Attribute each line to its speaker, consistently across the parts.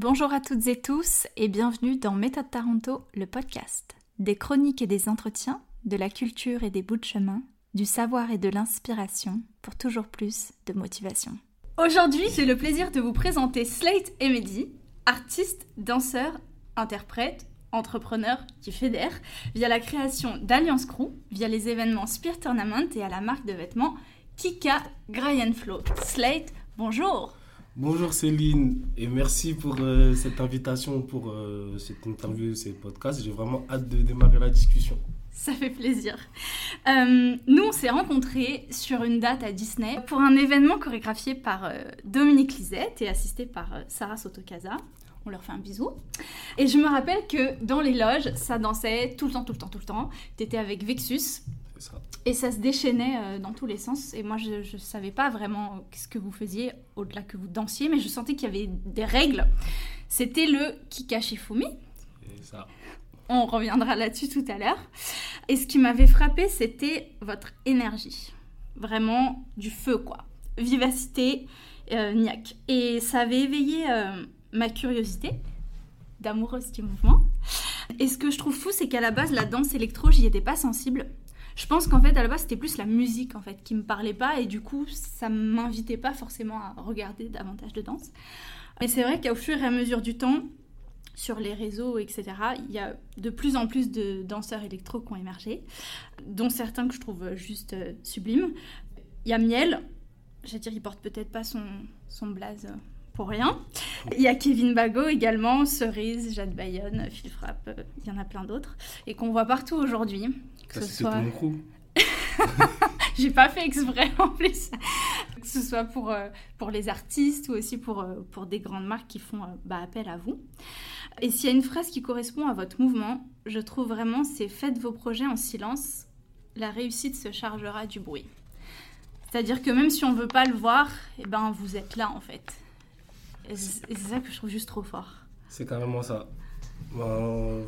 Speaker 1: Bonjour à toutes et tous et bienvenue dans Méthode Taranto, le podcast. Des chroniques et des entretiens, de la culture et des bouts de chemin, du savoir et de l'inspiration pour toujours plus de motivation. Aujourd'hui, j'ai le plaisir de vous présenter Slate Emedy, artiste, danseur, interprète, entrepreneur qui fédère via la création d'Alliance Crew, via les événements Spear Tournament et à la marque de vêtements Kika Flow. Slate, bonjour
Speaker 2: Bonjour Céline et merci pour euh, cette invitation, pour euh, cette interview, ce podcast. J'ai vraiment hâte de démarrer la discussion.
Speaker 1: Ça fait plaisir. Euh, nous, on s'est rencontrés sur une date à Disney pour un événement chorégraphié par Dominique Lisette et assisté par Sarah Sotokasa. On leur fait un bisou. Et je me rappelle que dans les loges, ça dansait tout le temps, tout le temps, tout le temps. Tu étais avec Vexus, et ça se déchaînait euh, dans tous les sens. Et moi, je ne savais pas vraiment ce que vous faisiez au-delà que vous dansiez, mais je sentais qu'il y avait des règles. C'était le Kikashifumi. Et ça. On reviendra là-dessus tout à l'heure. Et ce qui m'avait frappé, c'était votre énergie. Vraiment du feu, quoi. Vivacité, euh, niaque. Et ça avait éveillé euh, ma curiosité d'amoureuse du mouvement. Et ce que je trouve fou, c'est qu'à la base, la danse électro, j'y étais pas sensible. Je pense qu'en fait, à la base, c'était plus la musique en fait qui me parlait pas et du coup, ça m'invitait pas forcément à regarder davantage de danse. Mais c'est vrai qu'au fur et à mesure du temps, sur les réseaux, etc., il y a de plus en plus de danseurs électro qui ont émergé, dont certains que je trouve juste euh, sublimes. Il y a Miel, je dire, il porte peut-être pas son, son blaze pour rien. Il y a Kevin Bago également, Cerise, Jade Bayonne, Phil Frappe, euh, il y en a plein d'autres, et qu'on voit partout aujourd'hui.
Speaker 2: Que ce soit.
Speaker 1: J'ai pas fait exprès en plus. Que ce soit pour, euh, pour les artistes ou aussi pour, euh, pour des grandes marques qui font bah, appel à vous. Et s'il y a une phrase qui correspond à votre mouvement, je trouve vraiment c'est faites vos projets en silence, la réussite se chargera du bruit. C'est-à-dire que même si on veut pas le voir, eh ben vous êtes là en fait. Et c'est ça que je trouve juste trop fort.
Speaker 2: C'est carrément ça. Ben,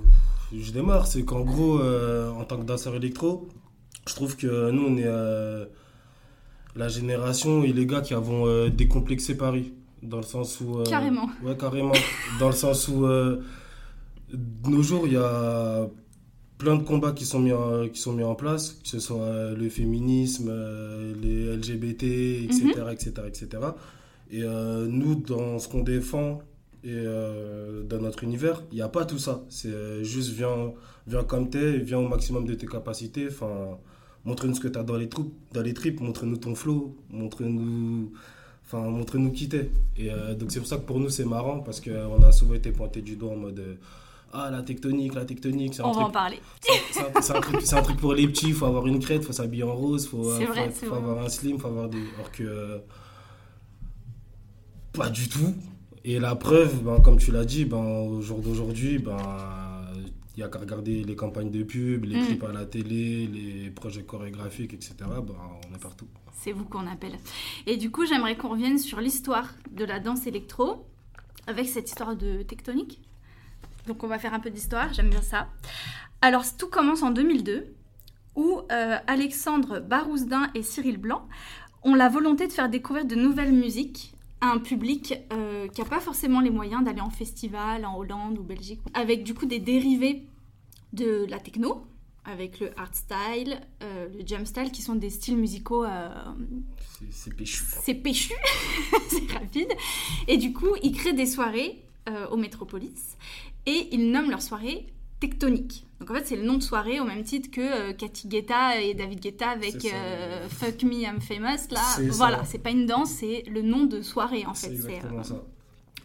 Speaker 2: je démarre, c'est qu'en gros, euh, en tant que danseur électro, je trouve que nous, on est euh, la génération et les gars qui avons euh, décomplexé Paris. Dans le sens où.
Speaker 1: carrément.
Speaker 2: Ouais, carrément. dans le sens où, de nos jours, il y a plein de combats qui sont mis en, qui sont mis en place, que ce soit le féminisme, les LGBT, etc., etc., etc. Et euh, nous, dans ce qu'on défend et euh, dans notre univers, il n'y a pas tout ça. C'est euh, juste viens, viens comme t'es, viens au maximum de tes capacités. Enfin, montre-nous ce que tu as dans les, troupes, dans les tripes, montre-nous ton flow, montre-nous enfin montre-nous qui t'es. Et donc c'est pour ça que pour nous c'est marrant parce qu'on a souvent été pointé du doigt en mode ah la tectonique, la tectonique.
Speaker 1: On va en parler.
Speaker 2: C'est un, un, truc pour les petits, il faut avoir une crête, il faut s'habiller en rose, il faut, faut, avoir un slim, il faut avoir des. Alors que pas du tout. Et la preuve, ben, comme tu l'as dit, ben, au jour d'aujourd'hui, ben, il n'y a qu'à regarder les campagnes de pub, les mm. clips à la télé, les projets chorégraphiques, etc. Ben, on est partout.
Speaker 1: C'est vous qu'on appelle. Et du coup, j'aimerais qu'on revienne sur l'histoire de la danse électro, avec cette histoire de tectonique. Donc on va faire un peu d'histoire, j'aime bien ça. Alors tout commence en 2002, où euh, Alexandre Barouzdin et Cyril Blanc ont la volonté de faire découvrir de nouvelles musiques un public euh, qui n'a pas forcément les moyens d'aller en festival en Hollande ou Belgique, avec du coup des dérivés de la techno, avec le art style, euh, le jam style, qui sont des styles musicaux. Euh,
Speaker 2: c'est péchu.
Speaker 1: C'est péchu, c'est rapide. Et du coup, ils créent des soirées au Métropolis et ils nomment leurs soirées tectonique. Donc en fait, c'est le nom de soirée au même titre que euh, Cathy Guetta et David Guetta avec euh, Fuck Me I'm Famous. Là, voilà, c'est pas une danse, c'est le nom de soirée en fait.
Speaker 2: C'est euh, ça.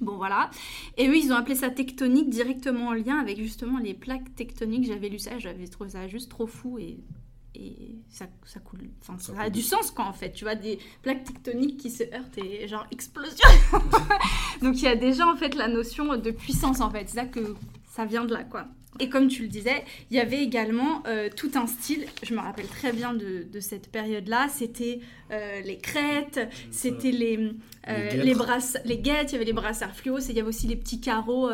Speaker 1: Bon voilà. Et eux, ils ont appelé ça tectonique directement en lien avec justement les plaques tectoniques. J'avais lu ça, j'avais trouvé ça juste trop fou et, et ça, ça coule. Enfin, ça, a du sens quoi en fait. Tu vois, des plaques tectoniques qui se heurtent et genre explosion. Donc il y a déjà en fait la notion de puissance en fait. C'est ça que ça vient de là quoi. Et comme tu le disais, il y avait également euh, tout un style, je me rappelle très bien de, cette période-là, c'était euh, les crêtes, c'était les, euh, les, brasses, les guettes, il y avait les brassards fluo, il y avait aussi les petits carreaux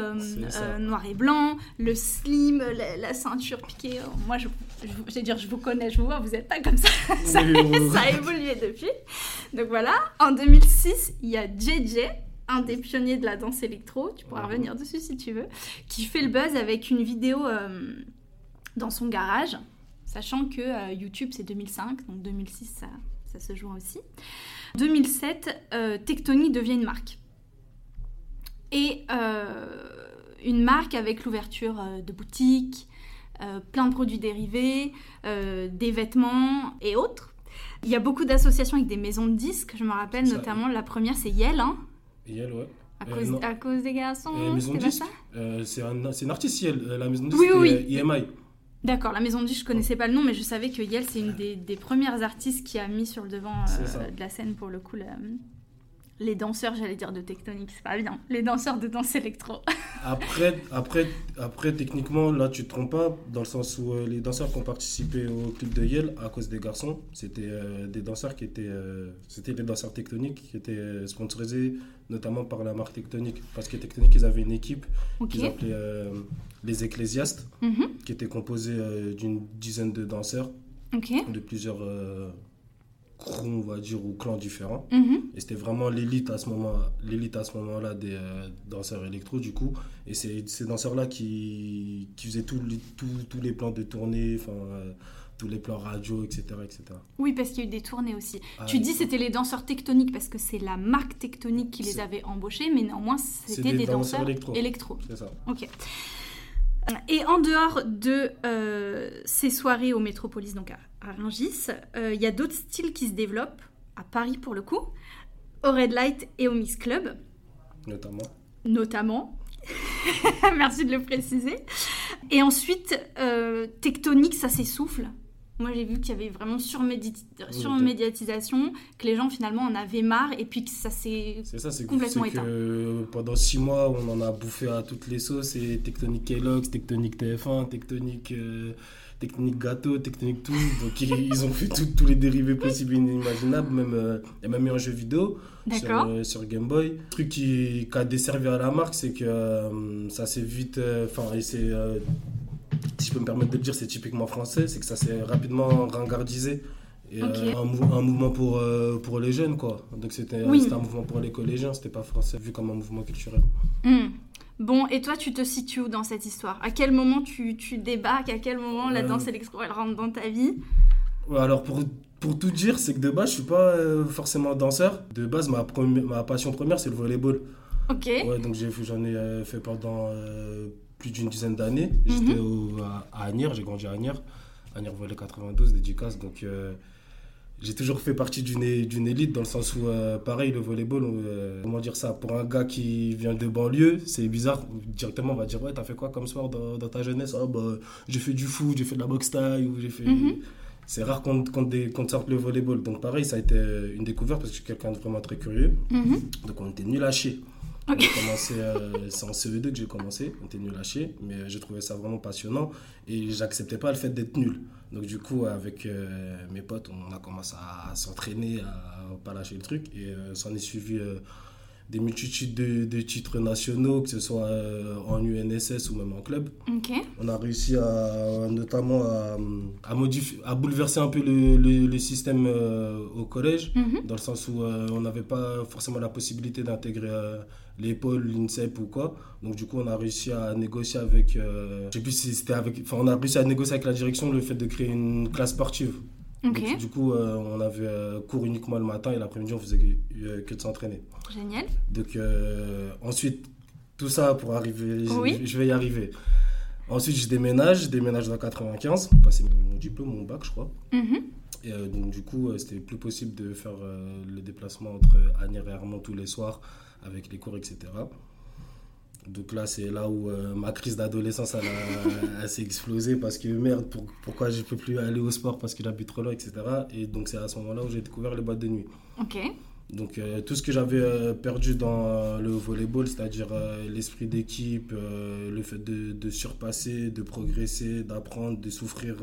Speaker 1: noirs et blancs, le slim, la, ceinture piquée. Moi, je, je, dire, je vous connais, je vous vois, vous n'êtes pas comme ça. ça, ça, a évolué depuis. Donc voilà, en 2006, il y a JJ, un des pionniers de la danse électro, tu pourras
Speaker 2: Mhm.
Speaker 1: revenir dessus si tu veux, qui fait le buzz avec une vidéo euh, dans son garage, sachant que euh, YouTube c'est 2005, donc 2006 ça, ça se joue aussi. 2007, euh, Tectonic devient une marque. Et euh, une marque avec l'ouverture de boutiques, plein de produits dérivés, des vêtements et autres. Il y a beaucoup d'associations avec des maisons de disques, je me rappelle notamment la première c'est Yel, hein,
Speaker 2: Et elle, ouais.
Speaker 1: à,
Speaker 2: Euh,
Speaker 1: cause,
Speaker 2: non.
Speaker 1: à cause des garçons.
Speaker 2: Euh, maison disque Euh, c'est un, une artiste, elle, euh, la maison de
Speaker 1: Oui,
Speaker 2: disque,
Speaker 1: oui, oui.
Speaker 2: euh, EMI.
Speaker 1: D'accord, la maison de disques, je connaissais pas le nom, mais je savais que Yel, c'est une des, des premières artistes qui a mis sur le devant euh, de la scène, pour le coup, la- les danseurs, j'allais dire de tectonique, c'est pas bien, les danseurs de danse électro.
Speaker 2: Après, après, après, techniquement, là, tu te trompes pas, dans le sens où euh, les danseurs qui ont participé au clip de Yale, à cause des garçons, c'était euh, des danseurs qui étaient, euh, c'était des danseurs tectoniques qui étaient sponsorisés notamment par la marque Tectonique. Parce que Tectonique, ils avaient une équipe
Speaker 1: ok.
Speaker 2: qu'ils appelaient les Ecclésiastes,
Speaker 1: Mhm,
Speaker 2: qui était composée d'une dizaine de danseurs de plusieurs crews, on va dire, ou clans différents.
Speaker 1: Mhm,
Speaker 2: Et c'était vraiment l'élite à ce moment, l'élite à ce moment-là des euh, danseurs électro du coup. Et c'est ces danseurs-là qui, qui faisaient tous les, tous- tous les plans de tournée, enfin euh, tous les plans radio, etc., etc.
Speaker 1: Oui, parce qu'il y a eu des tournées aussi.
Speaker 2: Ah,
Speaker 1: tu dis c'était les danseurs tectoniques parce que c'est la marque tectonique qui les avait embauchés, mais néanmoins c'était
Speaker 2: des
Speaker 1: des,
Speaker 2: danseurs
Speaker 1: danseurs
Speaker 2: électro.
Speaker 1: électro.
Speaker 2: c'est ça.
Speaker 1: Ok. Et en dehors de euh, ces soirées au Métropolis, donc à, à Rungis, euh, il y a d'autres styles qui se développent, à Paris pour le coup, au Red Light et au Miss Club,
Speaker 2: Notamment.
Speaker 1: notamment. Merci de le préciser. Et ensuite, euh, Tectonique, ça s'essouffle. Moi, j'ai vu qu'il y avait vraiment surmédi- surmédiatisation, que les gens finalement en avaient marre, et puis que ça s'est Complètement
Speaker 2: que pendant six mois, on en a bouffé à toutes les sauces. Et Tectonique Kellogg's, Tectonique TF1, Tectonique, euh, Tectonique Gâteau, Tectonique tout. Donc ils, ils ont fait tout- tous les dérivés possibles et inimaginables. Même, euh, il y a même eu un jeu vidéo sur, euh, sur Game Boy. Le truc qui, qui a desservi à la marque, c'est que euh, ça s'est vite. Enfin, et c'est. Euh, si je peux me permettre de le dire, c'est typiquement français, c'est que ça s'est rapidement ringardisé. Et, euh, un, mou- un mouvement pour, euh, pour les jeunes, quoi. Donc c'était
Speaker 1: Oui.
Speaker 2: c'était un mouvement pour les collégiens, c'était pas français, vu comme un mouvement culturel.
Speaker 1: Hmm. Bon, et toi, tu te situes où dans cette histoire? À quel moment tu, tu débarques À quel moment la
Speaker 2: Euh.
Speaker 1: danse électro, elle rentre dans ta vie?
Speaker 2: Ouais, alors pour, pour tout dire, c'est que de base, je suis pas euh, forcément danseur. De base, ma, ma passion première, c'est le volleyball.
Speaker 1: Ok.
Speaker 2: Ouais, donc j'en ai euh, fait pendant euh, plus d'une dizaine d'années.
Speaker 1: Mhm.
Speaker 2: J'étais à, Agnières, j'ai grandi à Agnières. Agnières Volley 92, dédicace. Donc euh, j'ai toujours fait partie d'une élite dans le sens où, euh, pareil, le volleyball, euh, comment dire ça, pour un gars qui vient de banlieue, c'est bizarre. Directement, on va dire, ouais, t'as fait quoi comme sport dans, dans ta jeunesse? Ah, bah, j'ai fait du foot, j'ai fait de la boxe taille, ou j'ai fait.
Speaker 1: Mhm.
Speaker 2: C'est rare qu'on te sorte le volleyball. Donc pareil, ça a été une découverte parce que je suis quelqu'un de vraiment très curieux.
Speaker 1: Mhm.
Speaker 2: Donc on était nul à chier. Commencé, euh, c'est en CE2 que j'ai commencé, on était nul à chier, mais j'ai trouvé ça vraiment passionnant et j'acceptais pas le fait d'être nul. Donc du coup, avec euh, mes potes, on a commencé à s'entraîner, à pas lâcher le truc et euh, s'en est suivi des multitudes de, de titres nationaux, que ce soit euh, en UNSS ou même en club. On a réussi à, notamment à, à, modifier, à bouleverser un peu le, le- le système euh, au collège
Speaker 1: Mhm.
Speaker 2: dans le sens où euh, on n'avait pas forcément la possibilité d'intégrer l'épaule, l'INSEP ou quoi. Donc du coup, on a réussi à négocier avec, euh, je sais plus si c'était avec, enfin on a réussi à négocier avec la direction le fait de créer une classe sportive. Donc, du coup, euh, on avait euh, cours uniquement le matin et l'après-midi on faisait euh, que de s'entraîner.
Speaker 1: Génial.
Speaker 2: Donc euh, ensuite, tout ça pour arriver, je-
Speaker 1: Oui.
Speaker 2: je, je vais y arriver. Ensuite, je déménage, je déménage dans 95, j'ai passé mon diplôme, mon bac, je crois.
Speaker 1: Mhm.
Speaker 2: Et euh, donc, du coup, euh, c'était plus possible de faire euh, le déplacement entre Agnières et Armand tous les soirs avec les cours, etc. Donc là, c'est là où euh, ma crise d'adolescence elle, s'est explosée parce que merde, pour- pourquoi je peux plus aller au sport parce que j'habite trop loin, etc. Et donc, c'est à ce moment-là où j'ai découvert les boîtes de nuit.
Speaker 1: Ok.
Speaker 2: Donc euh, tout ce que j'avais euh, perdu dans le volleyball, c'est-à-dire euh, l'esprit d'équipe, le fait de, de surpasser, de progresser, d'apprendre, de souffrir,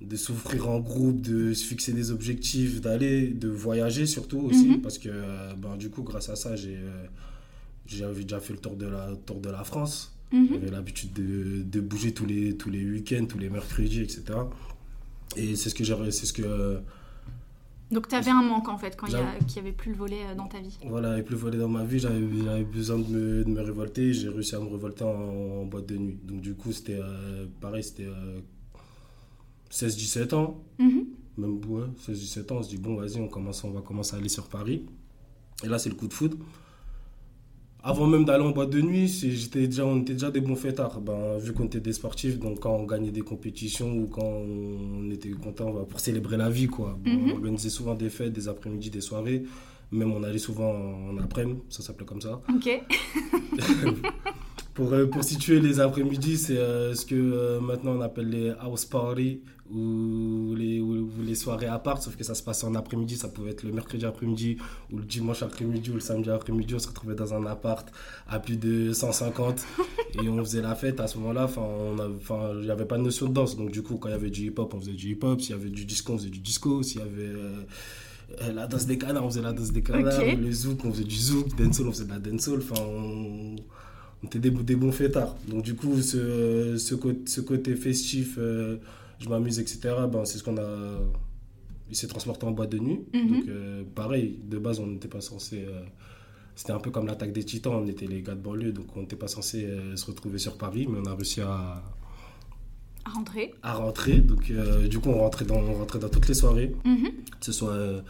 Speaker 2: de souffrir en groupe, de se fixer des objectifs, d'aller, de voyager surtout aussi,
Speaker 1: Mhm.
Speaker 2: parce que ben, du coup grâce à ça j'ai j'avais déjà fait le tour de la tour de la France.
Speaker 1: Mhm.
Speaker 2: J'avais l'habitude de, de bouger tous les, tous les week-ends, tous les mercredis, etc. Et c'est ce que c'est ce que
Speaker 1: Donc tu avais un manque en fait quand il n'y avait plus le volet euh, dans ta vie.
Speaker 2: Voilà, il n'y avait plus le volet dans ma vie, j'avais besoin de me, de me révolter, j'ai réussi à me révolter en, boîte de nuit. Donc du coup c'était euh, pareil, c'était 16-17 ans, mm-hmm. même ouais, 16-17 ans, on se dit bon vas-y on, commence, on va commencer à aller sur Paris. Et là c'est le coup de foot avant même d'aller en boîte de nuit, j'étais déjà, on était déjà des bons fêtards. Ben, vu qu'on était des sportifs, donc quand on gagnait des compétitions ou quand on était content pour célébrer la vie, quoi. Mhm. On organisait souvent des fêtes, des après-midi, des soirées. Même on allait souvent en après-midi, ça s'appelait comme ça.
Speaker 1: Ok.
Speaker 2: pour, euh, pour situer les après-midi, c'est euh, ce que euh, maintenant on appelle les house parties ou les, les soirées à part, sauf que ça se passait en après-midi, ça pouvait être le mercredi après-midi ou le dimanche après-midi ou le samedi après-midi, on se retrouvait dans un appart à plus de 150 et on faisait la fête à ce moment-là, enfin il n'y avait pas de notion de danse, donc du coup quand il y avait du hip-hop, on faisait du hip-hop, s'il y avait du disco, on faisait du disco, s'il y avait la danse des canards, on faisait la danse des canards, le zouk, on faisait du zouk, dancehall, on faisait de la dancehall, enfin on on était des, des, bons fêtards. Donc du coup, ce, ce côté festif, euh, je m'amuse, etc., ben, c'est ce qu'on a... Il s'est transporté en boîte de nuit. Mhm. Donc euh, pareil, de base, on n'était pas censé... Euh, c'était un peu comme l'attaque des titans, on était les gars de banlieue, donc on n'était pas censé se retrouver sur Paris, mais on a réussi à...
Speaker 1: À rentrer.
Speaker 2: À rentrer, donc du coup, on rentrait dans, on rentrait dans toutes les soirées, mhm. que ce soit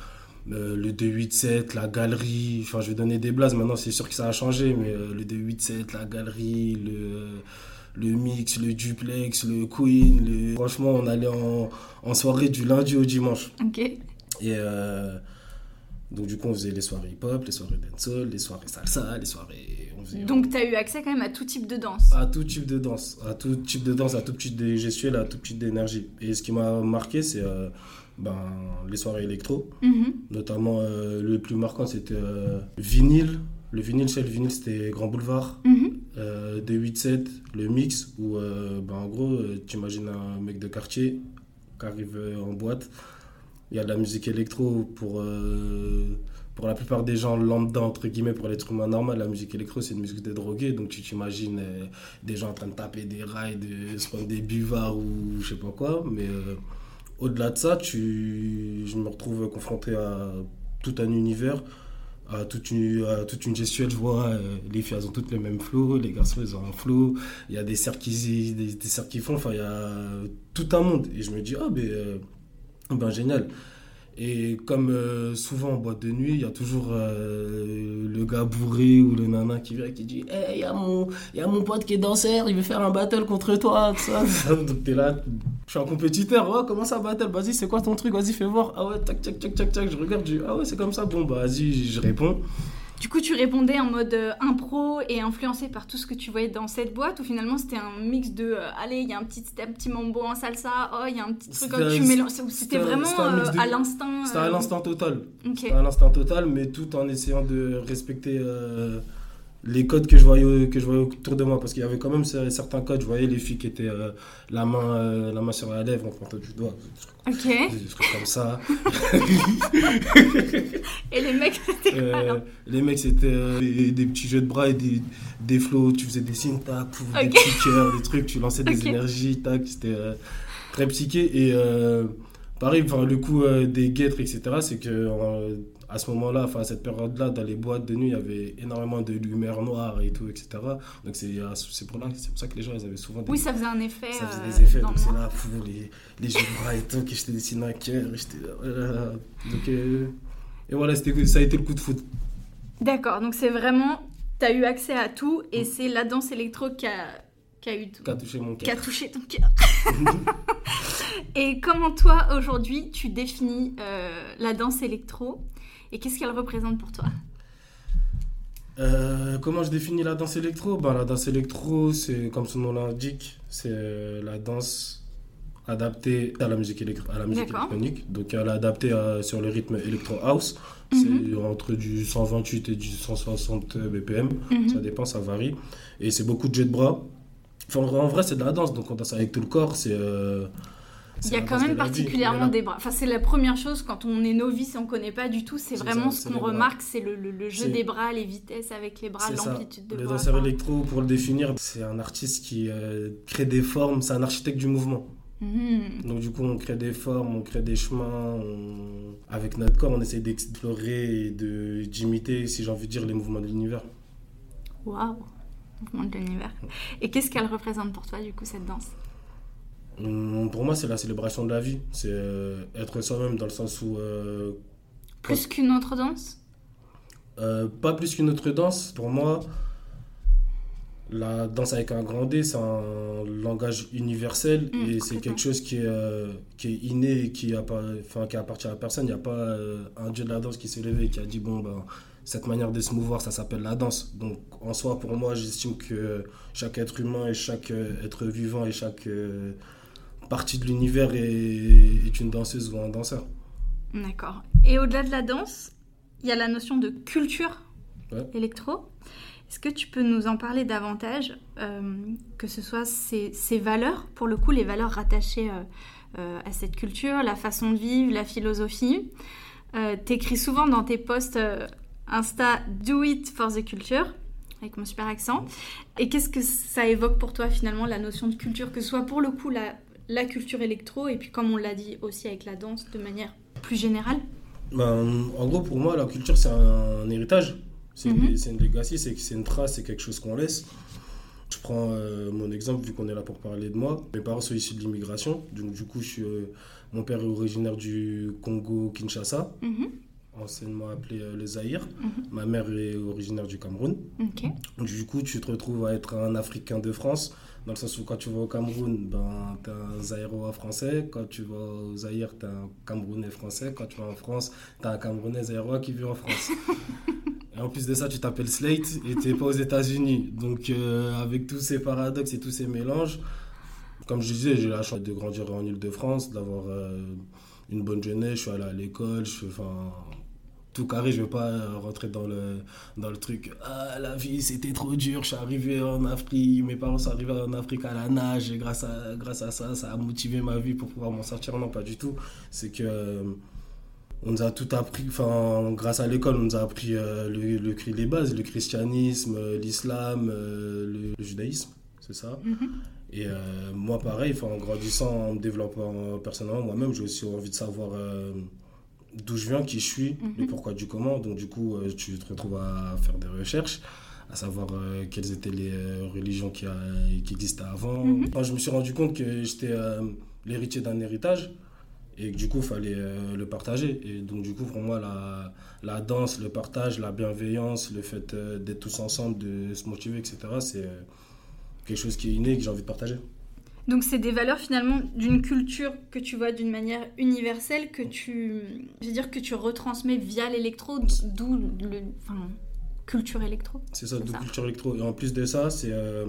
Speaker 2: euh, le 287, la galerie, enfin je vais donner des blases, maintenant c'est sûr que ça a changé, mais euh, le 287, la galerie, le, le mix, le duplex, le queen, franchement on allait en, en, soirée du lundi au dimanche.
Speaker 1: Ok.
Speaker 2: Et euh, donc du coup on faisait les soirées hip-hop, les soirées dancehall, les soirées salsa, les soirées...
Speaker 1: donc tu as eu accès quand même à tout type de danse
Speaker 2: À tout type de danse, à tout type de danse, à tout type de gestuelle, à tout type d'énergie. Et ce qui m'a marqué c'est ben, les soirées électro. Mhm. Notamment, euh, le plus marquant, c'était euh, vinyle. Le vinyle, c'est le vinyle, c'était Grand Boulevard. Mhm. Euh, D87, le mix, où, ben, en gros, tu imagines un mec de quartier qui arrive en boîte. Il y a de la musique électro pour pour la plupart des gens lambda, entre guillemets, pour l'être humain normal, la musique électro, c'est une musique de drogués. Donc tu t'imagines des gens en train de taper des rails, de se prendre des buvards ou je sais pas quoi. Mais au-delà de ça, tu, je me retrouve confronté à tout un univers, à toute une, toute une gestuelle. Je vois, euh, les filles, elles ont toutes le même flow, les garçons, ils ont un flow. Il y a des cercles qui, des font, enfin, il y a tout un monde. Et je me dis, ah, ben, euh, ben génial. Et comme euh, souvent en boîte de nuit, il y a toujours euh, le gars bourré ou le nana qui vient qui dit Hey, il y, y a mon pote qui est danseur, il veut faire un battle contre toi. Tout ça. Donc t'es là, je suis un compétiteur, comment ça battle? Vas-y, c'est quoi ton truc? Vas-y, fais voir. Ah ouais, tac, tac, tac, tac, tac. Je regarde, je dis Ah ouais, c'est comme ça. Bon, bah vas-y, je réponds.
Speaker 1: Du coup, tu répondais en mode euh, impro et influencé par tout ce que tu voyais dans cette boîte ou finalement c'était un mix de euh, allez, il y a un petit, un petit mambo en salsa, oh, il y a un petit truc que tu mélanges. C'était vraiment euh, à l'instinct.
Speaker 2: C'était à l'instinct total. C'était à l'instinct total, mais tout en essayant de respecter les codes que je voyais que je voyais autour de moi parce qu'il y avait quand même certains codes je voyais les filles qui étaient euh, la main euh, la main sur la lèvre en pointant du doigt
Speaker 1: ok.
Speaker 2: des trucs comme ça.
Speaker 1: Et les mecs c'était
Speaker 2: euh, les mecs c'était des, petits jeux de bras et des, des flots tu faisais des signes tac des petits cœurs des trucs tu lançais des énergies tac c'était très psyché. Et pareil enfin, le coup des guêtres etc c'est que à ce moment-là, enfin à cette période-là, dans les boîtes de nuit, il y avait énormément de lumière noire et tout, etc. Donc c'est pour, là, pour ça que les gens, ils avaient souvent
Speaker 1: des... Oui, ça faisait un effet.
Speaker 2: Ça faisait des effets, donc c'est là, fou, les, les jeux de bras et tout, que j'étais dessiné un cœur, Donc, euh, et voilà, ça a été le coup de foot.
Speaker 1: D'accord, donc c'est vraiment, tu as eu accès à tout et mm. c'est la danse électro qui a, qui a eu
Speaker 2: tout. Qui a touché mon cœur.
Speaker 1: Qui a touché ton cœur. et comment toi, aujourd'hui, tu définis euh, la danse électro? Et qu'est-ce qu'elle représente pour toi
Speaker 2: euh, comment je définis la danse électro? Ben, La danse électro, c'est comme son nom l'indique, c'est la danse adaptée à la musique, à la musique électronique. Donc elle est adaptée sur le rythme électro house. C'est mhm. entre du 128 et du 160 BPM. Mhm. Ça dépend, ça varie. Et c'est beaucoup de jets de bras. Enfin, en vrai, c'est de la danse, donc on danse avec tout le corps. C'est. Euh,
Speaker 1: il y a quand même particulièrement des bras. Enfin, c'est la première chose quand on est novice et on connaît pas du tout. C'est vraiment ce qu'on remarque, c'est le, le, jeu des bras, les vitesses avec les bras, l'amplitude de
Speaker 2: Le danseur électro, pour le définir, c'est un artiste qui euh, crée des formes. C'est un architecte du mouvement.
Speaker 1: Mhm.
Speaker 2: Donc du coup, on crée des formes, on crée des chemins. on- Avec notre corps, on essaie d'explorer et de- d'imiter, si j'ai envie de dire, les mouvements de l'univers.
Speaker 1: Waouh Mouvement de l'univers. Et qu'est-ce qu'elle représente pour toi, du coup, cette danse?
Speaker 2: Pour moi, c'est la célébration de la vie. C'est euh, être soi-même dans le sens où... euh,
Speaker 1: Plus qu'une autre danse?
Speaker 2: Euh, pas plus qu'une autre danse. Pour moi, la danse avec un grand D, c'est un langage universel
Speaker 1: Mm,
Speaker 2: et c'est quelque chose qui est, euh, qui est inné et qui, enfin, qui appartient à personne. Il n'y a pas un dieu de la danse qui s'est levé et qui a dit bon, ben, cette manière de se mouvoir, ça s'appelle la danse. Donc en soi, pour moi, j'estime que chaque être humain et chaque être vivant et chaque partie de l'univers est, est une danseuse ou un danseur.
Speaker 1: D'accord. Et au-delà de la danse, il y a la notion de culture
Speaker 2: Ouais.
Speaker 1: électro. Est-ce que tu peux nous en parler davantage, euh, que ce soit ces, ces valeurs, pour le coup, les valeurs rattachées euh, euh, à cette culture, la façon de vivre, la philosophie T'écris souvent dans tes posts Insta Do it for the culture, avec mon super accent. Et qu'est-ce que ça évoque pour toi finalement, la notion de culture, que ce soit pour le coup la, la culture électro, et puis comme on l'a dit aussi avec la danse, de manière plus générale
Speaker 2: Ben, en gros, pour moi, la culture, c'est un, héritage. C'est une, c'est une legacy, c'est une trace, c'est quelque chose qu'on laisse. Je prends euh, mon exemple, vu qu'on est là pour parler de moi. Mes parents sont issus de l'immigration. Donc, du coup, je suis, euh, mon père est originaire du Congo-Kinshasa,
Speaker 1: Mhm.
Speaker 2: anciennement appelé euh, le Zaïre.
Speaker 1: Mhm.
Speaker 2: Ma mère est originaire du Cameroun.
Speaker 1: Ok.
Speaker 2: Donc, du coup, tu te retrouves à être un Africain de France, dans le sens où quand tu vas au Cameroun, ben, tu un Zaïrois français. Quand tu vas au Zaïre, tu un Camerounais français. Quand tu vas en France, tu un Camerounais Zaïrois qui vit en France. et en plus de ça, tu t'appelles Slate et tu pas aux États-Unis. Donc, euh, avec tous ces paradoxes et tous ces mélanges, comme je disais, j'ai la chance de grandir en Ile-de-France, d'avoir euh, une bonne jeunesse. Je suis allé à l'école, je suis. Enfin, tout carré, je vais pas euh, rentrer dans le, dans le truc. Ah, la vie, c'était trop dur. Je suis arrivé en Afrique. Mes parents sont arrivés en Afrique à la nage. Et grâce à, grâce à ça, ça a motivé ma vie pour pouvoir m'en sortir. Non, pas du tout. C'est que. euh, on nous a tout appris, enfin, grâce à l'école, on nous a appris euh, le, le, les bases, le christianisme, euh, l'islam, euh, le, le judaïsme, c'est ça.
Speaker 1: Mhm.
Speaker 2: Et euh, moi, pareil, en grandissant, en me développant personnellement, moi-même, j'ai aussi envie de savoir d'où je viens, qui je suis,
Speaker 1: Mhm.
Speaker 2: le pourquoi du comment. Donc, du coup, euh, tu te retrouves à faire des recherches, à savoir euh, quelles étaient les euh, religions qui, a- qui existaient avant.
Speaker 1: Mhm.
Speaker 2: Enfin, je me suis rendu compte que j'étais euh, l'héritier d'un héritage et que du coup, il fallait le partager. Et donc, du coup, pour moi, la, la danse, le partage, la bienveillance, le fait d'être tous ensemble, de se motiver, etc., c'est quelque chose qui est inné et que j'ai envie de partager.
Speaker 1: Donc c'est des valeurs finalement d'une culture que tu vois d'une manière universelle que tu, je veux dire que tu retransmets via l'électro, d'où le, enfin, culture électro.
Speaker 2: C'est ça,
Speaker 1: ça.
Speaker 2: culture électro. Et en plus de ça, c'est. euh,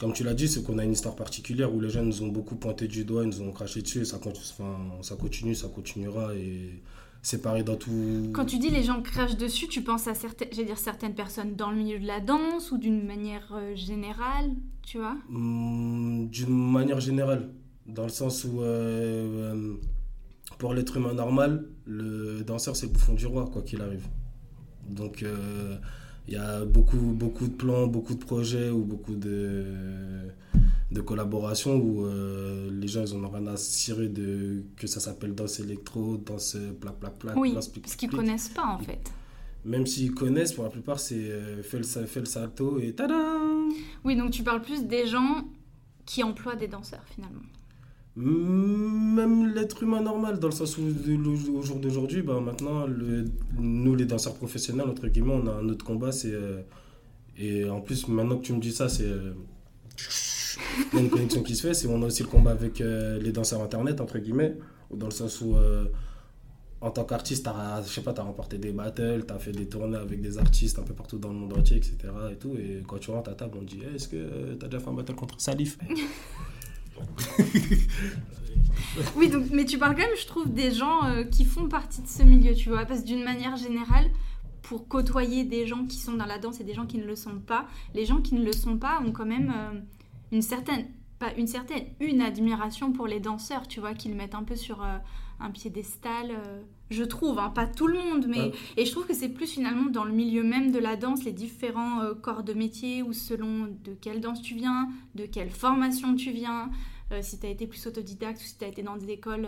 Speaker 2: comme tu l'as dit, c'est qu'on a une histoire particulière où les gens nous ont beaucoup pointé du doigt, ils nous ont craché dessus. Et ça, enfin, ça continue, ça continuera. Et c'est pareil dans tout.
Speaker 1: Quand tu dis les gens crachent dessus, tu penses à certaines, dire certaines personnes dans le milieu de la danse ou d'une manière euh, générale, tu vois?
Speaker 2: Hum, D'une manière générale, dans le sens où, euh, euh, pour l'être humain normal, le danseur, c'est le bouffon du roi, quoi qu'il arrive. Donc, euh, il y a beaucoup, beaucoup de plans, beaucoup de projets ou beaucoup de, de collaborations où euh, les gens, ils en ont rien à cirer de que ça s'appelle danse électro, danse plaque, plaque, plaque,
Speaker 1: Oui,
Speaker 2: danse
Speaker 1: parce qu'ils connaissent pas en fait.
Speaker 2: Même s'ils connaissent, pour la plupart, c'est euh, fais, le, fais le salto et tadam
Speaker 1: Oui, donc tu parles plus des gens qui emploient des danseurs finalement.
Speaker 2: Même l'être humain normal, dans le sens où au jour d'aujourd'hui, ben maintenant, le- nous les danseurs professionnels, entre guillemets, on a un autre combat. c'est euh, et en plus, maintenant que tu me dis ça, c'est. euh, il y a une connexion qui se fait. C'est on a aussi le combat avec euh, les danseurs internet, entre guillemets, dans le sens où. euh, en tant qu'artiste, t'as, je sais pas, t'as remporté des battles, t'as fait des tournées avec des artistes un peu partout dans le monde entier, etc. Et, tout, et quand tu rentres à table, on te dit Eh, Est-ce que euh, t'as déjà fait un battle contre Salif?
Speaker 1: Oui, mais tu parles quand même, je trouve, des gens qui font partie de ce milieu, tu vois. Parce que d'une manière générale, pour côtoyer des gens qui sont dans la danse et des gens qui ne le sont pas, les gens qui ne le sont pas ont quand même une certaine, pas une certaine, une admiration pour les danseurs, tu vois, qu'ils mettent un peu sur euh, un piédestal. euh, je trouve, hein, pas tout le monde, mais.
Speaker 2: Ouais.
Speaker 1: Et je trouve que c'est plus finalement dans le milieu même de la danse, les différents euh, corps de métier, ou selon de quelle danse tu viens, de quelle formation tu viens. si tu as été plus autodidacte ou si tu as été dans des écoles,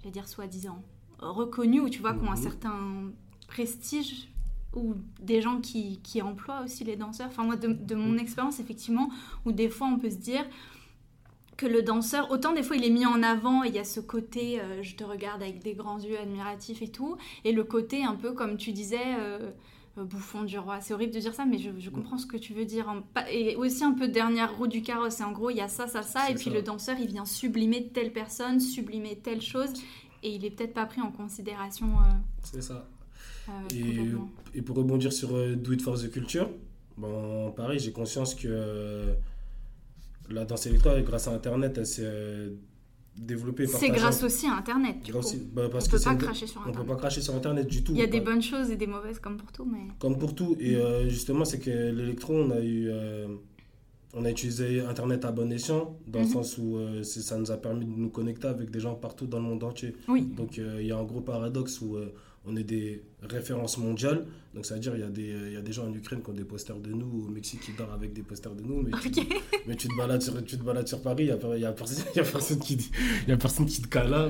Speaker 1: je vais dire soi-disant, reconnues, ou tu vois, qui ont un
Speaker 2: Mhm.
Speaker 1: certain prestige, ou des gens qui, qui emploient aussi les danseurs. Enfin, moi, de, de mon expérience, effectivement, où des fois on peut se dire que le danseur, autant des fois il est mis en avant, et il y a ce côté euh, je te regarde avec des grands yeux admiratifs et tout, et le côté un peu comme tu disais. euh, euh, bouffon du roi, c'est horrible de dire ça, mais je, je comprends ce que tu veux dire. Et aussi un peu dernière roue du carrosse. Et en gros, il y a ça, ça, ça, et puis
Speaker 2: ça.
Speaker 1: le danseur, il vient sublimer telle personne, sublimer telle chose, et il est peut-être pas pris en considération euh,
Speaker 2: C'est ça.
Speaker 1: Euh,
Speaker 2: Et, pour rebondir sur euh, Do It for the Culture, bon, pareil, j'ai conscience que euh, la danse électro, grâce à Internet, elle s'est euh, développée.
Speaker 1: C'est grâce aussi à Internet, du
Speaker 2: Grâce-
Speaker 1: coup.
Speaker 2: bah, parce
Speaker 1: on
Speaker 2: que
Speaker 1: peut pas cracher sur
Speaker 2: On peut
Speaker 1: Internet.
Speaker 2: pas cracher sur Internet du tout.
Speaker 1: Il y a des bonnes choses et des mauvaises comme pour tout, mais...
Speaker 2: Comme pour tout. Et euh, justement, c'est que l'électro, on a eu. euh, on a utilisé Internet à bon escient, dans le
Speaker 1: Mhm.
Speaker 2: sens où euh, ça nous a permis de nous connecter avec des gens partout dans le monde entier.
Speaker 1: Oui.
Speaker 2: Donc il y a un gros paradoxe où on est des références mondiales. Donc ça veut dire il y, a des, il y a des gens en Ukraine qui ont des posters de nous, au Mexique qui dorment avec des posters de nous. Mais, tu,
Speaker 1: Ok.
Speaker 2: mais tu, te balades sur, tu te balades sur Paris, il n'y a, a, personne- y a personne qui te cala.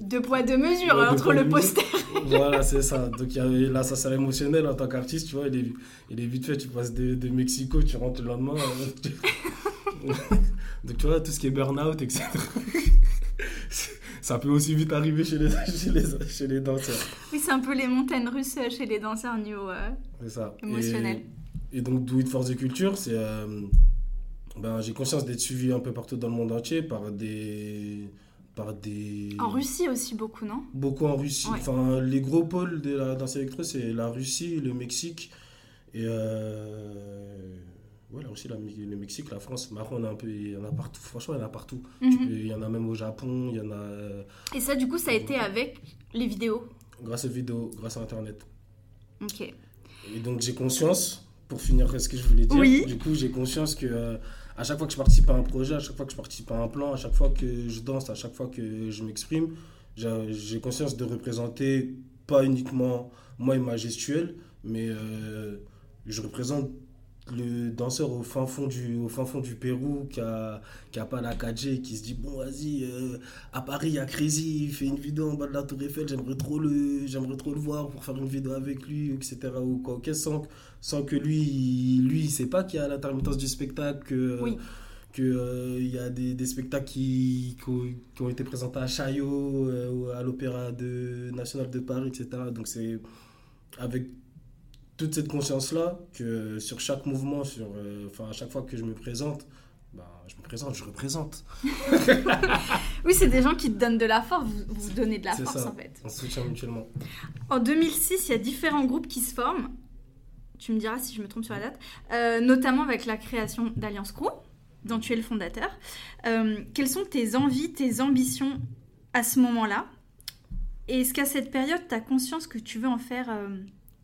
Speaker 1: Deux poids, deux mesures
Speaker 2: Ouais, deux
Speaker 1: entre le poster.
Speaker 2: voilà, c'est ça. Donc y a l'assassin émotionnel en tant qu'artiste, tu vois, il est, il est vite fait. Tu passes de, de Mexico, tu rentres le lendemain. tu- Donc tu vois, tout ce qui est burn-out, etc. ça peut aussi vite arriver chez les, chez les, chez les danseurs.
Speaker 1: Oui, c'est un peu les montagnes russes chez les danseurs niveau... euh,
Speaker 2: ça.
Speaker 1: Émotionnel.
Speaker 2: Et, et donc, Do It for the Culture, c'est. euh, ben, j'ai conscience d'être suivi un peu partout dans le monde entier par des. Par des...
Speaker 1: En Russie aussi beaucoup, non?
Speaker 2: Beaucoup en Russie.
Speaker 1: Ouais.
Speaker 2: Enfin, les gros pôles de la danse électro, c'est la Russie, le Mexique et. Euh... Ouais, la Russie, la- le Mexique, la France. Marron, on a un peu. Il y en a partout. Franchement, il y en a partout.
Speaker 1: Mhm.
Speaker 2: peux- Il y en a même au Japon, il y en a. euh,
Speaker 1: Et ça, du coup, ça a été avec les vidéos?
Speaker 2: grâce aux vidéos, grâce à Internet.
Speaker 1: Ok.
Speaker 2: Et donc j'ai conscience, pour finir ce que je voulais dire,
Speaker 1: Oui.
Speaker 2: du coup j'ai conscience que euh, à chaque fois que je participe à un projet, à chaque fois que je participe à un plan, à chaque fois que je danse, à chaque fois que je m'exprime, j'ai j'ai conscience de représenter pas uniquement moi et ma gestuelle, mais euh, je représente le danseur au fin fond du, au fin fond du Pérou qui a, qui a pas la 4G et qui se dit bon vas-y euh, à Paris il y a Crazy il fait une vidéo en bas de la tour Eiffel j'aimerais trop le j'aimerais trop le voir pour faire une vidéo avec lui etc ou quoi sans, sans que lui il- lui il sait pas qu'il y a l'intermittence du spectacle que
Speaker 1: Oui.
Speaker 2: que euh, y a des, des spectacles qui, qui, ont, été présentés à Chaillot euh, ou à l'Opéra de, national de Paris etc donc c'est avec toute cette conscience-là que sur chaque mouvement, sur, euh, enfin, à chaque fois que je me présente, bah, je me présente, je représente.
Speaker 1: Oui, c'est des gens qui te donnent de la force, vous, vous donnez de la force
Speaker 2: ça.
Speaker 1: en fait.
Speaker 2: On se soutient mutuellement.
Speaker 1: En 2006, il y a différents groupes qui se forment. Tu me diras si je me trompe sur la date. Euh, notamment avec la création d'Alliance Crew, dont tu es le fondateur. Euh, quelles sont tes envies, tes ambitions à ce moment-là? Et est-ce qu'à cette période, tu as conscience que tu veux en faire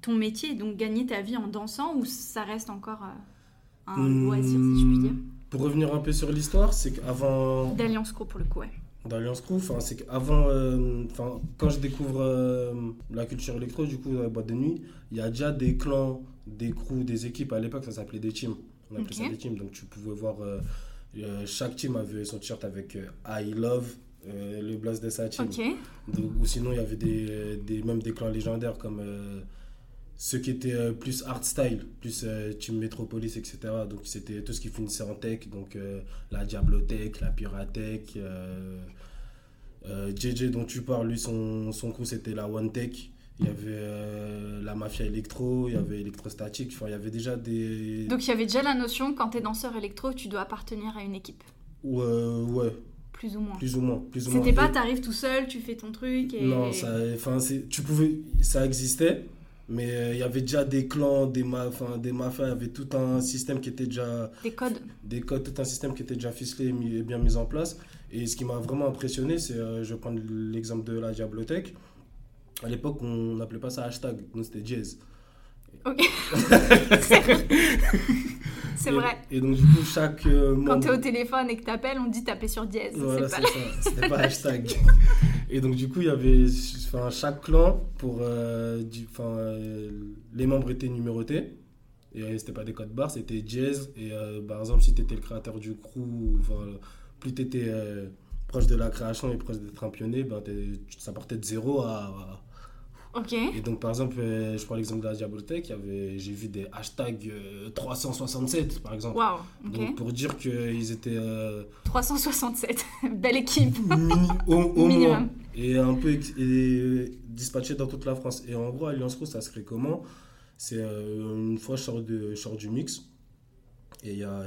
Speaker 1: ton métier donc gagner ta vie en dansant ou ça reste encore euh, un loisir, si je puis dire
Speaker 2: Pour revenir un peu sur l'histoire, c'est qu'avant
Speaker 1: D'Alliance Crew pour le coup, ouais.
Speaker 2: d'Alliance Crew, enfin, c'est qu'avant, euh, enfin, quand je découvre euh, la culture électro, du coup, dans la boîte de nuit, il y a déjà des clans, des crews, des équipes. À l'époque, ça s'appelait des teams. On appelait ça des teams. Donc, tu pouvais voir, euh, chaque team avait son t-shirt avec euh, I love, euh, le blast de sa team.
Speaker 1: Ok.
Speaker 2: Donc, ou sinon, il y avait des, des, même des clans légendaires comme ceux qui étaient euh, plus art style, plus euh, Team Metropolis, etc. Donc, c'était tout ce qui finissait en tech. Donc, euh, la Diablotech, la Piratech. Euh, JJ, dont tu parles, lui, son, son crew, c'était la One Tech. Il y avait la Mafia Electro, il y avait Electrostatic. Enfin, il y avait déjà des.
Speaker 1: Donc il y avait déjà la notion quand tu es danseur électro, tu dois appartenir à une équipe,
Speaker 2: Ouais, ouais,
Speaker 1: plus ou moins.
Speaker 2: plus ou moins. Plus ou moins.
Speaker 1: C'était pas t'arrives tout seul, tu fais ton truc et...
Speaker 2: Non, ça, enfin, c'est, tu pouvais, ça existait, mais euh, il y avait déjà des clans, des, ma, des mafias, il y avait tout un système qui était déjà,
Speaker 1: Des codes.
Speaker 2: des codes, tout un système qui était déjà ficelé et mis- et bien mis en place. Et ce qui m'a vraiment impressionné, c'est, euh, je vais prendre l'exemple de la Diablotech. À l'époque, on n'appelait pas ça hashtag, nous c'était jazz.
Speaker 1: Ok. C'est vrai.
Speaker 2: Et donc, du coup, chaque euh,
Speaker 1: Quand t'es au téléphone et que t'appelles, on dit taper sur dièse.
Speaker 2: Voilà,
Speaker 1: c'est pas...
Speaker 2: ça. C'était pas hashtag. Et donc, du coup, il y avait enfin, chaque clan, pour, euh, du- enfin, euh, les membres étaient numérotés. Et euh, c'était pas des codes barres, c'était jazz. Et par exemple, si tu étais le créateur du crew, enfin, plus tu étais proche de la création et proche d'être un pionnier, ben, ça partait de zéro à,
Speaker 1: Ok.
Speaker 2: Et donc, par exemple, je prends l'exemple de la Diaboltech, j'ai vu des hashtags 367, par exemple.
Speaker 1: Waouh,
Speaker 2: Donc, pour dire qu'ils étaient.
Speaker 1: 367, belle équipe.
Speaker 2: au, Minimum. Et un peu et dispatchés dans toute la France. Et en gros, Alliance Pro, ça se fait comment? C'est une fois, je sors, de, du mix, et il y a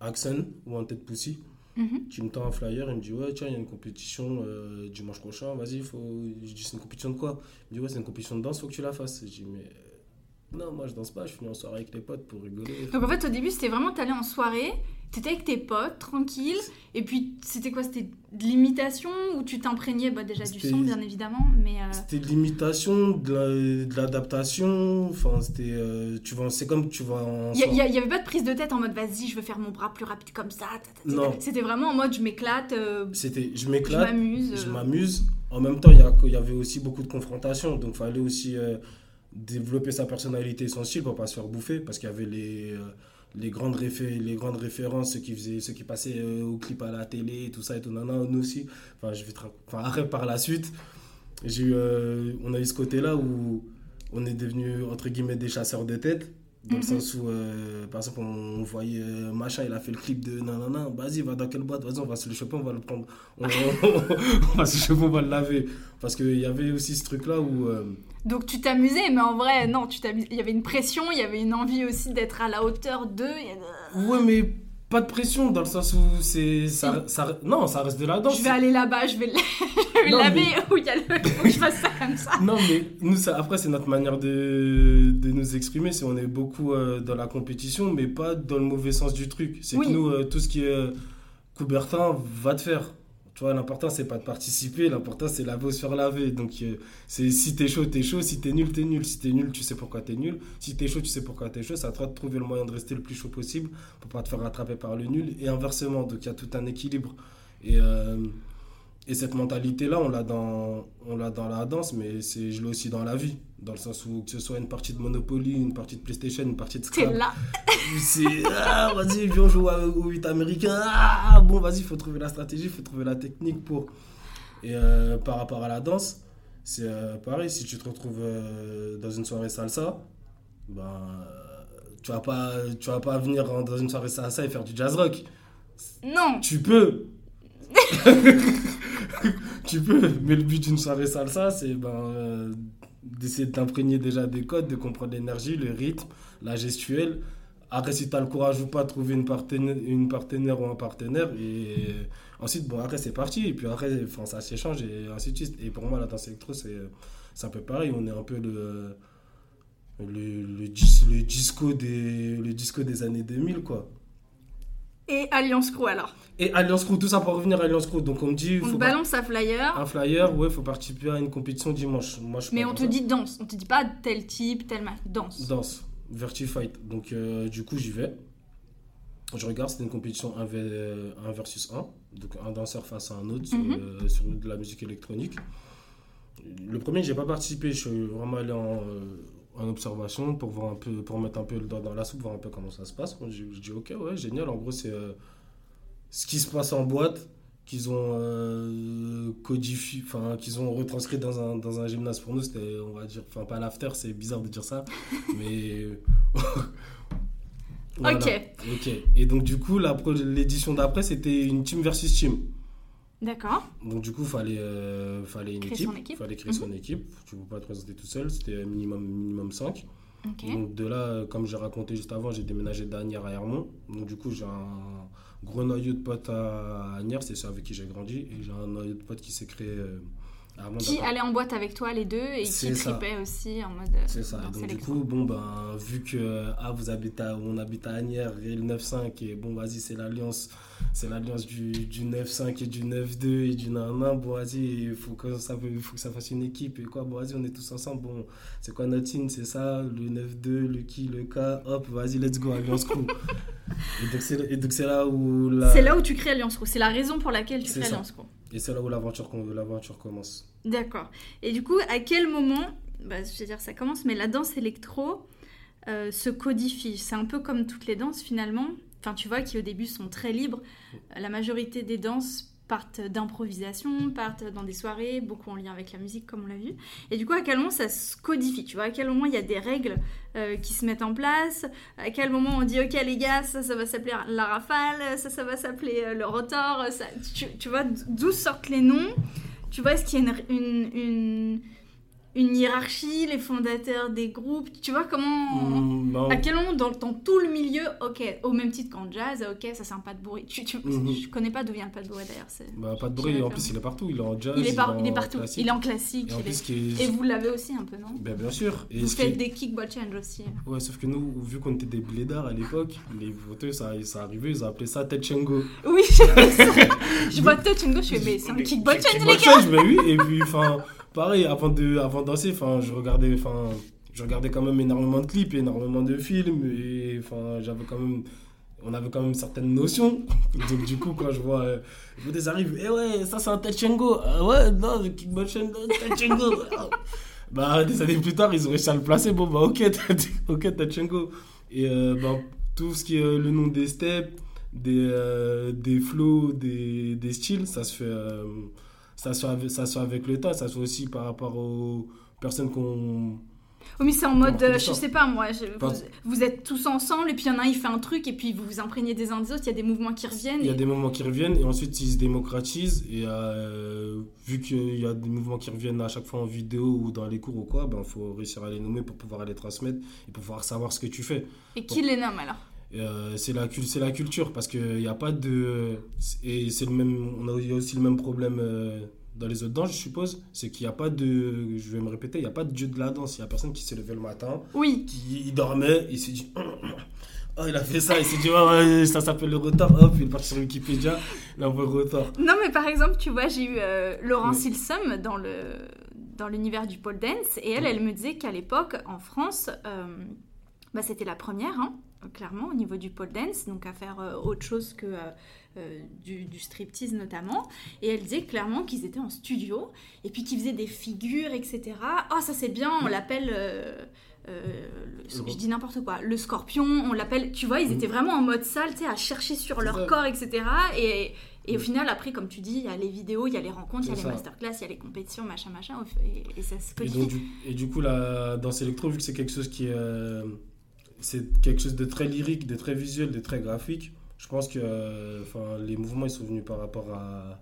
Speaker 2: Axen, ou un tête Pussy, Mhm. qui me tend un flyer, il me dit Ouais, tiens, il y a une compétition euh, dimanche prochain, vas-y, faut. Je dis C'est une compétition de quoi? Il me dit Ouais, c'est une compétition de danse, faut que tu la fasses. Je dis Mais non, moi je danse pas, je suis venu en soirée avec les potes pour rigoler.
Speaker 1: Donc en fait, au début, c'était vraiment t'allais en soirée, T'étais avec tes potes, tranquille, et puis c'était quoi C'était de l'imitation ou tu t'imprégnais bah, déjà du son, bien évidemment, mais... Euh,
Speaker 2: c'était de l'imitation, de l'adaptation, enfin c'était... Euh, tu c'est comme tu vas en...
Speaker 1: Il n'y avait pas de prise de tête en mode vas-y, je veux faire mon bras plus rapide comme ça. Non. C'était vraiment en mode je m'éclate. Euh,
Speaker 2: c'était je m'éclate.
Speaker 1: Je m'amuse.
Speaker 2: Je m'amuse. En même temps, il y, avait aussi beaucoup de confrontations, donc il fallait aussi développer sa personnalité et son style pour pas se faire bouffer, parce qu'il y avait les les grandes, réfé les grandes références, ceux qui, faisaient, ceux qui passaient euh, au clip à la télé, tout ça et tout, non, nous aussi. Enfin, je vais enfin, après, par la suite, j'ai eu, euh, on a eu ce côté-là où on est devenu, entre guillemets, des chasseurs de tête. Dans le mhm. sens où, euh, par exemple, on voyait machin, il a fait le clip de non, vas-y, va dans quelle boîte, vas-y, on va se le choper, on va le prendre, on, va se choper, on va le laver. Parce qu'il y avait aussi ce truc-là où
Speaker 1: donc tu t'amusais, mais en vrai, non, tu il y avait une pression, il y avait une envie aussi d'être à la hauteur d'eux.
Speaker 2: Ouais, mais pas de pression dans le sens où c'est ça, ça, non ça reste de la danse.
Speaker 1: Je vais aller là-bas je vais, le... laver où il y a le faut que je fasse ça comme ça.
Speaker 2: Non mais nous ça, après c'est notre manière de, de nous exprimer c'est on est beaucoup euh, dans la compétition mais pas dans le mauvais sens du truc. C'est que nous euh, tout ce qui est euh, Coubertin va te faire l'important, c'est pas de participer, l'important, c'est laver faire laver. Donc, euh, c'est si t'es chaud, t'es chaud. Si t'es nul, t'es nul. Si t'es nul, tu sais pourquoi t'es nul. Si t'es chaud, tu sais pourquoi t'es chaud. C'est à toi de trouver le moyen de rester le plus chaud possible pour pas te faire rattraper par le nul. Et inversement, donc il y a tout un équilibre. Et, euh, et cette mentalité-là, on l'a dans, on l'a dans la danse, mais c'est, je l'ai aussi dans la vie. Dans le sens où que ce soit une partie de Monopoly, une partie de PlayStation, une partie de
Speaker 1: Scrabble. là
Speaker 2: C'est, ah, vas-y, viens jouer au 8 américain. Ah, bon, vas-y, il faut trouver la stratégie, il faut trouver la technique pour. Et euh, par rapport à la danse, c'est euh, pareil, si tu te retrouves euh, dans une soirée salsa, ben, tu vas pas, tu vas pas venir dans une soirée salsa et faire du jazz rock.
Speaker 1: Non.
Speaker 2: Tu peux. tu peux, mais le but d'une soirée salsa, c'est ben, euh, d'essayer de t'imprégner déjà des codes, de comprendre l'énergie, le rythme, la gestuelle. Après, si tu as le courage ou pas, trouver une partenaire, une partenaire ou un partenaire. Et ensuite, bon, après, c'est parti. Et puis après, enfin, ça s'échange et ainsi de suite. Et pour moi, la danse électro, c'est un peu pareil. On est un peu le, le, le, disco, des, le disco des années 2000, quoi.
Speaker 1: Et Alliance Crew alors
Speaker 2: Et Alliance Crew, tout ça pour revenir à Alliance Crew. Donc on me dit.
Speaker 1: On balance un flyer.
Speaker 2: Un flyer, ouais, faut participer à une compétition dimanche. Moi,
Speaker 1: Mais on te dit danse, on te dit pas tel type, tel match. Danse.
Speaker 2: Danse, Vertifight. Donc euh, du coup, j'y vais. Je regarde, c'était une compétition 1, versus 1. Donc un danseur face à un autre sur, mhm. euh, sur de la musique électronique. Le premier, j'ai pas participé, je suis vraiment allé en. En observation pour voir un peu, pour mettre un peu le doigt dans la soupe, voir un peu comment ça se passe. je, dis ok, ouais, génial. En gros, c'est euh, ce qui se passe en boîte qu'ils ont euh, codifié, enfin qu'ils ont retranscrit dans un, dans un gymnase pour nous. C'était, on va dire, enfin pas l'after, c'est bizarre de dire ça, mais
Speaker 1: ok.
Speaker 2: Ok. Et donc du coup, l'édition d'après, c'était une team versus team.
Speaker 1: D'accord.
Speaker 2: Donc du coup, il fallait, euh, fallait une équipe. Il fallait créer son mhm. équipe. Tu ne peux pas te présenter tout seul. C'était minimum, minimum 5. Donc de là, comme j'ai raconté juste avant, j'ai déménagé d'Anières à Hermont. Donc du coup, j'ai un gros noyau de potes à Agnières, c'est ça avec qui j'ai grandi. Et j'ai un noyau de potes qui s'est créé euh,
Speaker 1: qui allait en boîte avec toi les deux et qui tripait aussi en mode.
Speaker 2: C'est ça. donc du coup, bon ben vu que ah vous habitez à, on habite à Agnières et le 9-5 et bon vas-y c'est l'alliance c'est l'alliance du, du 9-5 et du 9-2 et du 1 bon vas-y il faut que ça faut que ça fasse une équipe et quoi bon vas-y on est tous ensemble bon c'est quoi notre team c'est ça le 9-2 le qui le K hop vas-y let's go alliance crew. Et donc c'est là où
Speaker 1: c'est là où tu crées alliance crew c'est la raison pour laquelle tu crées alliance crew.
Speaker 2: Et c'est là où l'aventure commence
Speaker 1: D'accord. Et du coup, à quel moment, bah, je veux dire, ça commence, mais la danse électro euh, se codifie? C'est un peu comme toutes les danses finalement. enfin tu vois, qui au début sont très libres. La majorité des danses partent d'improvisation, partent dans des soirées, beaucoup en lien avec la musique comme on l'a vu. Et du coup, à quel moment ça se codifie? Tu vois, à quel moment il y a des règles euh, qui se mettent en place? À quel moment on dit, ok les gars, ça, ça va s'appeler la rafale, ça, ça va s'appeler euh, le rotor ça, tu, tu vois, d'où sortent les noms? Tu vois, est-ce qu'il y a une, une, une une hiérarchie, les fondateurs des groupes, tu vois comment... Mm, à quel moment dans, tout le milieu, ok, au même titre qu'en jazz, ok, ça c'est un pas de bruit. Tu, tu mhm. Je connais pas d'où vient le pas de bruit d'ailleurs.
Speaker 2: Bah, pas de bruit, en plus il est partout, il est en jazz,
Speaker 1: il est, il est partout, il est en classique. Et, vous l'avez aussi un peu, non
Speaker 2: ben, Bien sûr.
Speaker 1: Et vous faites des kickball change aussi.
Speaker 2: Ouais, sauf que nous, vu qu'on était des blédards à l'époque, les voteurs, ça, ça arrivait, ils appelé ça Tetchengo.
Speaker 1: Oui, je vois Tetchengo, je fais, mais c'est un kickball change les gars
Speaker 2: mais oui, et puis enfin pareil, avant de, avant de danser, enfin, je regardais, enfin, je regardais quand même énormément de clips, énormément de films, et enfin, j'avais quand même, on avait quand même certaines notions. Donc du coup, quand je vois, euh, les arrivent, eh ouais, ça c'est un Tachengo, ah ouais, non, kickboxing, Tachengo. bah des années plus tard, ils ont réussi à le placer. Bon bah ok, ok Tachengo. Et euh, bah, tout ce qui est euh, le nom des steps, des, des flows, des, des styles, ça se fait ça soit, avec, ça soit avec le temps, ça soit aussi par rapport aux personnes qu'on.
Speaker 1: Oui, mais c'est en mode, je sais pas moi, vous, êtes tous ensemble et puis il y en a un, il fait un truc et puis vous vous imprégnez des uns des autres, il y a des mouvements qui reviennent.
Speaker 2: Il y a des mouvements qui reviennent et ensuite ils se démocratisent et euh, vu qu'il y a des mouvements qui reviennent à chaque fois en vidéo ou dans les cours ou quoi, il ben, faut réussir à les nommer pour pouvoir les transmettre et pour pouvoir savoir ce que tu fais.
Speaker 1: Et qui les nomme alors?
Speaker 2: Euh, c'est la, la culture parce qu'il n'y a pas de. Et c'est le même, on a aussi le même problème euh, dans les autres danses, je suppose, c'est qu'il n'y a pas de. Je vais me répéter, il n'y a pas de dieu de la danse. Il n'y a personne qui s'est levé le matin.
Speaker 1: Oui.
Speaker 2: Qui il dormait, il s'est dit. Oh, il a fait ça, il s'est dit, ouais, ça s'appelle le retard. Hop, il est parti sur Wikipédia, il a le retard.
Speaker 1: Non, mais par exemple, tu vois, j'ai eu euh, Laurence Ilsum dans le dans l'univers du pole dance et elle, elle me disait qu'à l'époque, en France, euh, bah, c'était la première, hein, clairement, au niveau du pole dance, donc à faire euh, autre chose que euh, du, du, striptease notamment. Et elle disait clairement qu'ils étaient en studio et puis qu'ils faisaient des figures, etc. Oh, ça c'est bien, on l'appelle. Euh, euh, je dis n'importe quoi, le scorpion, on l'appelle, tu vois, ils étaient vraiment en mode salle, tu sais, à chercher sur leur corps, etc. Et, et, au final, après, comme tu dis, il y a les vidéos, il y a les rencontres, il y a les masterclass, il y a les compétitions, machin, machin, et, ça se
Speaker 2: et, du, et du coup, la danse électro, vu que c'est quelque chose qui est. c'est quelque chose de très lyrique, de très visuel, de très graphique, je pense que enfin, les mouvements ils sont venus par rapport à.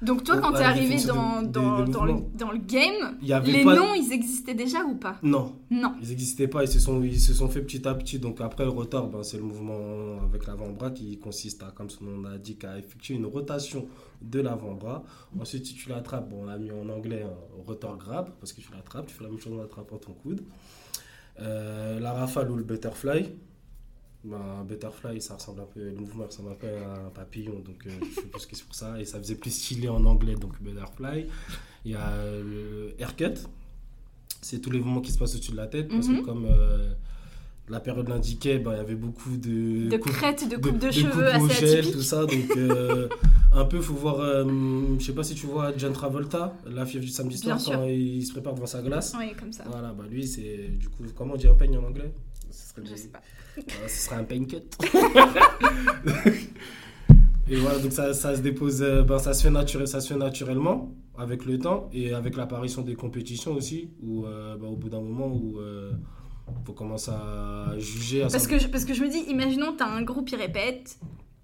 Speaker 1: Donc toi, quand tu es arrivé dans, dans, dans, le, dans, le, game, les noms, ils existaient déjà ou pas?
Speaker 2: Non.
Speaker 1: Non.
Speaker 2: Ils n'existaient pas, ils se, sont, ils se sont fait petit à petit. Donc après, le rotor, ben, c'est le mouvement avec l'avant-bras qui consiste à, comme son nom l'indique, à effectuer une rotation de l'avant-bras. Ensuite, si tu l'attrapes, bon, on l'a mis en anglais, un rotor grab, parce que tu l'attrapes, tu fais la même chose en attrapant ton coude. Euh, la rafale ou le butterfly, un butterfly, ça ressemble un peu, le mouvement ressemble un peu à un papillon, donc euh, je suppose que c'est pour ça. Et ça faisait plus stylé en anglais, donc butterfly. Il y a le haircut, c'est tous les mouvements qui se passent au-dessus de la tête, parce que mhm. comme euh, la période l'indiquait, bah, il y avait beaucoup de.
Speaker 1: De crêtes, de coupes de, cheveux assez atypiques.
Speaker 2: tout ça, donc euh, un peu, faut voir. je sais pas si tu vois John Travolta, la fièvre du samedi soir, quand il se prépare devant sa glace.
Speaker 1: Oui, comme ça.
Speaker 2: Voilà, bah lui, c'est. Du coup, comment on dit un peigne en anglais?
Speaker 1: Je sais pas.
Speaker 2: Euh, ce serait un pain cut. et voilà, donc ça, ça se dépose, euh, ben, ça, se fait naturel, ça se fait naturellement avec le temps et avec l'apparition des compétitions aussi, où euh, ben, au bout d'un moment où faut commencer à juger.
Speaker 1: parce, que je, parce que je me dis, imaginons, tu as un groupe, il répète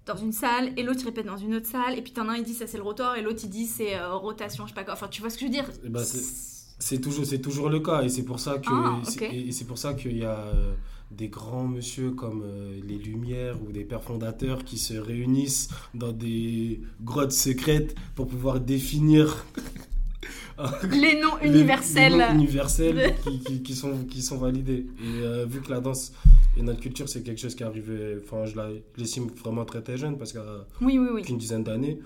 Speaker 1: dans une salle et l'autre il répète dans une autre salle et puis t'en as un il dit ça c'est le rotor et l'autre il dit c'est rotation je sais pas quoi. Enfin tu vois ce que je veux dire?
Speaker 2: Eh ben, c'est toujours toujours le cas et c'est pour ça que ah, et c'est pour ça qu'il y a des grands monsieur comme euh, les Lumières ou des pères fondateurs qui se réunissent dans des grottes secrètes pour pouvoir définir
Speaker 1: les noms universels,
Speaker 2: les, universels qui, qui, sont, qui sont validés. Et euh, vu que la danse et notre culture, c'est quelque chose qui est arrivé, enfin, je l'estime vraiment très très jeune parce qu'à
Speaker 1: oui, oui,
Speaker 2: une dizaine d'années,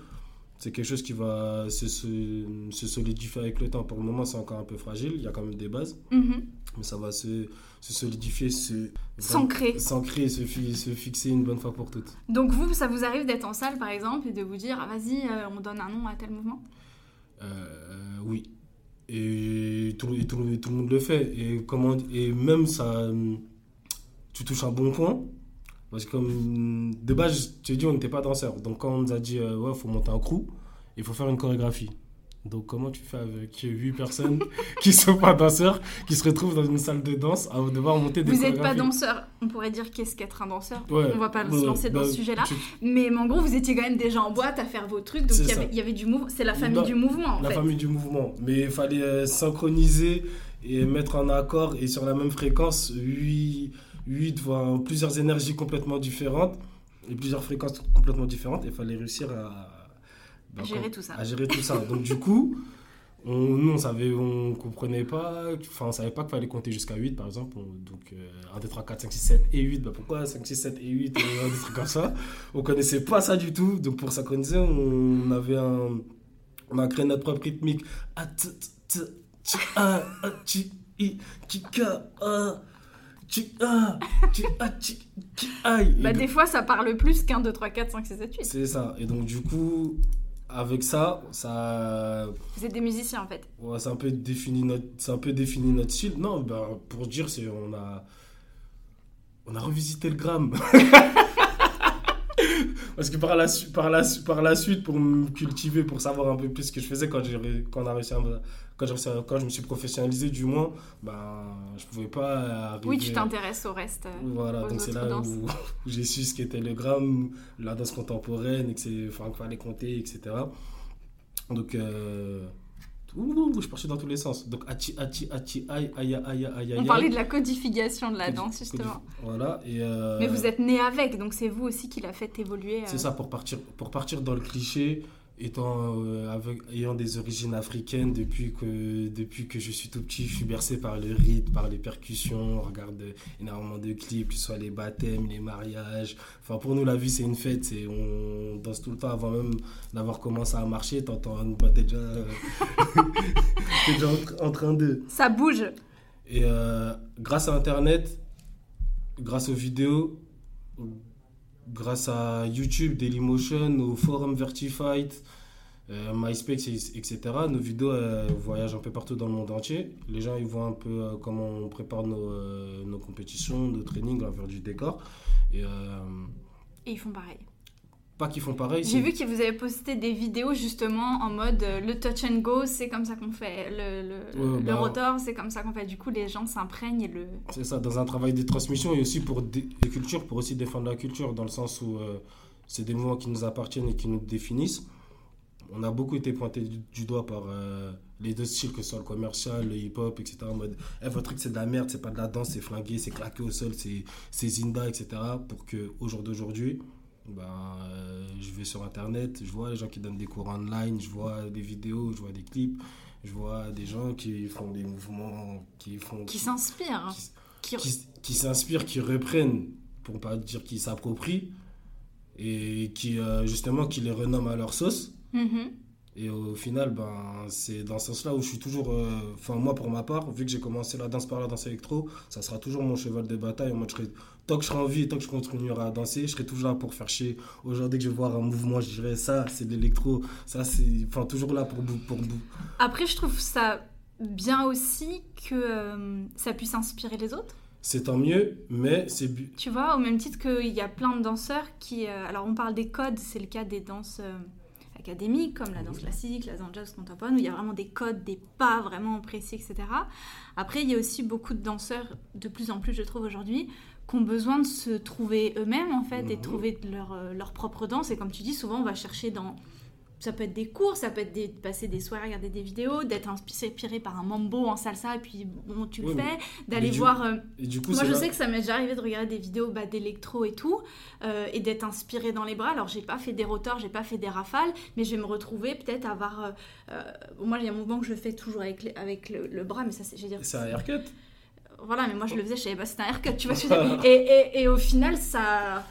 Speaker 2: c'est quelque chose qui va se, se, solidifier avec le temps. Pour le moment, c'est encore un peu fragile, il y a quand même des bases,
Speaker 1: mhm.
Speaker 2: mais ça va se, se solidifier, se
Speaker 1: s'ancrer,
Speaker 2: s'ancrer, se, se fixer une bonne fois pour toutes.
Speaker 1: Donc vous, ça vous arrive d'être en salle par exemple et de vous dire, ah, vas-y, euh, on donne un nom à tel mouvement?
Speaker 2: Euh, Oui. Et tout, et tout, le monde le fait. Et, comment, et même ça, tu touches un bon point, Parce que comme de base, je te dis, on n'était pas danseurs. Donc quand on nous a dit, euh, ouais, faut monter un crew, il faut faire une chorégraphie. Donc comment tu fais avec 8 personnes qui sont pas danseurs, qui se retrouvent dans une salle de danse à devoir monter des
Speaker 1: Vous n'êtes pas danseur. On pourrait dire qu'est-ce qu'être un danseur.
Speaker 2: Ouais,
Speaker 1: On va pas se lancer dans
Speaker 2: bah,
Speaker 1: ce sujet-là.
Speaker 2: tu-
Speaker 1: Mais, mais en gros, vous étiez quand même déjà en boîte à faire vos trucs. Donc il y, avait, il y avait du mouvement. C'est la famille
Speaker 2: Non,
Speaker 1: du mouvement en
Speaker 2: la
Speaker 1: fait.
Speaker 2: famille du mouvement. Mais il fallait euh, synchroniser et mettre en accord et sur la même fréquence 8, plusieurs énergies complètement différentes et plusieurs fréquences complètement différentes. Il fallait réussir à, bah,
Speaker 1: Gérer tout ça.
Speaker 2: à gérer tout ça. Donc du coup, on, nous on savait, on comprenait pas, enfin on savait pas qu'il fallait compter jusqu'à 8 par exemple. On- donc euh, 1, 2, 3, 4, 5, 6, 7 et 8. Bah, pourquoi 5, 6, 7 et 8 et euh, des trucs comme ça? On connaissait pas ça du tout. Donc pour synchroniser, on avait un... On a créé notre propre rythmique. Ah, ah, ah, ah, ah, ah,
Speaker 1: Bah, des fois, ça parle plus qu'un 2, 3, 4, 5, 6, 7, 8.
Speaker 2: C'est ça. Et donc du coup, avec ça, ça,
Speaker 1: Vous êtes des musiciens en fait.
Speaker 2: ouais, ça a un peu défini notre, a un peu défini notre style. Non, bah, pour dire, c'est on a, on a revisité le gramme. Parce que par la, par, la, par la suite, pour me cultiver, pour savoir un peu plus ce que je faisais quand, quand, on a réussi à me- quand, je me suis professionnalisé, du moins, ben, je pouvais pas arriver.
Speaker 1: Oui, tu t'intéresses au reste. euh,
Speaker 2: Voilà, donc c'est là
Speaker 1: danses.
Speaker 2: où, j'ai su ce qu'était le gramme, la danse contemporaine, et que c'est, enfin, qu'il fallait compter, etc. Donc, euh, je parti dans tous les sens. Donc, achi, achi, achi, aïe, aïe, aïe, aïe, aïe,
Speaker 1: On parlait de la codification de la danse justement.
Speaker 2: Voilà, et. euh,
Speaker 1: Mais vous êtes né avec, donc c'est vous aussi qui l'a fait évoluer. euh.
Speaker 2: C'est ça, pour partir, pour partir dans le cliché, étant, euh, avec, ayant des origines africaines, depuis que, depuis que je suis tout petit, je suis bercé par le rythme, par les percussions, on regarde énormément de clips, que ce soit les baptêmes, les mariages. Enfin, pour nous, la vie, c'est une fête. C'est, on danse tout le temps avant même d'avoir commencé à marcher. T'entends, bah, t'es déjà, euh, déjà en, en train de...
Speaker 1: Ça bouge.
Speaker 2: Et euh, grâce à Internet, grâce aux vidéos, grâce à YouTube, Dailymotion, au forum Vertified, euh, MySpace, et- etc., nos vidéos euh, voyagent un peu partout dans le monde entier. Les gens ils voient un peu euh, comment on prépare nos, euh, nos compétitions, nos trainings, l'envers du décor. Et
Speaker 1: ils font pareil.
Speaker 2: Pas qu'ils font pareil.
Speaker 1: J'ai vu que vous avez posté des vidéos justement en mode euh, le touch and go, c'est comme ça qu'on fait. Le, le,
Speaker 2: Ouais,
Speaker 1: le
Speaker 2: bah-
Speaker 1: rotor, c'est comme ça qu'on fait. Du coup, les gens s'imprègnent et le.
Speaker 2: C'est ça, dans un travail de transmission et aussi pour des cultures, pour aussi défendre la culture, dans le sens où euh, c'est des mouvements qui nous appartiennent et qui nous définissent. On a beaucoup été pointé du, du doigt par euh, les deux styles, que ce soit le commercial, le hip-hop, etc. En mode, Eh, votre truc c'est de la merde, c'est pas de la danse, c'est flingué, c'est claqué au sol, c'est zinda, etc. Pour que au jour d'aujourd'hui, ben, euh, je vais sur internet, je vois les gens qui donnent des cours online, je vois des vidéos, je vois des clips, je vois des gens qui font des mouvements, qui font
Speaker 1: qui s'inspirent.
Speaker 2: qui,
Speaker 1: Qui...
Speaker 2: qui, qui s'inspirent, qui reprennent, pour pas dire qui s'approprient, et qui euh, justement qui les renomment à leur sauce.
Speaker 1: Mhm.
Speaker 2: Et au final, ben, c'est dans ce sens-là où je suis toujours. euh, Enfin, moi, pour ma part, vu que j'ai commencé la danse par la danse électro, ça sera toujours mon cheval de bataille. Moi, je serai, tant que je serai en vie et tant que je continuerai à danser, je serai toujours là pour faire chier. Aujourd'hui, que je vais voir un mouvement, je dirais ça, c'est de l'électro. Ça, c'est. Enfin, toujours là pour bout. Pour bout.
Speaker 1: Après, je trouve ça bien aussi que euh, ça puisse inspirer les autres.
Speaker 2: C'est tant mieux, mais c'est.
Speaker 1: Tu vois, au même titre qu'il y a plein de danseurs qui... euh, alors on parle des codes, c'est le cas des danses euh, académiques, comme la danse classique, la danse jazz contemporaine, où il y a vraiment des codes, des pas vraiment précis, etc. Après, il y a aussi beaucoup de danseurs, de plus en plus je trouve aujourd'hui, qui ont besoin de se trouver eux-mêmes, en fait, et de
Speaker 2: Mhm.
Speaker 1: trouver leur, euh, leur propre danse. Et comme tu dis, souvent on va chercher dans... Ça peut être des cours, ça peut être des, passer des soirées, regarder des vidéos, d'être inspiré par un mambo en salsa, et puis bon, tu le
Speaker 2: Oui,
Speaker 1: fais, d'aller voir... euh,
Speaker 2: Et du coup,
Speaker 1: moi, je
Speaker 2: là-
Speaker 1: sais que ça m'est déjà arrivé de regarder des vidéos bah, d'électro et tout, euh, et d'être inspirée dans les bras. Alors, j'ai pas fait des rotors, j'ai pas fait des rafales, mais je vais me retrouver peut-être à avoir. euh, moi, il y a un mouvement que je fais toujours avec, les- avec le, le bras, mais ça, c'est.
Speaker 2: C'est un haircut?
Speaker 1: Voilà, mais moi, je le faisais, je savais pas si c'était un haircut, tu vois. et, et, et au final, ça.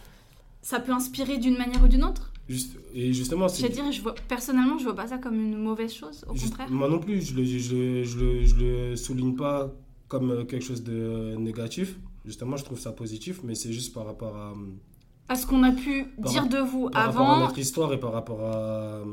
Speaker 1: Ça peut inspirer d'une manière ou d'une autre.
Speaker 2: Juste, et justement,
Speaker 1: Je
Speaker 2: c'est.
Speaker 1: veux dire, je vois, personnellement, je vois pas ça comme une mauvaise chose, au
Speaker 2: Juste-
Speaker 1: contraire.
Speaker 2: Moi non plus, je le, je, le, je, le, je le souligne pas comme euh, quelque chose de euh, négatif. Justement, je trouve ça positif, mais c'est juste par rapport à,
Speaker 1: À ce qu'on a pu
Speaker 2: Par
Speaker 1: dire de vous
Speaker 2: par rapport à
Speaker 1: avant.
Speaker 2: notre histoire et par rapport à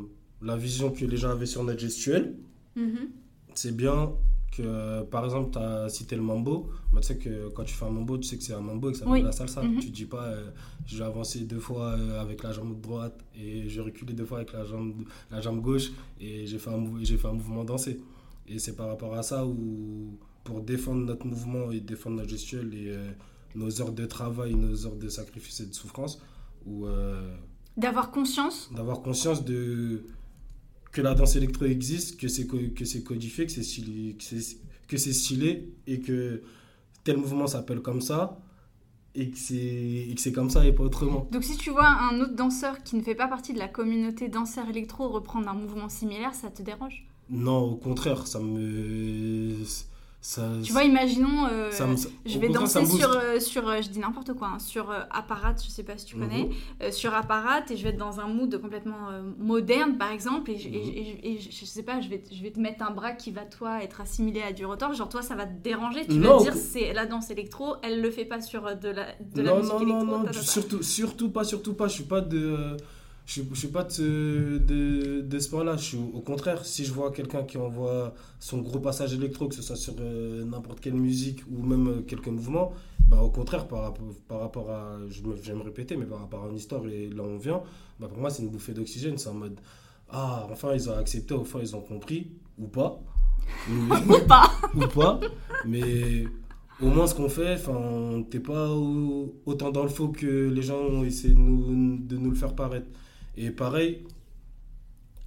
Speaker 2: la vision que les gens avaient sur notre gestuelle.
Speaker 1: Mhm.
Speaker 2: C'est bien que, euh, par exemple, tu as cité le mambo. Bah, tu sais que quand tu fais un mambo, tu sais que c'est un mambo et que ça
Speaker 1: Oui.
Speaker 2: fait la salsa.
Speaker 1: Mhm.
Speaker 2: Tu dis pas, euh, je vais avancer deux fois euh, avec la jambe droite et je vais reculer deux fois avec la jambe, la jambe gauche et j'ai fait, un fait mouvement dansé. Et c'est par rapport à ça où, pour défendre notre mouvement et défendre notre gestuelle et euh, nos heures de travail, nos heures de sacrifice et de souffrance, où. euh,
Speaker 1: D'avoir conscience.
Speaker 2: d'avoir conscience de que la danse électro existe, que c'est que c'est codifié, que c'est stylé, que c'est stylé et que tel mouvement s'appelle comme ça et que c'est et que c'est comme ça et pas autrement.
Speaker 1: Donc si tu vois un autre danseur qui ne fait pas partie de la communauté danseur électro reprendre un mouvement similaire, ça te dérange?
Speaker 2: Non, au contraire, ça me ça
Speaker 1: Tu vois, imaginons, euh,
Speaker 2: me-
Speaker 1: je vais danser sur, euh, sur euh, je dis n'importe quoi, hein, sur Apparat, je sais pas si tu connais,
Speaker 2: Mhm.
Speaker 1: euh, sur Apparat et je vais être dans un mood complètement moderne par exemple et, je- et et je sais pas, je vais, je vais te mettre un bras qui va toi être assimilé à du rotor, genre toi ça va te déranger, tu
Speaker 2: Non,
Speaker 1: vas te dire c'est la danse électro, elle le fait pas sur de la, de la
Speaker 2: non,
Speaker 1: musique
Speaker 2: non,
Speaker 1: électro.
Speaker 2: non, non,
Speaker 1: ta.
Speaker 2: surtout, surtout pas, surtout pas. Je suis pas de, je, je suis pas de, ce- de, de ce. Je suis au contraire, si je vois quelqu'un qui envoie son gros passage électro, que ce soit sur euh, n'importe quelle musique ou même euh, quelques mouvements, bah au contraire, par, rapport- par rapport à, je me- je vais me répéter, mais par rapport à une histoire et là où on vient, bah pour moi c'est une bouffée d'oxygène. C'est en mode, ah, enfin ils ont accepté, enfin ils ont compris ou pas.
Speaker 1: Ou pas
Speaker 2: ou pas, mais au moins ce qu'on fait, enfin, t'es pas au- autant dans le faux que les gens ont essayé de nous, de nous le faire paraître. Et pareil,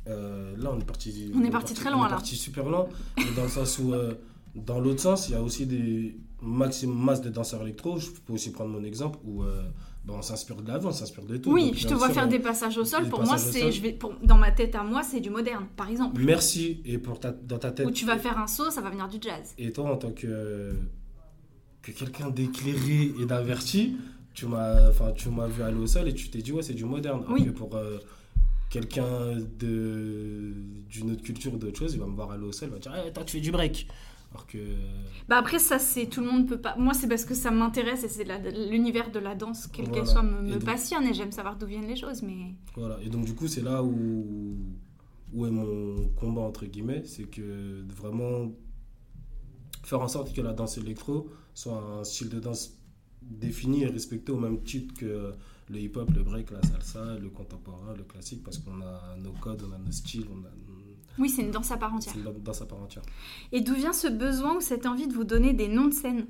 Speaker 2: euh, là on est parti.
Speaker 1: On est parti très loin,
Speaker 2: on est
Speaker 1: là.
Speaker 2: parti super loin, mais dans le sens où, euh, dans l'autre sens, il y a aussi des maximum masse de danseurs électro. Je peux aussi prendre mon exemple où euh, bah, on s'inspire de la vie, on s'inspire de tout.
Speaker 1: Oui,
Speaker 2: Donc,
Speaker 1: je te vois
Speaker 2: sûr,
Speaker 1: faire
Speaker 2: on-
Speaker 1: des passages au sol.
Speaker 2: des
Speaker 1: Pour moi, c'est,
Speaker 2: sol.
Speaker 1: je vais, pour- dans ma tête à moi, c'est du moderne, par exemple.
Speaker 2: Merci et pour ta, dans ta tête.
Speaker 1: Où tu vas faire un saut, ça va venir du jazz.
Speaker 2: Et toi, en tant que, que quelqu'un d'éclairé et d'averti, tu m'as, enfin, tu m'as vu aller au sol et tu t'es dit, ouais, c'est du moderne. Alors
Speaker 1: Oui.
Speaker 2: que pour euh, quelqu'un de, d'une autre culture, d'autre chose, il va me voir aller au sol, il va dire, eh, toi, tu fais du break. Alors que.
Speaker 1: Bah après ça c'est tout le monde peut pas. Moi c'est parce que ça m'intéresse et c'est l'univers de la danse quelle qu'elle
Speaker 2: Voilà.
Speaker 1: soit me, me
Speaker 2: Et donc-
Speaker 1: passionne et j'aime savoir d'où viennent les choses mais
Speaker 2: Voilà. Et donc, du coup, c'est là où, où est mon combat, entre guillemets. C'est que vraiment faire en sorte que la danse électro soit un style de danse défini et respecté au même titre que le hip-hop, le break, la salsa, le contemporain, le classique, parce qu'on a nos codes, on a nos styles, on a
Speaker 1: oui c'est une danse à part entière.
Speaker 2: c'est une danse à part entière.
Speaker 1: Et d'où vient ce besoin ou cette envie de vous donner des noms de scène?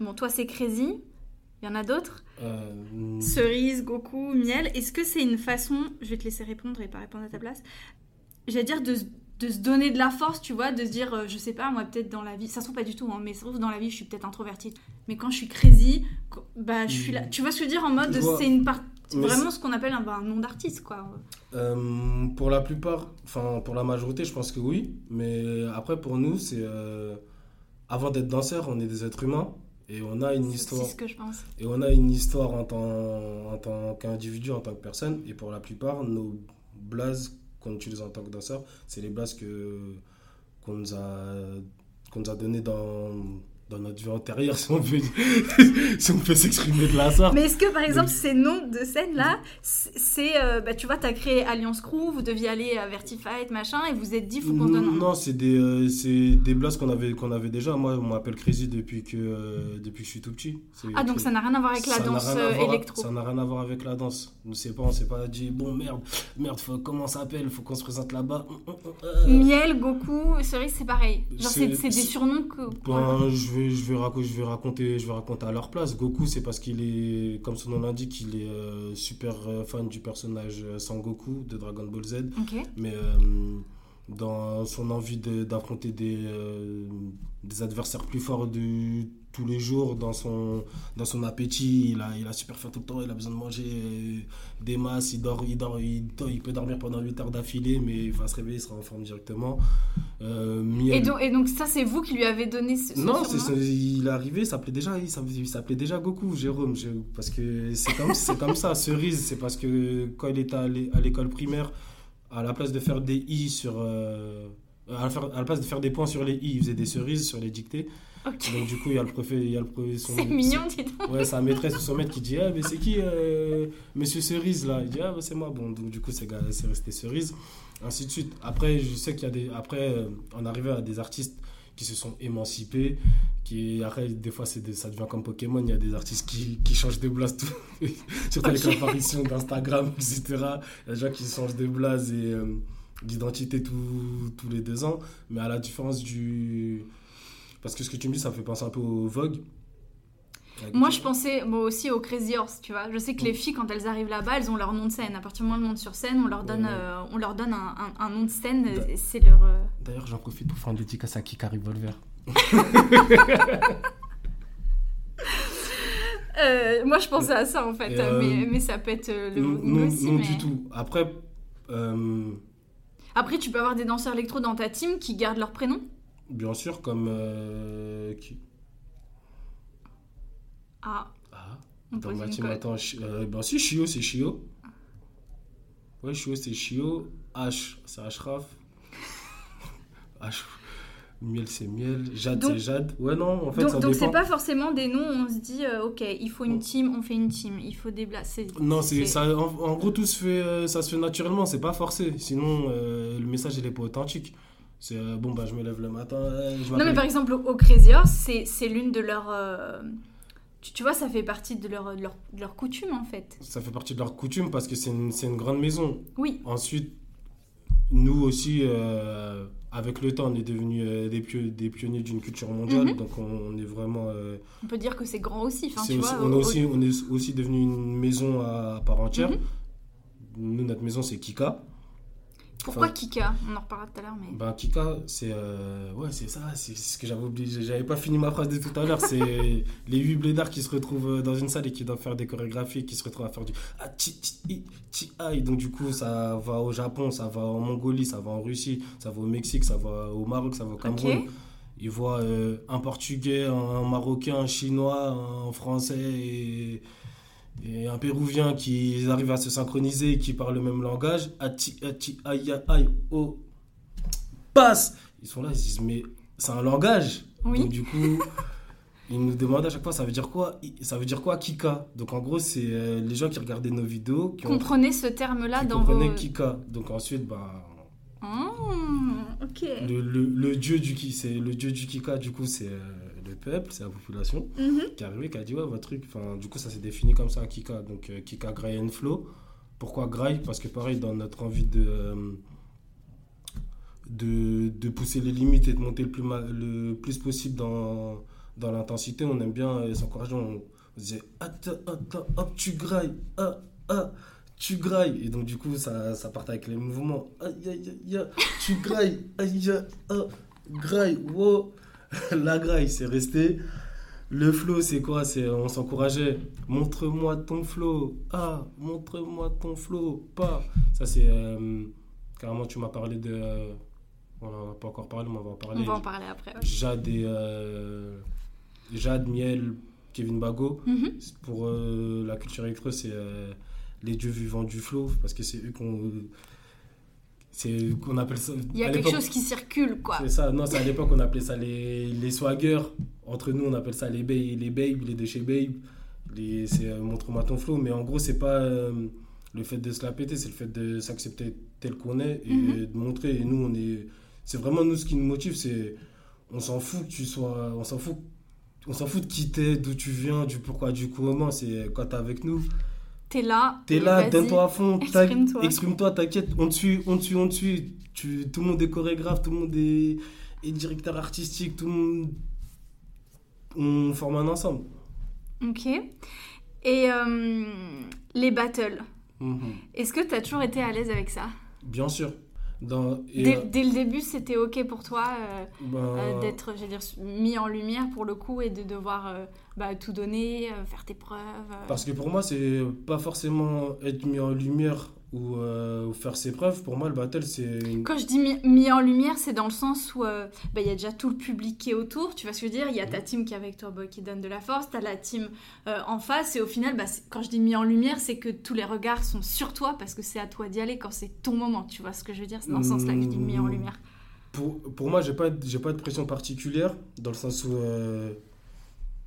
Speaker 1: Bon toi c'est Crazy, il y en a d'autres.
Speaker 2: Euh,
Speaker 1: Cerise, Goku, Miel. Est-ce que c'est une façon, je vais te laisser répondre et pas répondre à ta place, j'allais dire de, se- de se donner de la force, tu vois, de se dire, euh, je sais pas, moi peut-être dans la vie, ça se trouve pas du tout, hein, mais ça se trouve dans la vie je suis peut-être introvertie. Mais quand je suis crazy, bah je suis là. Tu vois ce que je veux dire en mode, c'est une part, vraiment ce qu'on appelle un, bah, un nom d'artiste, quoi.
Speaker 2: Euh, pour la plupart, enfin pour la majorité, je pense que oui. Mais après, pour nous, c'est euh, avant d'être danseur, on est des êtres humains et on a une histoire.
Speaker 1: ce que je pense.
Speaker 2: Et on a une histoire en tant, en tant qu'individu, en tant que personne. Et pour la plupart, nos blazes qu'on utilise en tant que danseur, c'est les blazes que, qu'on nous a, qu'on nous a donné dans, dans notre vie antérieure, si on peut, si on peut s'exprimer de la sorte.
Speaker 1: Mais est-ce que par exemple ces noms de scène là, c'est, euh, bah, tu vois, t'as créé Alliance Crew, vous deviez aller à Vertifight, machin, et vous êtes dit, faut qu'on donne un nom.
Speaker 2: Non, c'est des, euh, c'est des blazes qu'on avait, qu'on avait déjà. Moi, on m'appelle Crazy depuis que, euh, depuis que je suis tout petit.
Speaker 1: Ah donc ça n'a rien à voir avec la
Speaker 2: Ça
Speaker 1: danse euh,
Speaker 2: voir-
Speaker 1: électro.
Speaker 2: Ça n'a rien à voir avec la danse. On ne sait pas, on s'est pas dit, bon merde, merde, faut, comment ça s'appelle Faut qu'on se présente là-bas. Hum, hum, euh.
Speaker 1: Miel, Goku, Cerise, c'est pareil. Genre, c'est des surnoms que.
Speaker 2: Ben, je, vais, je, vais raconter, je, vais raconter, je vais raconter à leur place. Goku, c'est parce qu'il est, comme son nom l'indique, il est euh, super euh, fan du personnage euh, Sangoku de Dragon Ball Z. Mais euh, dans son envie de- d'affronter des, euh, des adversaires plus forts de tous les jours, dans son, dans son appétit, il a, il a super faim tout le temps, il a besoin de manger euh, des masses, il, dort, il, dort, il, peut dormir pendant 8 heures d'affilée, mais il va se réveiller, il sera en forme directement. Euh, Miel-
Speaker 1: Et donc, et donc ça, c'est vous qui lui avez donné ce, ce
Speaker 2: non,
Speaker 1: surnom
Speaker 2: c'est ce- il est arrivé, il s'appelait déjà, il s'appelait, déjà Goku, Jérôme, je- parce que c'est comme, c'est comme ça. Cerise, c'est parce que quand il était à l'é- à l'école primaire, à la place de faire des i sur, euh, à, la faire- à la place de faire des points sur les i, il faisait des cerises sur les dictées. Donc du coup, il y a le préfet, il y a le pré- son-
Speaker 1: C'est mignon, dis donc.
Speaker 2: Ouais, sa maîtresse ou son maître qui dit Ah, mais c'est qui euh, Monsieur Cerise là? Il dit Ah, bah, c'est moi. Bon, donc du coup, c'est resté Cerise. Ainsi de suite. Après, je sais qu'il y a des. Après, euh, on arrivait à des artistes qui se sont émancipés. Qui, après, des fois, c'est des- ça devient comme Pokémon. Il y a des artistes qui, qui changent de blase, tout- surtout avec
Speaker 1: Ok.
Speaker 2: l'apparition d'Instagram, etc. Il y a des gens qui changent de blase et euh, d'identité tous les deux ans. Mais à la différence du. Parce que ce que tu me dis, ça me fait penser un peu au Vogue.
Speaker 1: Moi, je pensais moi aussi au Crazy Horse, tu vois. Je sais que les filles, quand elles arrivent là-bas, elles ont leur nom de scène. À partir du moment où elles montent sur scène, on leur donne,
Speaker 2: Ouais.
Speaker 1: euh, on leur donne un, un- un nom de scène. C'est leur. euh,
Speaker 2: D'ailleurs, j'en profite pour faire une dédicace à Kika Revolver.
Speaker 1: Euh, moi, je pensais à ça en fait,
Speaker 2: euh,
Speaker 1: mais, mais ça peut être le
Speaker 2: Non,
Speaker 1: aussi.
Speaker 2: non
Speaker 1: mais-
Speaker 2: du tout. Après, euh,
Speaker 1: Après, tu peux avoir des danseurs électro dans ta team qui gardent leur prénom?
Speaker 2: Bien sûr, comme. euh, qui...
Speaker 1: Ah,
Speaker 2: Ah,
Speaker 1: on
Speaker 2: dans
Speaker 1: pose
Speaker 2: ma
Speaker 1: une
Speaker 2: team,
Speaker 1: colle.
Speaker 2: attends. Euh, ben si, Chio, c'est Chio. Ouais, Chio, c'est Chio. H, c'est Ashraf. H, Miel, c'est Miel. Jade, c'est Jade. Ouais, non, en fait,
Speaker 1: donc,
Speaker 2: ça
Speaker 1: donc c'est pas forcément des noms où on se dit euh, ok il faut une team on fait une team il faut des blagues
Speaker 2: Non, c'est ça. En, en gros, tout se fait, euh, ça se fait naturellement. C'est pas forcé. Sinon, euh, le message il est pas authentique. C'est euh, bon, bah je me lève le matin. euh, je
Speaker 1: non mais par exemple au Crazy Horse c'est l'une de leurs euh, tu, tu vois ça fait partie de leur, de leur, de leur coutume en fait
Speaker 2: Ça fait partie de leur coutume parce que c'est une, une grande maison.
Speaker 1: oui
Speaker 2: Ensuite, nous aussi, avec le temps, on est devenus des, pio- des pionniers d'une culture mondiale.
Speaker 1: Mhm.
Speaker 2: Donc, on, on est vraiment.
Speaker 1: on peut dire que c'est grand aussi enfin,
Speaker 2: c'est
Speaker 1: tu
Speaker 2: aussi-
Speaker 1: vois,
Speaker 2: on,
Speaker 1: au-
Speaker 2: aussi, on est aussi devenu une maison à, part entière.
Speaker 1: Mhm.
Speaker 2: Nous, notre maison, c'est Kika.
Speaker 1: Pourquoi
Speaker 2: enfin-
Speaker 1: Kika on en reparlera tout à l'heure mais
Speaker 2: Ben, Kika, c'est euh, ouais, c'est ça, c'est ce que j'avais oublié. J'avais pas fini ma phrase de tout à l'heure. C'est les huit blédards qui se retrouvent euh, dans une salle et qui doivent faire des chorégraphies, qui se retrouvent à faire du ah, ti, ti, ti. Donc, du coup, ça va au Japon, ça va en Mongolie, ça va en Russie, ça va au Mexique, ça va au Maroc, ça va au Cameroun.
Speaker 1: ok
Speaker 2: Ils voient euh, un Portugais, un Marocain, un Chinois, un Français et, et un Péruvien qui arrivent à se synchroniser et qui parlent le même langage. Ati, ati, aïe, aïe, oh, passe Ils sont là, ils se disent, mais c'est un langage.
Speaker 1: Oui.
Speaker 2: Donc, du coup, ils nous demandent à chaque fois, ça veut dire quoi Ça veut dire quoi, Kika? Donc, en gros, c'est euh, les gens qui regardaient nos vidéos qui, ont,
Speaker 1: comprenez ce terme là
Speaker 2: qui
Speaker 1: dans vos
Speaker 2: comprenaient Kika. Donc, ensuite, bah.
Speaker 1: Ah, ok
Speaker 2: Le, le, le dieu du ki, c'est le dieu du Kika, du coup, c'est euh, peuple, c'est la population
Speaker 1: Mhm.
Speaker 2: qui est arrivé, qui a dit ouais, votre truc. Enfin, du coup, ça s'est défini comme ça, Kika. Donc, euh, Kika, Grail and Flow. Pourquoi Grail Parce que, pareil, dans notre envie de, euh, de, de pousser les limites et de monter le plus, ma- le plus possible dans, dans l'intensité, on aime bien euh, s'encourager. On, on disait attends, attends, hop, tu grailles, ah, ah. Tu grailles, et donc du coup ça, ça partait avec les mouvements. Aïe, aïe, aïe, aïe, tu grailles, aïe, aïe, ah, graille, wow. La graille, c'est resté. Le flow, c'est quoi? C'est on s'encourageait. Montre-moi ton flow. Ah, montre-moi ton flow. Pas. Ça, c'est. euh, carrément, tu m'as parlé de. euh, on n'en a pas encore parlé, mais on va en parler.
Speaker 1: on va en parler après ouais.
Speaker 2: Jade et. euh, Jade, Miel, Kevin Bago.
Speaker 1: Mhm.
Speaker 2: C'est Pour euh, la culture électro, c'est les dieux vivants du flow. Parce que c'est eux qu'on. C'est qu'on appelle ça.
Speaker 1: il y a quelque chose qui circule quoi
Speaker 2: c'est ça, non, c'est à l'époque on appelait ça les, les swaggers. Entre nous, on appelle ça les, ba- les babes, les déchets babes. Les, c'est euh, montre-moi ton flow. Mais en gros, c'est pas euh, le fait de se la péter, c'est le fait de s'accepter tel qu'on est et
Speaker 1: Mhm.
Speaker 2: de montrer. Et nous, on est. C'est vraiment nous ce qui nous motive, c'est. On s'en fout que tu sois. On s'en fout. On s'en fout de qui t'es, d'où tu viens, du pourquoi, du comment. C'est quand t'es avec nous.
Speaker 1: T'es là
Speaker 2: T'es là, donne-toi à fond,
Speaker 1: exprime-toi.
Speaker 2: exprime-toi, t'inquiète, on te suit, on te suit, on te suit. Tu, tout le monde est chorégraphe, tout le monde est, est directeur artistique, tout le monde. On forme un ensemble.
Speaker 1: Ok. Et euh, les battles,
Speaker 2: Mhm.
Speaker 1: est-ce que tu as toujours été à l'aise avec ça?
Speaker 2: Bien sûr. Dans, et,
Speaker 1: dès,
Speaker 2: euh,
Speaker 1: dès le début, c'était ok pour toi euh,
Speaker 2: ben,
Speaker 1: euh, d'être, dire, mis en lumière pour le coup et de devoir bah, tout donner, faire tes preuves.
Speaker 2: Parce que pour moi, c'est pas forcément être mis en lumière ou euh, ou faire ses preuves. Pour moi, le battle, c'est. une-
Speaker 1: Quand je dis mis, mis en lumière, c'est dans le sens où euh, bah, il y a déjà tout le public qui est autour, tu vois ce que je veux dire? Il y a ta team qui est avec toi, bah, qui donne de la force, tu as la team euh, en face, et au final, bah, quand je dis mis en lumière, c'est que tous les regards sont sur toi parce que c'est à toi d'y aller quand c'est ton moment, tu vois ce que je veux dire? C'est dans ce sens-là que je dis mis en lumière.
Speaker 2: Pour, pour moi, j'ai pas, pas de pression particulière, dans le sens où. euh,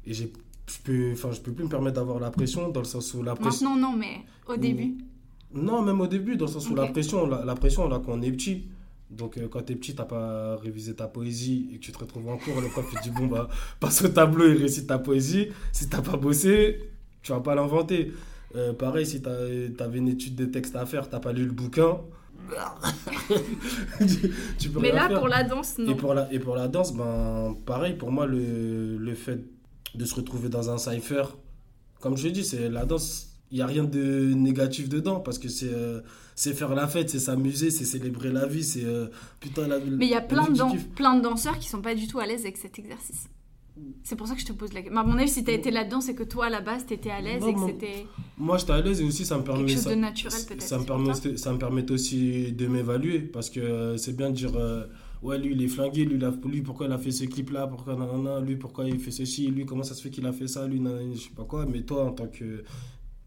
Speaker 2: et j'ai. Je peux, enfin, je peux plus me permettre d'avoir la pression, dans le sens où la pression.
Speaker 1: Maintenant, non, mais au début.
Speaker 2: Non, même au début, dans le sens où la pression, la, la pression, là, quand on est petit, Donc euh, quand t'es petit, t'as pas révisé ta poésie et que tu te retrouves en cours, le prof il dit bon bah passe au tableau et récite ta poésie. Si t'as pas bossé, tu vas pas l'inventer. Euh, pareil, si t'avais une étude de texte à faire, t'as pas lu le bouquin.
Speaker 1: tu, tu peux
Speaker 2: Mais
Speaker 1: là,
Speaker 2: faire.
Speaker 1: pour la danse, non.
Speaker 2: Et pour la, et pour la danse, ben, pareil, pour moi, le, le fait de se retrouver dans un cypher, comme je l'ai dit, c'est la danse, il n'y a rien de négatif dedans, parce que c'est euh, c'est faire la fête, c'est s'amuser, c'est célébrer la vie, c'est... euh, putain, la,
Speaker 1: Mais il y a plein de, dan- plein de danseurs qui sont pas du tout à l'aise avec cet exercice. C'est pour ça que je te pose la question. À mon avis, si t'as été là-dedans, c'est que toi, à la base, t'étais à l'aise
Speaker 2: Non,
Speaker 1: et que c'était
Speaker 2: Moi, j'étais à l'aise et aussi, ça me permet...
Speaker 1: quelque chose
Speaker 2: ça-
Speaker 1: de naturel, peut-être.
Speaker 2: Ça me, permet,
Speaker 1: ça.
Speaker 2: me permet aussi de m'évaluer parce que euh, c'est bien de dire euh, ouais lui il est flingué lui, lui pourquoi il a fait ce clip là pourquoi nanana, lui pourquoi il fait ceci lui comment ça se fait qu'il a fait ça lui nanana, je sais pas quoi mais toi en tant que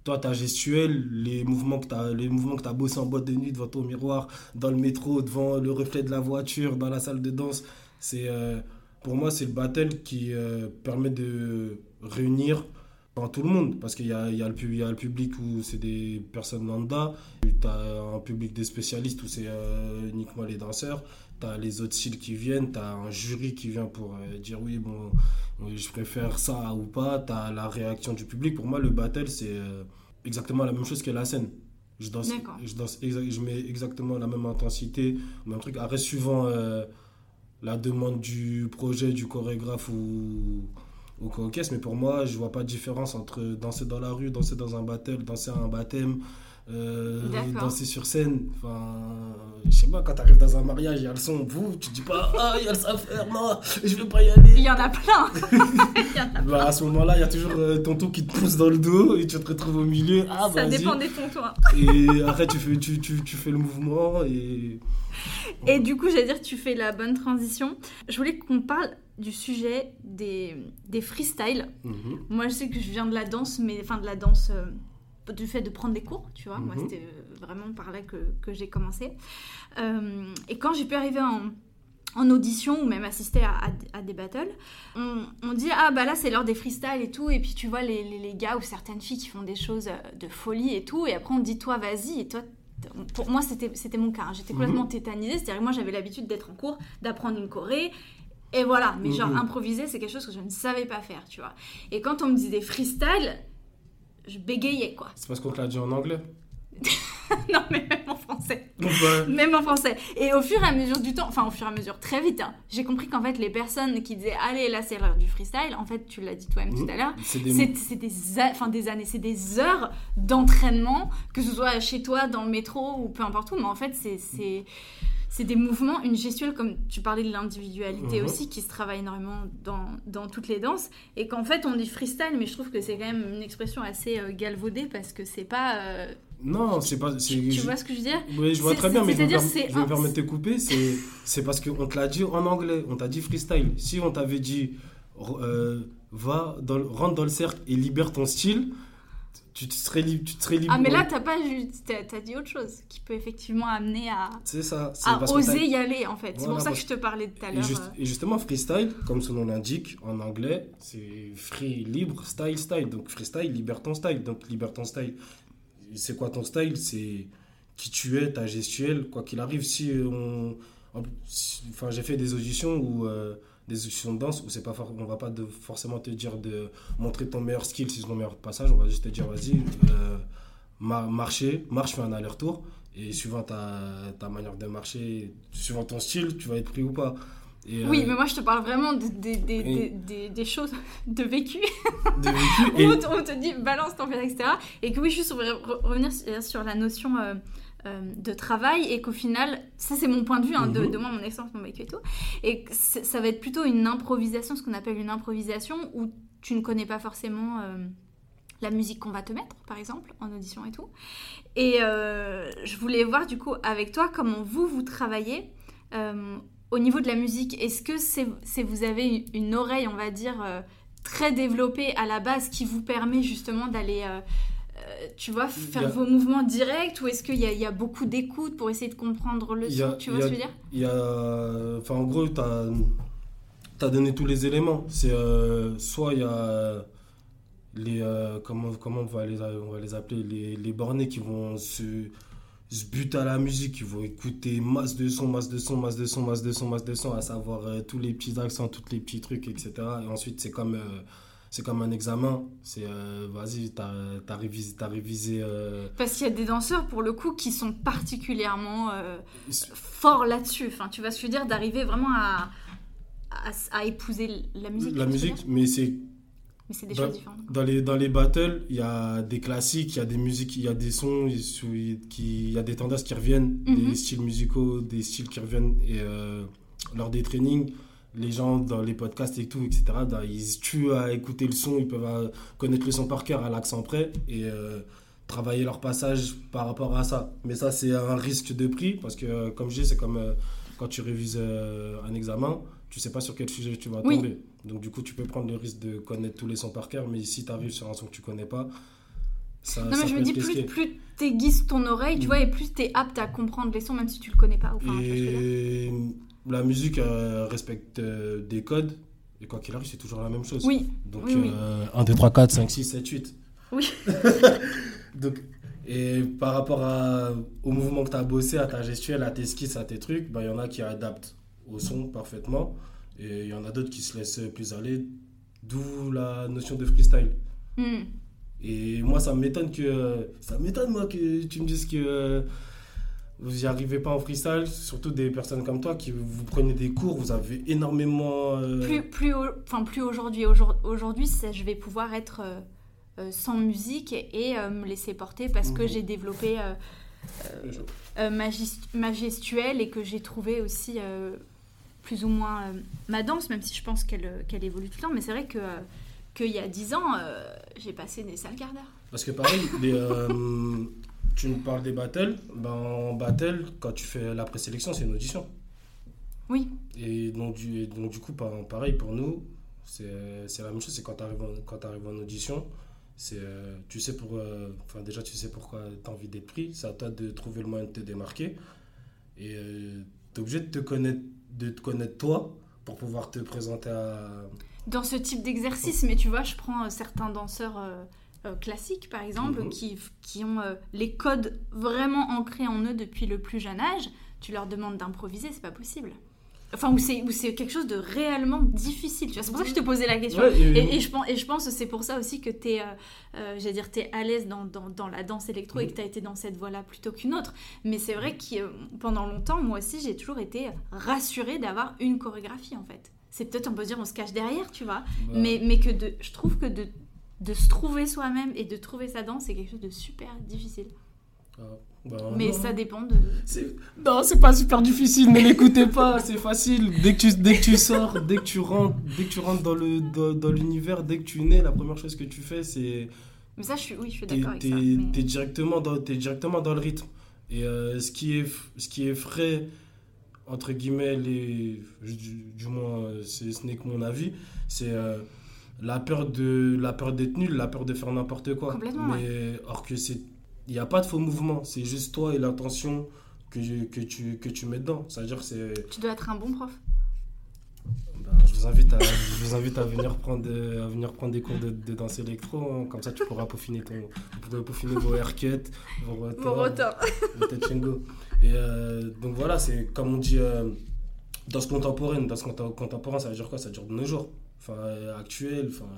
Speaker 2: toi ta gestuelle les mouvements que t'as les mouvements que bossé en boîte de nuit devant ton miroir dans le métro devant le reflet de la voiture dans la salle de danse c'est euh, pour moi c'est le battle qui euh, permet de réunir tout le monde, parce qu'il y y, a le pub- il y a le public où c'est des personnes lambda, tu as un public des spécialistes où c'est euh, uniquement les danseurs, tu as les autres styles qui viennent, tu as un jury qui vient pour euh, dire oui, bon, je préfère ça ou pas, tu as la réaction du public. Pour moi, le battle, c'est euh, exactement la même chose que la scène. Je danse, je, danse je mets exactement la même intensité, le même truc. Après, suivant la demande du projet, du chorégraphe ou au orchestre, mais pour moi, je vois pas de différence entre danser dans la rue, danser dans un battle, danser à un baptême, euh, danser sur scène. Enfin, je sais pas, quand tu arrives dans un mariage, il y a le son, vous, tu dis pas, ah, il y a le affaire, non, je vais pas y
Speaker 1: Il
Speaker 2: aller.
Speaker 1: y en a plein Il y en a
Speaker 2: Bah, à ce moment-là, il y a toujours euh, tonton qui te pousse dans le dos et tu te retrouves au milieu. Ah,
Speaker 1: Ça dépend des tontons.
Speaker 2: Et après, tu fais, tu, tu, tu fais le mouvement et.
Speaker 1: Et du coup, j'allais dire, tu fais la bonne transition. Je voulais qu'on parle du sujet des, des freestyles.
Speaker 2: Mhm.
Speaker 1: Moi, je sais que je viens de la danse, mais enfin de la danse, euh, du fait de prendre des cours, tu vois. Moi,
Speaker 2: Mhm.
Speaker 1: c'était euh, vraiment par là que, que j'ai commencé. Euh, et quand j'ai pu arriver en, en audition ou même assister à, à- à des battles, on, on dit ah bah là c'est l'heure des freestyles et tout, et puis tu vois les, les- les gars ou certaines filles qui font des choses euh, de folie et tout, et après on dit toi vas-y, et toi pour moi c'était mon cas, hein. j'étais complètement
Speaker 2: Mhm.
Speaker 1: tétanisée, c'est-à-dire que moi j'avais l'habitude d'être en cours, d'apprendre une choré. Et voilà, mais genre
Speaker 2: Mhm.
Speaker 1: improviser, c'est quelque chose que je ne savais pas faire, tu vois. Et quand on me disait freestyle, je bégayais quoi.
Speaker 2: C'est parce qu'on te l'a dit en anglais.
Speaker 1: non, mais même en français. Même en français. Et au fur et à mesure du temps, enfin au fur et à mesure, très vite, hein, j'ai compris qu'en fait les personnes qui disaient allez là c'est l'heure du freestyle, en fait tu l'as dit toi-même
Speaker 2: Mhm.
Speaker 1: tout à l'heure,
Speaker 2: c'est des
Speaker 1: des, a- enfin, des années, c'est des heures d'entraînement, que ce soit chez toi, dans le métro ou peu importe où, mais en fait c'est- c'est des mouvements, une gestuelle, comme tu parlais de l'individualité
Speaker 2: Mhm.
Speaker 1: aussi, qui se travaille énormément dans, dans toutes les danses, et qu'en fait on dit freestyle, mais je trouve que c'est quand même une expression assez euh, galvaudée parce que c'est pas... euh,
Speaker 2: Non, c'est pas.
Speaker 1: tu, vois ce que je veux dire
Speaker 2: Oui, je vois très bien, mais je me, perm- je permets de te couper. C'est parce qu'on te l'a dit en anglais. On t'a dit freestyle. Si on t'avait dit euh, va dans, rentre dans le cercle et libère ton style, tu te serais, libre tu te serais libre.
Speaker 1: Ah mais là t'as pas t'as, dit autre chose qui peut effectivement amener à,
Speaker 2: c'est ça. c'est
Speaker 1: à oser y aller en fait. c'est pour ça que je te parlais tout à
Speaker 2: Et,
Speaker 1: l'heure.
Speaker 2: juste-
Speaker 1: euh.
Speaker 2: et justement, freestyle, comme son nom l'indique, en anglais, c'est free, libre, style, style. Donc freestyle, libère ton style. Donc libère ton style. C'est quoi ton style? C'est qui tu es, ta gestuelle, quoi qu'il arrive. Si on. Enfin, j'ai fait des auditions où. euh, des auditions de danse où c'est pas on va pas de, forcément te dire de montrer ton meilleur skill si c'est ton meilleur passage on va juste te dire vas-y euh, marcher marche fais un aller-retour et suivant ta, ta manière de marcher suivant ton style tu vas être pris ou pas Et,
Speaker 1: Oui,
Speaker 2: euh,
Speaker 1: mais moi je te parle vraiment de- de- des- choses de vécu
Speaker 2: de vécu,
Speaker 1: où
Speaker 2: et-
Speaker 1: on te, on te dit balance ton fait, etc. Et que oui, juste revenir sur, la notion euh, euh, de travail et qu'au final, ça c'est mon point de vue, hein, de,
Speaker 2: Mhm.
Speaker 1: de moi, mon expérience, mon vécu et tout, et ça va être plutôt une improvisation, ce qu'on appelle une improvisation, où tu ne connais pas forcément euh, la musique qu'on va te mettre, par exemple, en audition et tout. Et euh, je voulais voir du coup avec toi comment vous, vous travaillez. euh, au niveau de la musique, est-ce que c'est vous avez une, une oreille, on va dire, euh, très développée à la base qui vous permet justement d'aller, euh, euh, tu vois, faire
Speaker 2: a-
Speaker 1: vos mouvements directs ou est-ce qu'il y, y a beaucoup d'écoute pour essayer de comprendre le
Speaker 2: y a-
Speaker 1: son Tu vois ce
Speaker 2: a-
Speaker 1: que je veux dire?
Speaker 2: Il y a. Enfin, en gros, tu as, donné tous les éléments. C'est euh, soit il y a les. euh, comment, comment on, va les, on va les appeler les, les bornés qui vont se se butent à la musique, ils vont écouter masse de son, masse de son, masse de son, masse de son, masse de son, à savoir euh, tous les petits accents, tous les petits trucs, etc. Et ensuite, c'est comme, euh, c'est comme un examen. C'est, euh, vas-y, t'as, t'as révisé. T'as révisé
Speaker 1: Parce qu'il y a des danseurs, pour le coup, qui sont particulièrement forts là-dessus. Enfin, tu vas se dire d'arriver vraiment à, à, à, épouser la musique.
Speaker 2: La musique, mais c'est
Speaker 1: mais c'est des dans, choses différentes.
Speaker 2: Dans les, dans les battles, il y a des classiques, il y a des musiques, il y a des sons, il y a des tendances qui reviennent, des mhm. styles musicaux, des styles qui reviennent. Et euh, lors des trainings, les gens dans les podcasts et tout, etc., bah, ils se tuent à écouter le son, ils peuvent euh, connaître le son par cœur à l'accent près et euh, travailler leur passage par rapport à ça. Mais ça, c'est un risque de prix parce que, comme je dis, c'est comme quand tu révises un examen tu sais pas sur quel sujet tu vas tomber. Donc du coup, tu peux prendre le risque de connaître tous les sons par cœur, mais si tu arrives sur un son que tu connais pas,
Speaker 1: ça, non, mais je me dis, plus, plus tu aiguises ton oreille, tu mm. vois, et plus tu es apte à comprendre les sons, même si tu le connais pas.
Speaker 2: Enfin, et la musique respecte euh, des codes, et quoi qu'il arrive, c'est toujours la même chose.
Speaker 1: Oui.
Speaker 2: Donc
Speaker 1: oui,
Speaker 2: 1, 2, 3, 4, 5, 6, 7, 8.
Speaker 1: Oui.
Speaker 2: Donc, et par rapport à, au mouvement que tu as bossé, à ta gestuelle, à tes skis, à tes trucs, bah, il y en a qui adaptent au son parfaitement. Et il y en a d'autres qui se laissent plus aller, d'où la notion de freestyle. Hmm. Et moi, ça m'étonne que ça m'étonne moi que tu me dises que vous n'y arrivez pas en freestyle, surtout des personnes comme toi qui vous prenez des cours, vous avez énormément.
Speaker 1: Euh, plus plus enfin plus aujourd'hui. Aujourd'hui, je vais pouvoir être euh, euh, sans musique et, me laisser porter parce que mhm. j'ai développé ma, ma, gestuelle et que j'ai trouvé aussi plus ou moins ma danse, même si je pense qu'elle évolue tout le temps. Mais c'est vrai que qu'il y a 10 ans, j'ai passé des sales quarts d'heure.
Speaker 2: Parce que pareil, tu me parles des battles. Ben, en battle, quand tu fais la présélection, c'est une audition.
Speaker 1: Oui.
Speaker 2: Et donc, du, donc, du coup, pareil pour nous, c'est la même chose. C'est quand tu arrives, arrives en audition, c'est tu sais pour enfin déjà tu sais pourquoi tu as envie d'être pris c'est à toi de trouver le moyen de te démarquer et tu es obligé de te connaître de te connaître toi pour pouvoir te présenter à...
Speaker 1: Dans ce type d'exercice, mais tu vois, je prends euh, certains danseurs euh, euh, classiques, par exemple, mhm. qui, qui ont les codes vraiment ancrés en eux depuis le plus jeune âge. Tu leur demandes d'improviser, c'est pas possible. Enfin, où c'est, quelque chose de réellement difficile. C'est pour ça que je te posais la question. et, je pense, et je pense que c'est pour ça aussi que tu es, euh, euh dire, es à l'aise dans, dans, dans, la danse électro et que tu as été dans cette voie-là plutôt qu'une autre. Mais c'est vrai que euh, pendant longtemps, moi aussi, j'ai toujours été rassurée d'avoir une chorégraphie, en fait. C'est peut-être, on peut dire, on se cache derrière, tu vois. Mais, mais que de, je trouve que de, de se trouver soi-même et de trouver sa danse, c'est quelque chose de super difficile. Ah. Bah, mais ça dépend de.
Speaker 2: Non, c'est pas super difficile, ne l'écoutez pas, c'est facile. Dès que, tu, dès que tu sors, dès que tu rentres, dès que tu rentres dans, le, dans, l'univers, dès que tu nais, la première chose que tu fais, c'est.
Speaker 1: Mais ça, je suis, oui, je suis d'accord avec ça.
Speaker 2: T'es, directement dans, es directement dans le rythme. Et euh, ce, qui est, ce qui est frais, entre guillemets, les, du, moins, c'est, ce n'est que mon avis, c'est. Euh, la peur de la peur d'être nul, la peur de faire n'importe quoi.
Speaker 1: Complètement,
Speaker 2: mais or que c'est il n'y a pas de faux mouvement. C'est juste toi et l'intention que, que, tu, que tu mets dedans. C'est-à-dire c'est...
Speaker 1: Tu dois être un bon prof.
Speaker 2: Ben, je, vous invite à, je vous invite à venir prendre, à venir prendre des cours de, de danse électro. Hein. Comme ça, tu pourras peaufiner, ton, peaufiner vos haircuts, vos
Speaker 1: rotors,
Speaker 2: vos Et euh, donc voilà, c'est comme on dit euh, danse contemporaine. Danse contemporaine, ça veut dire quoi? Ça veut dire de nos jours. Enfin, euh, actuel, enfin,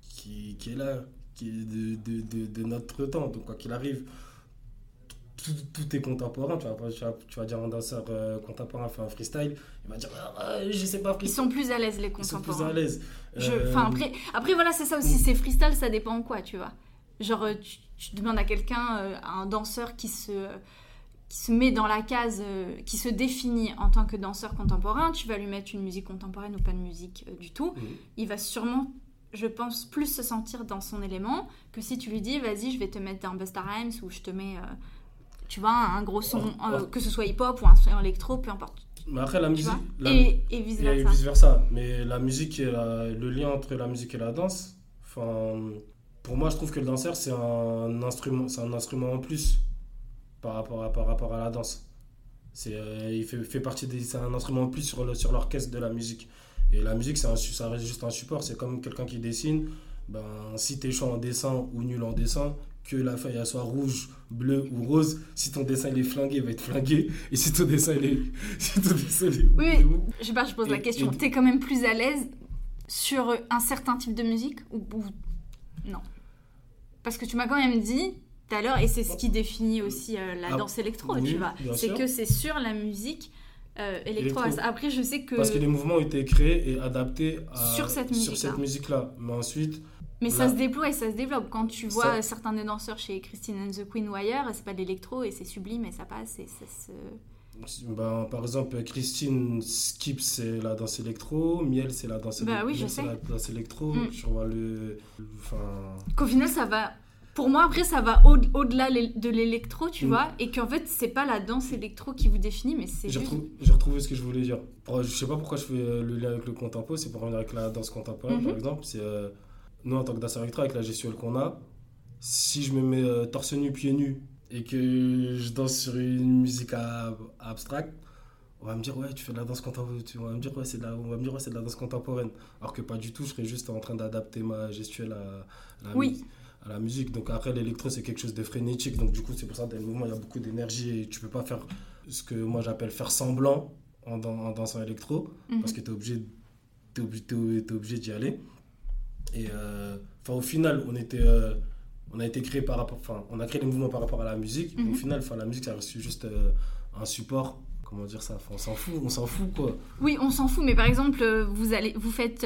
Speaker 2: qui, qui est là de, de, de, de, notre temps. Donc, quoi qu'il arrive, tout, tout, est contemporain. Tu vas, tu vas, dire un danseur euh, contemporain fait un freestyle, il va dire ah, Je sais pas.
Speaker 1: Ils sont plus à l'aise, les contemporains.
Speaker 2: Ils sont plus à l'aise.
Speaker 1: Euh, après, après, voilà, c'est ça aussi. C'est freestyle, ça dépend en quoi, tu vois. Genre, euh, tu, demandes à quelqu'un, à un danseur qui se qui se met dans la case, qui se définit en tant que danseur contemporain, tu vas lui mettre une musique contemporaine ou pas de musique du tout, mhm. il va sûrement je pense, plus se sentir dans son élément que si tu lui dis, vas-y, je vais te mettre un Busta Rhymes ou je te mets, euh, tu vois, un gros son, euh, que ce soit hip-hop ou un son électro, peu importe.
Speaker 2: Mais après, la musique.
Speaker 1: et, et vice-versa.
Speaker 2: vice versa. Mais la musique et le lien entre la musique et la danse, enfin, pour moi, je trouve que le danseur, c'est un instrument, c'est un instrument en plus par rapport à, par rapport à la danse. C'est, euh, il fait, fait partie des, c'est un instrument en plus sur, sur l'orchestre de la musique. Et la musique, ça reste juste un support. C'est comme quelqu'un qui dessine. Ben, si tu es chaud en dessin ou nul en dessin, que la feuille elle soit rouge, bleue ou rose. Si ton dessin il est flingué, il va être flingué. Et si ton dessin il est. Si ton dessin, il est-
Speaker 1: Oui, je sais pas, je pose la question.
Speaker 2: et-
Speaker 1: T'es quand même plus à l'aise sur un certain type de musique ou, ou- non? Parce que tu m'as quand même dit tout à l'heure, et c'est ce qui définit aussi euh, la
Speaker 2: Ah,
Speaker 1: danse électro,
Speaker 2: oui,
Speaker 1: tu vois. C'est que c'est sur la musique euh, électro.
Speaker 2: Électro.
Speaker 1: Après, je sais que.
Speaker 2: Parce que les mouvements ont été créés et adaptés à,
Speaker 1: Sur cette musique-là.
Speaker 2: cette musique-là. Mais ensuite,
Speaker 1: Mais ça se déploie et ça se développe. Quand tu vois
Speaker 2: Ça-
Speaker 1: certains des danseurs chez Christine and the Queen ou ailleurs, c'est pas de l'électro et c'est sublime et ça passe et ça se.
Speaker 2: ben, par exemple, Christine Skip, c'est la danse électro. Miel, c'est la danse
Speaker 1: Bah oui, je sais.
Speaker 2: la danse électro.
Speaker 1: Mm.
Speaker 2: Vois le. Enfin.
Speaker 1: Qu'au final, ça va. Pour moi, après, ça va au- au-delà de l'électro, tu
Speaker 2: Mm.
Speaker 1: vois, et qu'en fait, c'est pas la danse électro qui vous définit, mais c'est
Speaker 2: J'ai retrouvé, ce que je voulais dire. Je sais pas pourquoi je fais euh, le lien avec le contempo, c'est pour revenir avec la danse contemporaine par exemple. C'est euh, nous en tant que danseur électro avec la gestuelle qu'on a, si je me mets euh, torse nu, pieds nus et que je danse sur une musique à- abstracte, on va me dire ouais tu fais de la danse contemporaine, on va me dire ouais c'est de la, on va me dire ouais c'est de la danse contemporaine. Alors que pas du tout, je serais juste en train d'adapter ma gestuelle à, à la
Speaker 1: Oui.
Speaker 2: musique à la musique. Donc après, l'électro, c'est quelque chose de frénétique. Donc du coup, c'est pour ça que dans le mouvement, il y a beaucoup d'énergie et tu peux pas faire ce que moi j'appelle faire semblant en, dan- en dansant électro
Speaker 1: Mhm.
Speaker 2: parce que tu es obligé, obligé, obligé d'y aller. Et euh, enfin, au final, on était... euh, on a été créé par rapport, enfin, on a créé les mouvements par rapport à la musique.
Speaker 1: Mhm.
Speaker 2: Au final, enfin, la musique, ça reste juste euh, un support. Comment dire ça? Enfin, On s'en fout, on s'en fout quoi.
Speaker 1: Oui, on s'en fout, mais par exemple, vous, allez, vous faites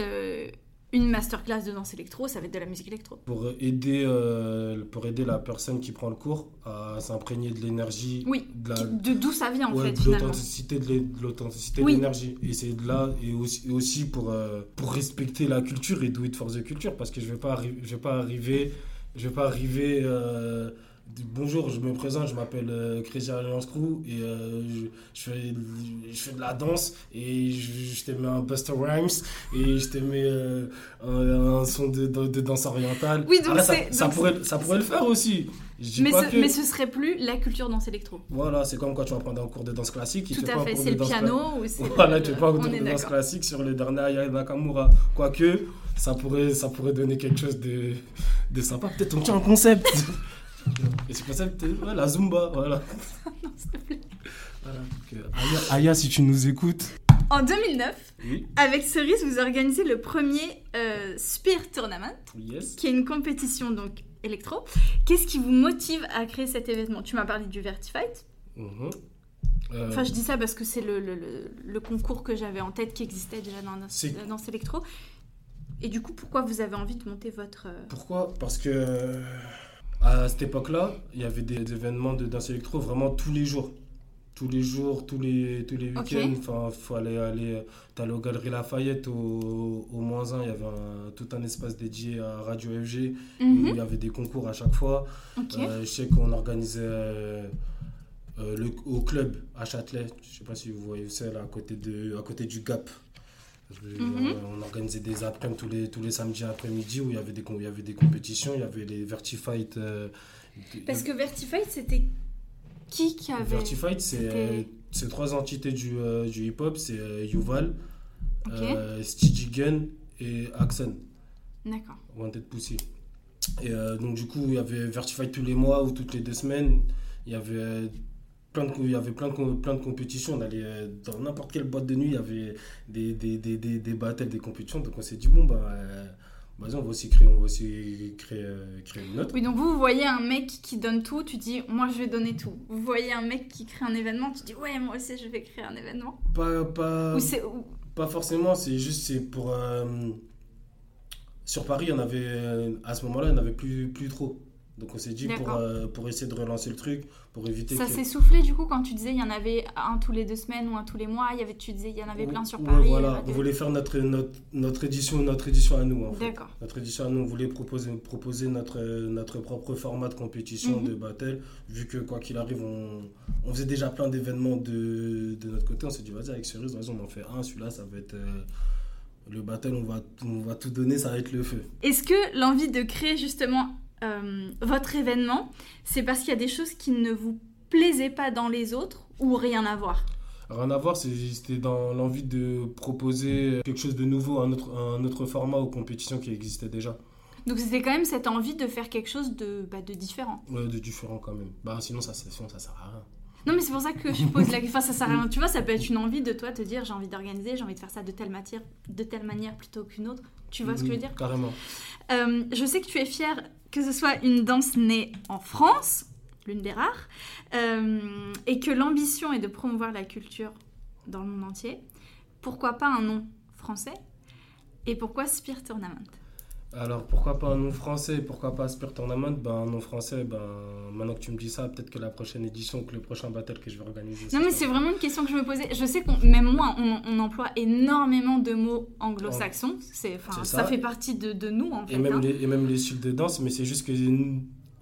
Speaker 1: une masterclass de danse électro, ça va être de la musique électro.
Speaker 2: Pour aider, euh, pour aider la personne qui prend le cours à s'imprégner de l'énergie,
Speaker 1: Oui,
Speaker 2: de
Speaker 1: d'où ça vient, en
Speaker 2: Ouais,
Speaker 1: fait,
Speaker 2: de l'authenticité de l'authenticité
Speaker 1: Oui.
Speaker 2: de l'énergie et c'est de là et aussi, et aussi pour euh, pour respecter la culture et do it for the culture parce que je vais pas je vais pas arriver je vais pas arriver euh, bonjour je me présente je m'appelle euh, Crazy Alliance Crew et euh, je, je fais je fais de la danse et je, je mets un Buster Rhymes et je mets euh, un, un son de, de, de danse orientale
Speaker 1: Oui, donc
Speaker 2: Après, ça,
Speaker 1: c'est-
Speaker 2: ça
Speaker 1: donc
Speaker 2: pourrait ça pourrait le faire aussi
Speaker 1: Mais ce,
Speaker 2: que
Speaker 1: mais ce serait plus la culture danse électro.
Speaker 2: voilà, c'est comme quand tu vas prendre un cours de danse classique.
Speaker 1: Tout à fait, c'est le
Speaker 2: danse
Speaker 1: piano ou c'est.
Speaker 2: Voilà,
Speaker 1: le-
Speaker 2: tu pas un cours de danse classique sur le dernier Aya Nakamura. Quoique, ça pourrait, ça pourrait donner quelque chose de, de sympa. Peut-être on tient un concept. Et ce concept, c'est ouais, la Zumba. Voilà. Voilà, donc, euh, Aya, Aya, si tu nous écoutes.
Speaker 1: En 2009,
Speaker 2: Oui,
Speaker 1: avec Cerise, vous organisez le premier euh, Spear Tournament,
Speaker 2: yes.
Speaker 1: qui est une compétition donc électro. Qu'est-ce qui vous motive à créer cet événement? Tu m'as parlé du Vertifight.
Speaker 2: Mhm. Euh,
Speaker 1: Enfin, je dis ça parce que c'est le, le- le- le concours que j'avais en tête qui existait déjà dans la danse,
Speaker 2: C'est-
Speaker 1: électro. Et du coup, pourquoi vous avez envie de monter votre... euh,
Speaker 2: Pourquoi? Parce que à cette époque-là, il y avait des, des événements de danse électro vraiment tous les jours. Tous les jours, tous les, tous les week-ends. Enfin, il faut aller, aller t'allais aux Galeries Lafayette, au, au moins 1, il y avait un- tout un espace dédié à Radio FG, où
Speaker 1: mhm,
Speaker 2: il y avait des concours à chaque fois. Euh, je sais qu'on organisait euh, euh, le, au club à Châtelet, je sais pas si vous voyez c'est, là, à côté, de, à côté du Gap. Euh,
Speaker 1: Mhm.
Speaker 2: On organisait des après-midi tous les, tous les samedis après-midi où il y, avait des, il y avait des compétitions, il y avait les Vertifight. euh,
Speaker 1: Parce que Vertifight, c'était qui qui avait...
Speaker 2: Vertifight, c'est euh, c'est trois entités du, euh, du hip-hop c'est euh, Yuval,
Speaker 1: Ok.
Speaker 2: euh, Stigi Gun et Axon.
Speaker 1: D'accord.
Speaker 2: Wanted Pussy. Et euh, donc du coup, il y avait Vertified tous les mois ou toutes les deux semaines. Il y avait euh, plein de, il y avait plein de, plein de compétitions. On allait euh, dans n'importe quelle boîte de nuit, il y avait des, des, des, des, des battles, des compétitions. Donc on s'est dit, bon, bah, euh, vas-y, on va aussi créer, on va aussi créer, euh, créer une autre.
Speaker 1: Oui, donc vous, vous voyez un mec qui donne tout, tu dis, moi je vais donner tout. Vous voyez un mec qui crée un événement, tu dis, ouais, moi aussi je vais créer un événement.
Speaker 2: Pas, pas,
Speaker 1: Ou c'est... ou-
Speaker 2: pas forcément, c'est juste c'est pour... euh, sur Paris, on avait, à ce moment-là, il n'y en avait plus, plus trop. Donc on s'est dit, pour, euh, pour essayer de relancer le truc, pour éviter
Speaker 1: Ça
Speaker 2: que...
Speaker 1: s'est soufflé du coup quand tu disais il y en avait un tous les deux semaines ou un tous les mois, il y avait, tu disais il y en avait plein sur
Speaker 2: Ouais,
Speaker 1: Paris.
Speaker 2: voilà,
Speaker 1: ok.
Speaker 2: on voulait faire notre, notre, notre, édition, notre édition à nous. En fait.
Speaker 1: D'accord.
Speaker 2: Notre édition à nous, on voulait proposer, proposer notre, notre propre format de compétition,
Speaker 1: Mhm.
Speaker 2: de battle. Vu que quoi qu'il arrive, on, on faisait déjà plein d'événements de, de notre côté. On s'est dit, vas-y, avec Cerise, vas-y, on en fait un. Celui-là, ça va être euh, le battle, on va, on va tout donner, ça va être le feu.
Speaker 1: Est-ce que l'envie de créer justement euh, votre événement, c'est parce qu'il y a des choses qui ne vous plaisaient pas dans les autres ou rien à voir?
Speaker 2: Rien à voir, c'était dans l'envie de proposer quelque chose de nouveau, un autre, un autre format aux compétitions qui existaient déjà.
Speaker 1: Donc c'était quand même cette envie de faire quelque chose de, bah, de différent.
Speaker 2: Ouais, de différent quand même. Bah, sinon, ça, sinon, ça sert à rien.
Speaker 1: Non, mais c'est pour ça que je pose la question. Enfin, ça sert à rien. Tu vois, ça peut être une envie de toi te dire j'ai envie d'organiser, j'ai envie de faire ça de telle matière, de telle manière plutôt qu'une autre. Tu vois ce que je veux dire?
Speaker 2: Carrément.
Speaker 1: Euh, Je sais que tu es fière que ce soit une danse née en France, l'une des rares, euh, et que l'ambition est de promouvoir la culture dans le monde entier. Pourquoi pas un nom français? Et pourquoi Spear Tournament
Speaker 2: Alors, pourquoi pas un nom français? Pourquoi pas Spirit Tournament Ben, un nom français, ben, maintenant que tu me dis ça, peut-être que la prochaine édition, que le prochain battle que je vais organiser.
Speaker 1: Non, mais c'est vraiment une question que je me posais. Je sais qu'on, même moi, on, on emploie énormément de mots anglo-saxons. C'est, ça.
Speaker 2: ça.
Speaker 1: fait partie de, de nous, en fait.
Speaker 2: Et même,
Speaker 1: hein.
Speaker 2: les, et même les styles de danse, mais c'est juste que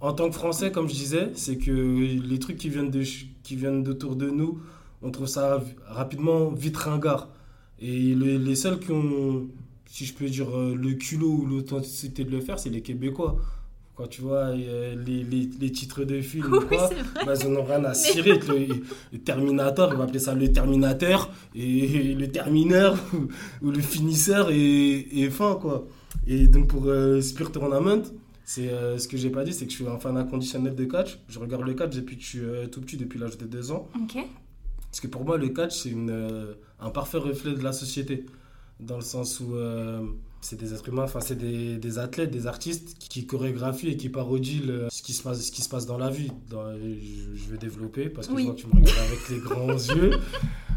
Speaker 2: en tant que Français, comme je disais, c'est que les trucs qui viennent, de, qui viennent d'autour de nous, on trouve ça rapidement vite ringard. Et les, les seuls qui ont, si je peux dire, euh, le culot ou l'authenticité de le faire, c'est les Québécois. Quand tu vois euh, les, les, les titres de films, ou
Speaker 1: Oui,
Speaker 2: quoi, bah, ils en ont rien à cirer. Le, le Terminator, on va appeler ça le Terminateur, et le Termineur, ou, ou le Finisseur, et, et fin, quoi. Et donc pour euh, Spirit Tournament, c'est euh, ce que j'ai pas dit, c'est que je suis un fan inconditionnel de catch. Je regarde le catch depuis que je suis euh, tout petit, depuis l'âge de 2 ans. Parce que pour moi, le catch, c'est une, un parfait reflet de la société. Dans le sens où euh, c'est des êtres humains, enfin, c'est des, des athlètes, des artistes qui, qui chorégraphient et qui parodient le- ce, qui se passe, ce qui se passe dans la vie. Dans- je, je vais développer parce que
Speaker 1: Oui.
Speaker 2: je vois que tu me regardes avec les grands yeux.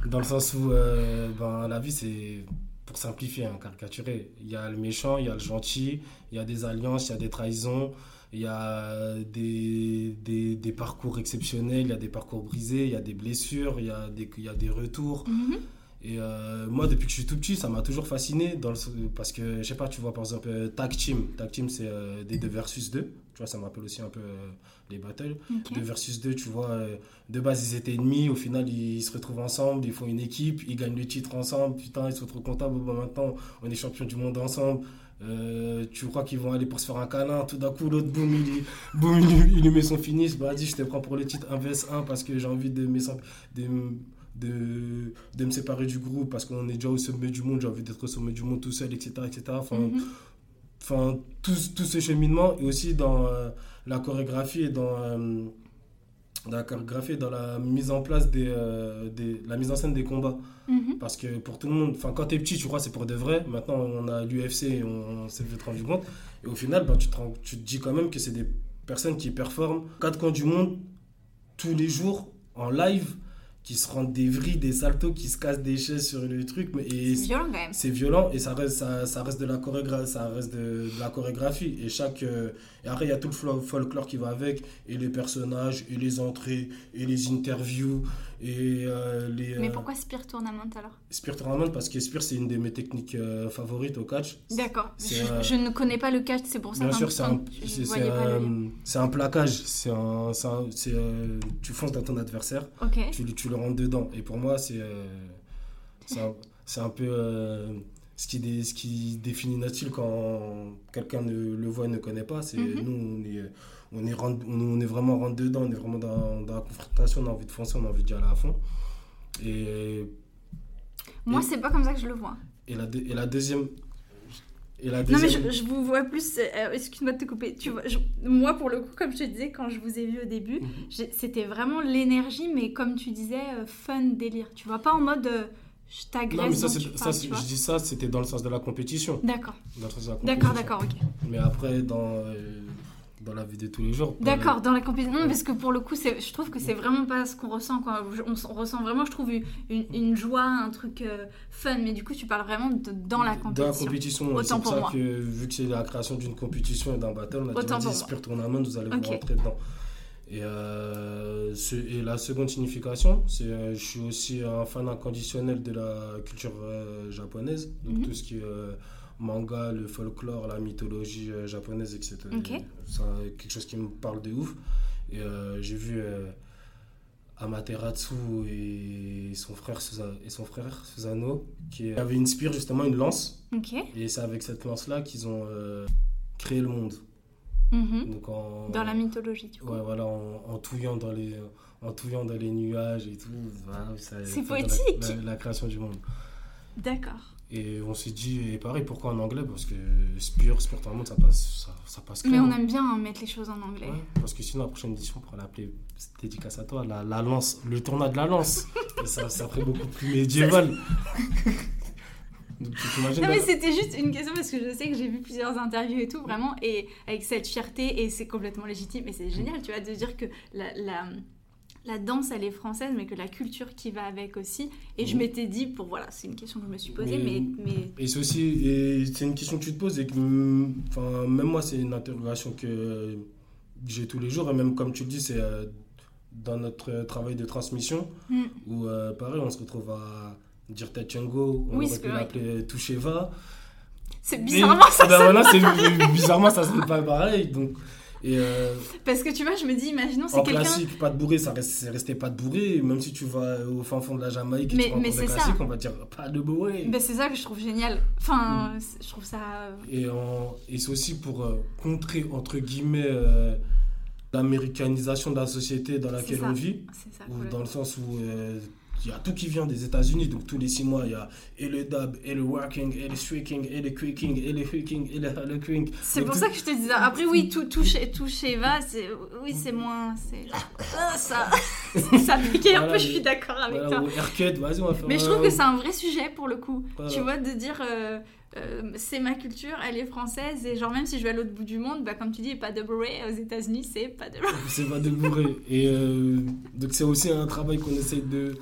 Speaker 2: Dans le sens où euh, ben, la vie, c'est pour simplifier, hein, caricaturer. Il y a le méchant, il y a le gentil, il y a des alliances, il y a des trahisons. Il y a des, des, des parcours exceptionnels, il y a des parcours brisés, il y a des blessures, il y a des, il y a des retours.
Speaker 1: Mhm.
Speaker 2: Et euh, moi, depuis que je suis tout petit, ça m'a toujours fasciné dans le- parce que, je sais pas, tu vois par exemple euh, Tag Team. Tag Team, c'est euh, des 2 versus 2. Tu vois, ça me rappelle aussi un peu euh, les battles. 2 versus 2, tu vois, de base ils étaient ennemis, au final ils se retrouvent ensemble, ils font une équipe, ils gagnent le titre ensemble, putain, ils sont trop contents, bon, bah, maintenant on est champion du monde ensemble. Euh, tu crois qu'ils vont aller pour se faire un câlin, tout d'un coup l'autre boum, il, boum, il, lui- il lui met son finish, bah dis je te prends pour le titre 1 vs 1 parce que j'ai envie de de, de, de me séparer du groupe parce qu'on est déjà au sommet du monde, j'ai envie d'être au sommet du monde tout seul, etc. etc. Enfin,
Speaker 1: Mhm.
Speaker 2: enfin tout, tout ce cheminement et aussi dans euh, la chorégraphie et dans, euh, dans la chorégraphie et dans la mise en place des, euh, des la mise en scène des combats
Speaker 1: Mhm.
Speaker 2: parce que pour tout le monde enfin quand t'es petit tu crois c'est pour de vrai maintenant on a l'UFC et on, on s'est fait rendu compte et au final ben, tu, te rends- tu te dis quand même que c'est des personnes qui performent quatre coins du monde tous les jours en live qui se rendent des vrilles des saltos qui se cassent des chaises sur le truc mais
Speaker 1: C'est violent quand même.
Speaker 2: c'est violent et ça reste ça, ça reste de la chorégraphie ça reste de, de la chorégraphie et chaque euh, et après il y a tout le folklore qui va avec et les personnages et les entrées et les interviews et euh, les
Speaker 1: Mais
Speaker 2: euh,
Speaker 1: pourquoi Spear Tournament alors?
Speaker 2: Spear Tournament parce que Spear c'est une de mes techniques euh, favorites au catch
Speaker 1: D'accord. Je,
Speaker 2: euh,
Speaker 1: je ne connais pas le catch, c'est pour ça
Speaker 2: Bien
Speaker 1: qu'un
Speaker 2: sûr, c'est un, un, plaquage. C'est tu fonces dans ton adversaire, tu, le- tu le rentres dedans. Et pour moi, c'est, c'est, un, peu ce, qui dé- ce qui définit notre style quand quelqu'un ne le voit et ne connaît pas. C'est
Speaker 1: Mhm.
Speaker 2: nous, on est, on, est on, est vraiment rentre dedans, on est vraiment dans, dans la confrontation, on a envie de foncer, on a envie d'y aller à fond. Et,
Speaker 1: Moi,
Speaker 2: Et-
Speaker 1: c'est pas comme ça que je le vois.
Speaker 2: et, la, et la deuxième? Et la
Speaker 1: Non, mais
Speaker 2: deuxième?
Speaker 1: je, je vous vois plus. euh, Excuse-moi de te couper. Tu vois, je- moi, pour le coup, comme je te disais, quand je vous ai vu au début,
Speaker 2: Mhm.
Speaker 1: j'ai- c'était vraiment l'énergie, mais comme tu disais, euh, fun, délire. Tu vois, pas en mode euh, je t'agresse.
Speaker 2: non, mais ça, c'est-
Speaker 1: parles,
Speaker 2: c'est- je dis ça, c'était dans le sens de la compétition.
Speaker 1: D'accord,
Speaker 2: Dans le sens de la
Speaker 1: d'accord, d'accord, ok.
Speaker 2: Mais après, dans, euh, dans la vie de tous les jours.
Speaker 1: D'accord, dans la compétition. Non, parce que pour le coup, je trouve que c'est vraiment pas ce qu'on ressent. Quoi. On, ressent vraiment, je trouve, une, une joie, un truc euh, fun. Mais du coup, tu parles vraiment de- dans la
Speaker 2: Dans
Speaker 1: compétition.
Speaker 2: la compétition,
Speaker 1: Autant
Speaker 2: c'est pour ça
Speaker 1: moi.
Speaker 2: que vu que c'est la création d'une compétition et d'un battle, on a
Speaker 1: Autant
Speaker 2: dit vas-y. Spear Tournament, vous allez vous rentrer dedans. Et, euh, ce- et la seconde signification, c'est euh, je suis aussi un fan inconditionnel de la culture euh, japonaise, donc
Speaker 1: Mhm.
Speaker 2: tout ce qui est manga, le folklore, la mythologie euh, japonaise, etc.
Speaker 1: Ok.
Speaker 2: C'est quelque chose qui me parle de ouf. Et euh, j'ai vu euh, Amaterasu et son frère Susa- et son frère Susano qui avait une spire justement une lance et c'est avec cette lance là qu'ils ont créé le monde.
Speaker 1: Mhm.
Speaker 2: Donc en
Speaker 1: Dans la mythologie, du coup.
Speaker 2: Ouais, voilà, en, en touillant dans les en touillant dans les nuages et tout. voilà,
Speaker 1: C'est
Speaker 2: la-
Speaker 1: poétique.
Speaker 2: La, la création du monde.
Speaker 1: D'accord.
Speaker 2: Et on s'est dit, et pareil, pourquoi en anglais? Parce que Spire, Spire Tournament, ça passe, ça, ça passe
Speaker 1: Mais on aime bien hein, mettre les choses en anglais.
Speaker 2: Ouais, parce que sinon, la prochaine édition, on pourrait l'appeler dédicace à toi, la, la lance, le tournoi de la lance. Et ça, ça ferait beaucoup plus médiéval. Donc, tu
Speaker 1: Non mais c'était juste une question parce que je sais que j'ai vu plusieurs interviews et tout vraiment et avec cette fierté et c'est complètement légitime et c'est génial tu vois de dire que la, la, la danse elle est française mais que la culture qui va avec aussi et je m'étais dit pour voilà c'est une question que je me suis posée
Speaker 2: Mais-
Speaker 1: mais, mais
Speaker 2: Et c'est aussi, c'est une question que tu te poses et que, enfin, même moi, c'est une interrogation que j'ai tous les jours. Et même comme tu le dis, c'est euh, dans notre euh, travail de transmission
Speaker 1: Mm.
Speaker 2: où, euh, pareil, on se retrouve à dire Tachengo, on
Speaker 1: Oui,
Speaker 2: aurait pu l'appeler Toucheva.
Speaker 1: c'est bizarrement ça
Speaker 2: Ah ben voilà, bizarrement, ça sonne pas pareil. Donc, et euh,
Speaker 1: parce que tu vois je me dis imaginons c'est quelqu'un
Speaker 2: classique, pas de bourré, ça reste, c'est resté pas de bourré. Même si tu vas au fin fond de la Jamaïque et
Speaker 1: Mais-
Speaker 2: tu
Speaker 1: mais c'est ça.
Speaker 2: classique, on va dire pas de bourré.
Speaker 1: Ben, c'est ça que je trouve génial enfin
Speaker 2: Mm.
Speaker 1: je trouve ça
Speaker 2: Et, en- et c'est aussi pour euh, contrer, entre guillemets, euh, l'américanisation de la société dans laquelle
Speaker 1: ça.
Speaker 2: on vit.
Speaker 1: c'est ça
Speaker 2: Ou dans le sens où euh, il y a tout qui vient des États-Unis. Donc tous les six mois, il y a et le dub, et le working, et le streaking, et le quicking, et le hooking, et le halloking.
Speaker 1: C'est pour
Speaker 2: tout-
Speaker 1: ça que je te disais. Après, oui, tout, tout, chez, tout chez Eva, c'est, oui, c'est moins. C'est, Ah, ça, ça piquait un
Speaker 2: Voilà,
Speaker 1: peu, je suis d'accord avec
Speaker 2: Voilà,
Speaker 1: toi.
Speaker 2: ou haircut, vas-y, on va faire
Speaker 1: Mais je trouve que c'est un vrai sujet pour le coup.
Speaker 2: Voilà.
Speaker 1: Tu vois, de dire euh, euh, c'est ma culture, elle est française, et genre, même si je vais à l'autre bout du monde, bah, comme tu dis, pas de bourré aux États-Unis, c'est pas de
Speaker 2: c'est pas de bourré. Et euh, donc c'est aussi un travail qu'on essaie de,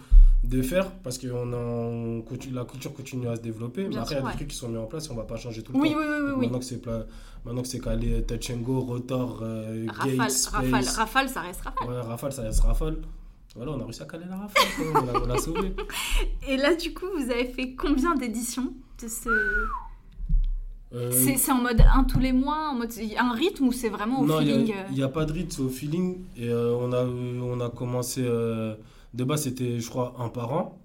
Speaker 2: de faire parce que on a, on continue- la culture continue à se développer. Mais après, il y a
Speaker 1: ouais.
Speaker 2: des trucs qui sont mis en place et on va pas changer tout le
Speaker 1: Oui,
Speaker 2: temps.
Speaker 1: oui, oui. Oui.
Speaker 2: Maintenant que c'est pla- maintenant que c'est calé touch and go, rotor, euh,
Speaker 1: Rafale,
Speaker 2: gate, space.
Speaker 1: rafale, rafale, ça reste rafale.
Speaker 2: Ouais, rafale, ça reste rafale. Voilà, on a réussi à caler la rafale. quoi. On l'a- on l'a sauvé.
Speaker 1: Et là, du coup, vous avez fait combien d'éditions de ce...
Speaker 2: Euh,
Speaker 1: c'est, c'est en mode un tous les mois, en mode un rythme ou c'est vraiment au
Speaker 2: non, il
Speaker 1: feeling
Speaker 2: n'y
Speaker 1: euh,
Speaker 2: a, il y a pas de rythme, c'est au feeling. Et euh, on, a, on a commencé. De base, c'était, je crois, un par an.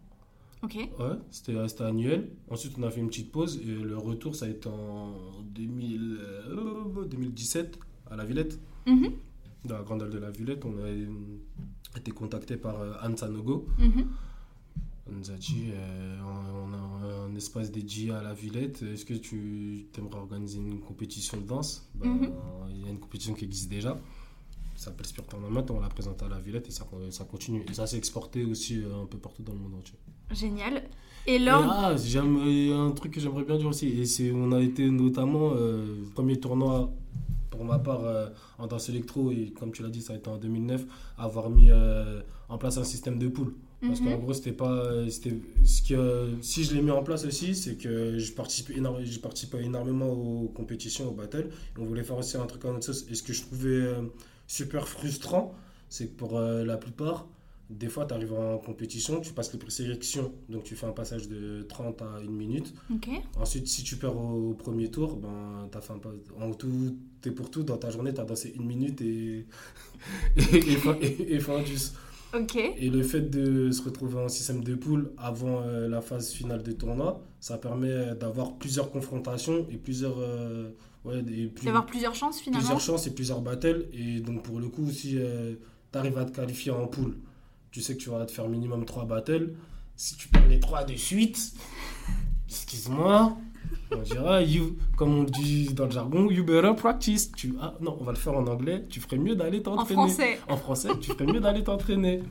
Speaker 1: Ok.
Speaker 2: Ouais, c'était c'était annuel. Ensuite, on a fait une petite pause et le retour, ça a été en 2000, euh, 2017 à la Villette,
Speaker 1: Mhm,
Speaker 2: dans la Grande Halle de la Villette. On a été contacté par euh, Anne Sanogo.
Speaker 1: mhm.
Speaker 2: On nous a dit euh, on a un espace dédié à la Villette. Est-ce que tu aimerais organiser une compétition de danse? Ben,
Speaker 1: Mhm.
Speaker 2: Il y a une compétition qui existe déjà. Ça s'appelle Spirit Tournament. On l'a présenté à la Villette et ça, ça continue. Et ça s'est exporté aussi euh, un peu partout dans le monde entier.
Speaker 1: Génial. Et lors,
Speaker 2: ah, j'aime- il y a un truc que j'aimerais bien dire aussi. Et c'est, on a été notamment euh, premier tournoi pour ma part euh, en danse électro et comme tu l'as dit, ça a été en 2009, avoir mis euh, en place un système de poule. Parce
Speaker 1: Mhm.
Speaker 2: qu'en gros, c'était pas. C'était, ce que, si je l'ai mis en place aussi, c'est que je participe, énorme, je participais énormément aux compétitions, aux battles. On voulait faire aussi un truc en autre sauce. Et ce que je trouvais super frustrant, c'est que pour euh, la plupart, des fois, tu arrives en compétition, tu passes les présélections, donc tu fais un passage de 30 à 1 minute. Ensuite, si tu perds au, premier tour, ben, as fait un pas, en tout et pour tout, dans ta journée, tu as dansé une minute et, et, et, et- fin du-
Speaker 1: Ok.
Speaker 2: et le fait de se retrouver en système de poule avant euh, la phase finale du tournoi, ça permet d'avoir plusieurs confrontations et plusieurs, euh, ouais, et plus-
Speaker 1: D'avoir plusieurs chances finalement.
Speaker 2: plusieurs chances et plusieurs battles. Et donc, pour le coup, si tu arrives à te qualifier en poule, tu sais que tu vas te faire minimum 3 battles. Si tu perds les 3 de suite, excuse-moi, on dira, you, comme on dit dans le jargon, you better practice. Tu, ah, non, on va le faire en anglais. Tu ferais mieux d'aller
Speaker 1: En
Speaker 2: t'entraîner.
Speaker 1: français.
Speaker 2: En français, tu ferais mieux d'aller t'entraîner.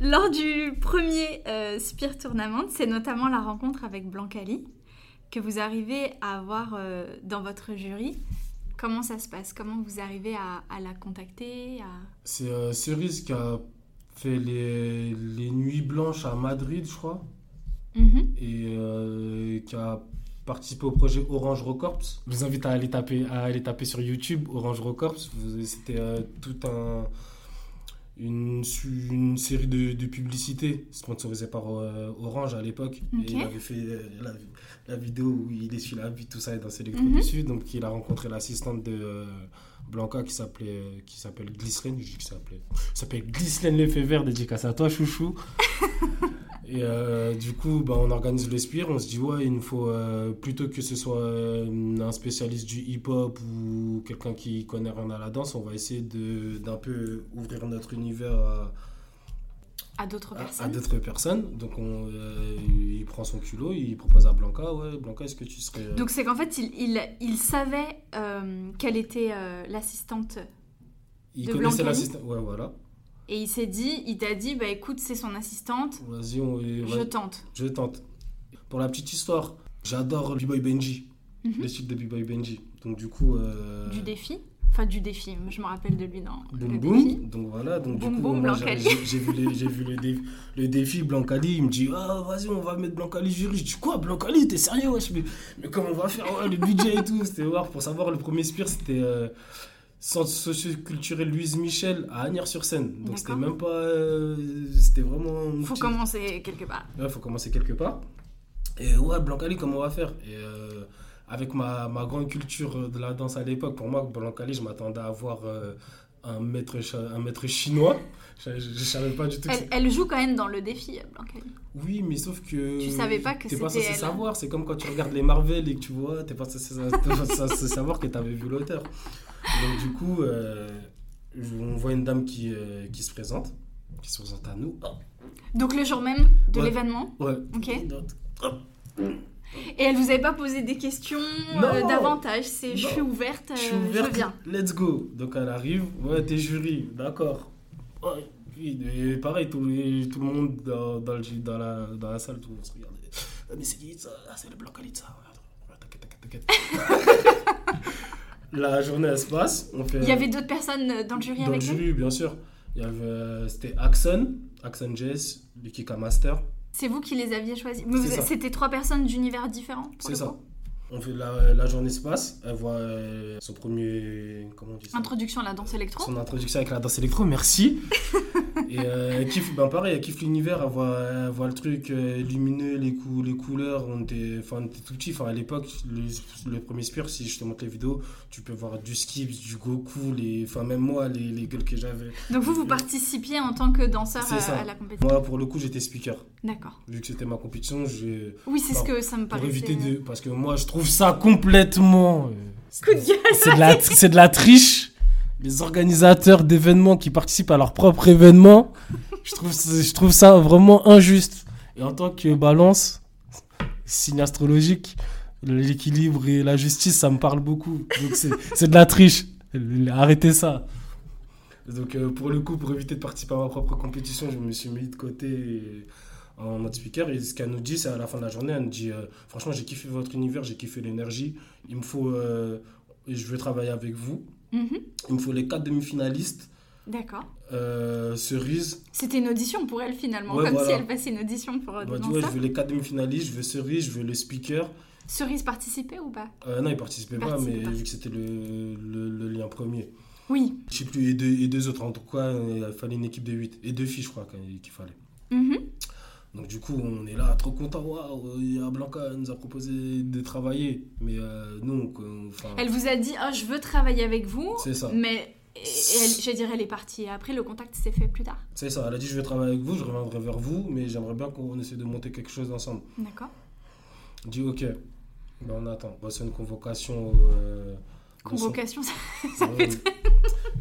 Speaker 1: Lors du premier euh, Spear Tournament, c'est notamment la rencontre avec Blancali que vous arrivez à avoir euh, dans votre jury. Comment ça se passe? Comment vous arrivez à, à la contacter à...
Speaker 2: C'est euh, Cerise qui a fait les, les Nuits Blanches à Madrid, je crois.
Speaker 1: Mhm.
Speaker 2: et euh, qui a participé au projet Orange Records. Je vous invite à aller taper, à aller taper sur YouTube Orange Records. Vous- C'était euh, tout un une, une série de, de publicités sponsorisées par euh, Orange à l'époque. Et il avait fait la vidéo où il essuie la vie, tout ça, et dans ses électros
Speaker 1: Mhm.
Speaker 2: dessus. Donc il a rencontré l'assistante de euh, Blanca qui s'appelait qui s'appelle Glycerine. Je dis qu'il s'appelait. s'appelle Glycerine Lefebvre, dédicace à toi, chouchou. Et euh, du coup, bah, on organise le Spire. On se dit, ouais, il nous faut, euh, plutôt que ce soit euh, un spécialiste du hip-hop ou quelqu'un qui connaît rien à la danse, on va essayer d'un peu ouvrir notre univers à,
Speaker 1: à d'autres
Speaker 2: à, à
Speaker 1: personnes.
Speaker 2: d'autres personnes. Donc on, euh, il prend son culot, il propose à Blanca, ouais, Blanca, est-ce que tu serais... euh,
Speaker 1: Donc c'est qu'en fait, il, il, il savait euh, quelle était l'assistante
Speaker 2: il
Speaker 1: de
Speaker 2: connaissait
Speaker 1: Blancali
Speaker 2: l'assistant. Ouais, voilà.
Speaker 1: et il s'est dit, il t'a dit, bah écoute, c'est son assistante,
Speaker 2: Vas-y, on
Speaker 1: je tente.
Speaker 2: je tente. Pour la petite histoire, j'adore B-Boy Benji,
Speaker 1: Mhm.
Speaker 2: le style de B-Boy Benji. Donc du coup...
Speaker 1: Du défi Enfin, du défi, je me rappelle de lui dans
Speaker 2: Boum
Speaker 1: le
Speaker 2: boum,
Speaker 1: défi.
Speaker 2: donc voilà, donc
Speaker 1: Boum
Speaker 2: du coup, j'ai vu, les- j'ai vu le, défi, le défi Blancali, il me dit Ah, vas-y, on va mettre Blancali jury. Je dis Quoi, Blancali, t'es sérieux wesh mais, mais comment on va faire ouais, Le budget et tout, c'était voir pour savoir. Le premier spire, c'était euh, Centre socioculturel Louise Michel à Agnières-sur-Seine. Donc c'était même pas. euh, c'était vraiment.
Speaker 1: Faut commencer quelque part.
Speaker 2: Ouais, faut commencer quelque part. Et ouais, Blancali, comment on va faire? Et euh, avec ma, ma grande culture de la danse à l'époque, pour moi, Blancali, je m'attendais à avoir euh, un, maître, un maître chinois. Je ne savais pas du tout
Speaker 1: Elle, elle joue quand même dans le défi, Blancali.
Speaker 2: Oui, mais sauf que.
Speaker 1: Tu savais pas que
Speaker 2: T'es pas
Speaker 1: c'était
Speaker 2: censé
Speaker 1: elle.
Speaker 2: savoir. C'est comme quand tu regardes les Marvel et que tu vois, t'es pas censé, savoir que t'avais vu l'auteur. Donc, du coup, euh, on voit une dame qui, euh, qui se présente, qui se présente à nous.
Speaker 1: Donc le jour même de
Speaker 2: Ouais.
Speaker 1: l'événement.
Speaker 2: ouais.
Speaker 1: Ok.
Speaker 2: Hop.
Speaker 1: Et elle vous avait pas posé des questions euh, davantage C'est je suis ouverte, euh,
Speaker 2: Je suis ouverte,
Speaker 1: viens.
Speaker 2: let's go. Donc elle arrive, ouais, t'es jury, d'accord. Et pareil, tout, le- tout le monde dans, dans, le- dans la, dans la salle, tout le monde se regarde. Ah, mais c'est qui ça? Ah, c'est le blanc. Ouais, T'inquiète, t'inquiète, t'inquiète. la journée, elle se passe. On fait,
Speaker 1: Il y avait d'autres personnes euh, dans le jury
Speaker 2: dans le
Speaker 1: avec elle
Speaker 2: jury, bien sûr. Il y avait, euh, c'était Axon, Axon Jess, le Kika Master.
Speaker 1: C'est vous qui les aviez choisis. C'était trois personnes d'univers différents
Speaker 2: C'est ça.
Speaker 1: coup
Speaker 2: On fait la, la journée se passe. Elle voit euh, son premier. Comment on dit ça?
Speaker 1: Introduction à la danse électro.
Speaker 2: son introduction avec la danse électro, merci. et euh, elle kiffe, ben pareil, elle kiffe l'univers, elle voit, elle voit le truc euh, lumineux, les, cou les couleurs, on était, enfin, on était tout petit, enfin, à l'époque, le, le premier Spire, si je te montre les vidéos, tu peux voir du Skips, du Goku, les, enfin, même moi, les, les gueules que j'avais.
Speaker 1: Donc vous, vous participiez en tant que danseur à, la compétition
Speaker 2: Moi, pour le coup, j'étais speaker.
Speaker 1: D'accord.
Speaker 2: Vu que c'était ma compétition, j'ai,
Speaker 1: Oui, c'est ce que ça me
Speaker 2: pour
Speaker 1: paraissait.
Speaker 2: éviter de, parce que moi, je trouve ça complètement, euh,
Speaker 1: Coup de gueule
Speaker 2: c'est de la, c'est de la triche. Les organisateurs d'événements qui participent à leur propre événement, je trouve, je trouve ça vraiment injuste. Et en tant que balance, signe astrologique, l'équilibre et la justice, ça me parle beaucoup. C'est de la triche. Arrêtez ça. Donc euh, pour le coup, pour éviter de participer à ma propre compétition, je me suis mis de côté en mode. Et ce qu'elle nous dit, c'est à la fin de la journée, elle nous dit euh, Franchement, j'ai kiffé votre univers, j'ai kiffé l'énergie. Il me faut. euh, je veux travailler avec vous.
Speaker 1: Mhm.
Speaker 2: Il me faut les quatre demi-finalistes.
Speaker 1: D'accord.
Speaker 2: Euh, cerise.
Speaker 1: C'était une audition pour elle finalement,
Speaker 2: Ouais,
Speaker 1: comme
Speaker 2: voilà.
Speaker 1: si elle passait une audition pour euh,
Speaker 2: Bah, tu vois, je veux les quatre demi-finalistes, je veux cerise, je veux le speaker.
Speaker 1: Cerise participait ou pas?
Speaker 2: Euh, non, il participait
Speaker 1: Il
Speaker 2: pas,
Speaker 1: participait
Speaker 2: mais
Speaker 1: pas.
Speaker 2: vu que c'était le, le, le lien premier.
Speaker 1: Oui.
Speaker 2: Je sais plus, et deux, et deux autres. En tout cas, il fallait une équipe de 8. Et deux filles, je crois, qu'il fallait.
Speaker 1: Mhm.
Speaker 2: Donc du coup, on est là, trop content. Waouh, Blanca, nous a proposé de travailler. Mais euh, nous, on- enfin,
Speaker 1: Elle vous a dit oh, je veux travailler avec vous,
Speaker 2: c'est ça.
Speaker 1: mais et elle, je dirais elle est partie. Après le contact s'est fait plus tard.
Speaker 2: C'est ça. Elle a dit, je vais travailler avec vous, je reviendrai vers vous, mais j'aimerais bien qu'on essaie de monter quelque chose ensemble.
Speaker 1: D'accord.
Speaker 2: On dit, ok. Ben, on attend. Ben, c'est une convocation. euh, dans son-
Speaker 1: Convocation,
Speaker 2: Ouais.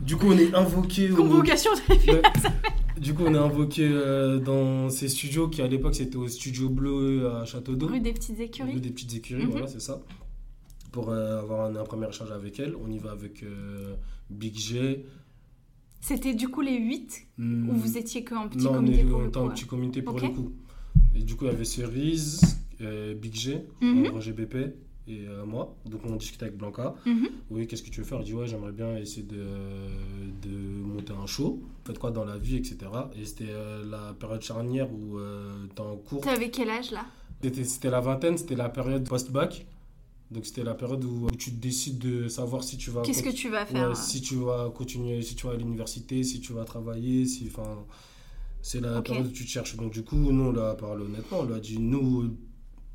Speaker 2: Du coup, on est invoqué. au-
Speaker 1: convocation.
Speaker 2: Ouais. Du coup, on est invoqué euh, dans ces studios qui, à l'époque, c'était au Studio Bleu à Château d'Eau.
Speaker 1: Rue des petites
Speaker 2: Rue
Speaker 1: écuries.
Speaker 2: des petites écuries,
Speaker 1: Mhm.
Speaker 2: voilà, c'est ça. Pour euh, avoir un, un premier échange avec elle. On y va avec euh, Big G.
Speaker 1: C'était du coup les 8
Speaker 2: Hmm,
Speaker 1: ou vous étiez qu'en petit
Speaker 2: non, on
Speaker 1: comité pour
Speaker 2: on était en petit comité pour le coup. Et du coup, il y avait Cerise, euh, Big G,
Speaker 1: Mhm.
Speaker 2: Roger BP et euh, moi. Donc, on discutait avec Blanca.
Speaker 1: Mhm.
Speaker 2: Oui, qu'est-ce que tu veux faire? Je dis, ouais, j'aimerais bien essayer de, de monter un show. Faites quoi dans la vie, etc. Et c'était euh, la période charnière où euh, t'es en cours.
Speaker 1: T'avais quel âge là?
Speaker 2: C'était la vingtaine, c'était la période post-bac. Donc, c'était la période où, où tu décides de savoir si tu vas.
Speaker 1: Qu'est-ce que tu vas
Speaker 2: Ouais,
Speaker 1: faire
Speaker 2: si tu vas continuer, si tu vas à l'université, si tu vas travailler, si. Enfin. C'est la période où tu te cherches. Donc, du coup, nous, on l'a parlé honnêtement. On lui a dit, nous,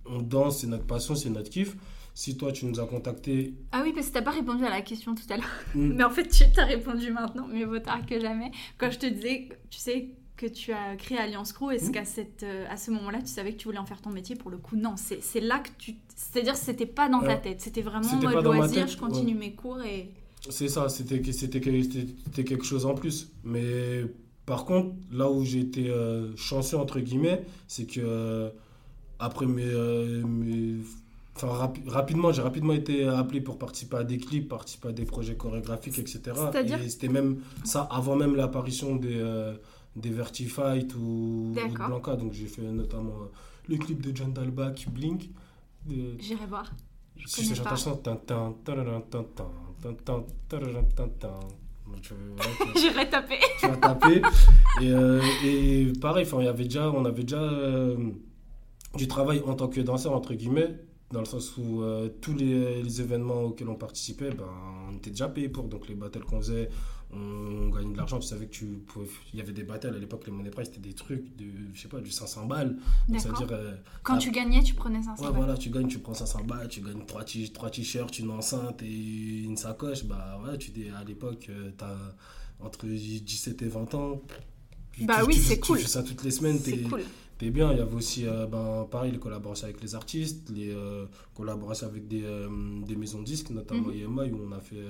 Speaker 2: on danse, c'est notre passion, c'est notre kiff. Si toi, tu nous as contacté.
Speaker 1: Ah oui, parce que t'as pas répondu à la question tout à l'heure.
Speaker 2: hmm,
Speaker 1: Mais en fait, tu t'as répondu maintenant, mieux vaut tard que jamais. Quand je te disais, tu sais, que tu as créé Alliance Crew, est-ce
Speaker 2: Mhm.
Speaker 1: qu'à cette, euh, à ce moment-là, tu savais que tu voulais en faire ton métier Pour le coup, non. C'est c'est là que tu. C'est-à-dire, c'était pas dans ta
Speaker 2: Ouais.
Speaker 1: tête. C'était vraiment
Speaker 2: ma
Speaker 1: loisir, je continue mes cours et.
Speaker 2: C'est ça, c'était que- c'était que- c'était quelque chose en plus. Mais Par contre, là où j'ai été euh, chanceux, entre guillemets, c'est que euh, après mes. euh, mes- Enfin, rapi- rapidement, j'ai rapidement été appelé pour participer à des clips, participer à des projets chorégraphiques, etc. Et c'était même ça avant même l'apparition des, euh, des Vertifight ou, ou de. Blanca. Donc j'ai fait notamment euh, le clip de John Dalbach, Blink. de-
Speaker 1: J'irai voir. Je
Speaker 2: si chanson, tu-
Speaker 1: J'irai taper.
Speaker 2: tu vas taper. Et, euh, et pareil, y avait déjà, on avait déjà euh, du travail en tant que danseur, entre guillemets, dans le sens où euh, tous les, les événements auxquels on participait, ben, on était déjà payé pour. Donc les battles qu'on faisait, on, gagnait de l'argent. Tu savais que tu pouvais. Il y avait des battles à l'époque, les money price, c'était des trucs de, je sais pas, du 500 balles. Donc, ça veut
Speaker 1: D'accord.
Speaker 2: dire. euh,
Speaker 1: Quand tu gagnais, tu prenais 500
Speaker 2: Ouais,
Speaker 1: balles.
Speaker 2: voilà, tu gagnes, tu prends 500 balles, tu gagnes 3 t-shirts, une enceinte et une sacoche. Bah ouais, tu dis, à l'époque, euh, t'as entre 17 et 20 ans. Tu-
Speaker 1: Bah
Speaker 2: tu-
Speaker 1: oui,
Speaker 2: tu-
Speaker 1: c'est
Speaker 2: tu
Speaker 1: cool.
Speaker 2: fais ça toutes les semaines,
Speaker 1: C'est cool.
Speaker 2: T'es bien. Il y avait aussi, euh, ben, pareil, les collaborations avec les artistes, les euh, collaborations avec des, euh, des maisons de disques, notamment
Speaker 1: Mhm.
Speaker 2: IMI, où on a fait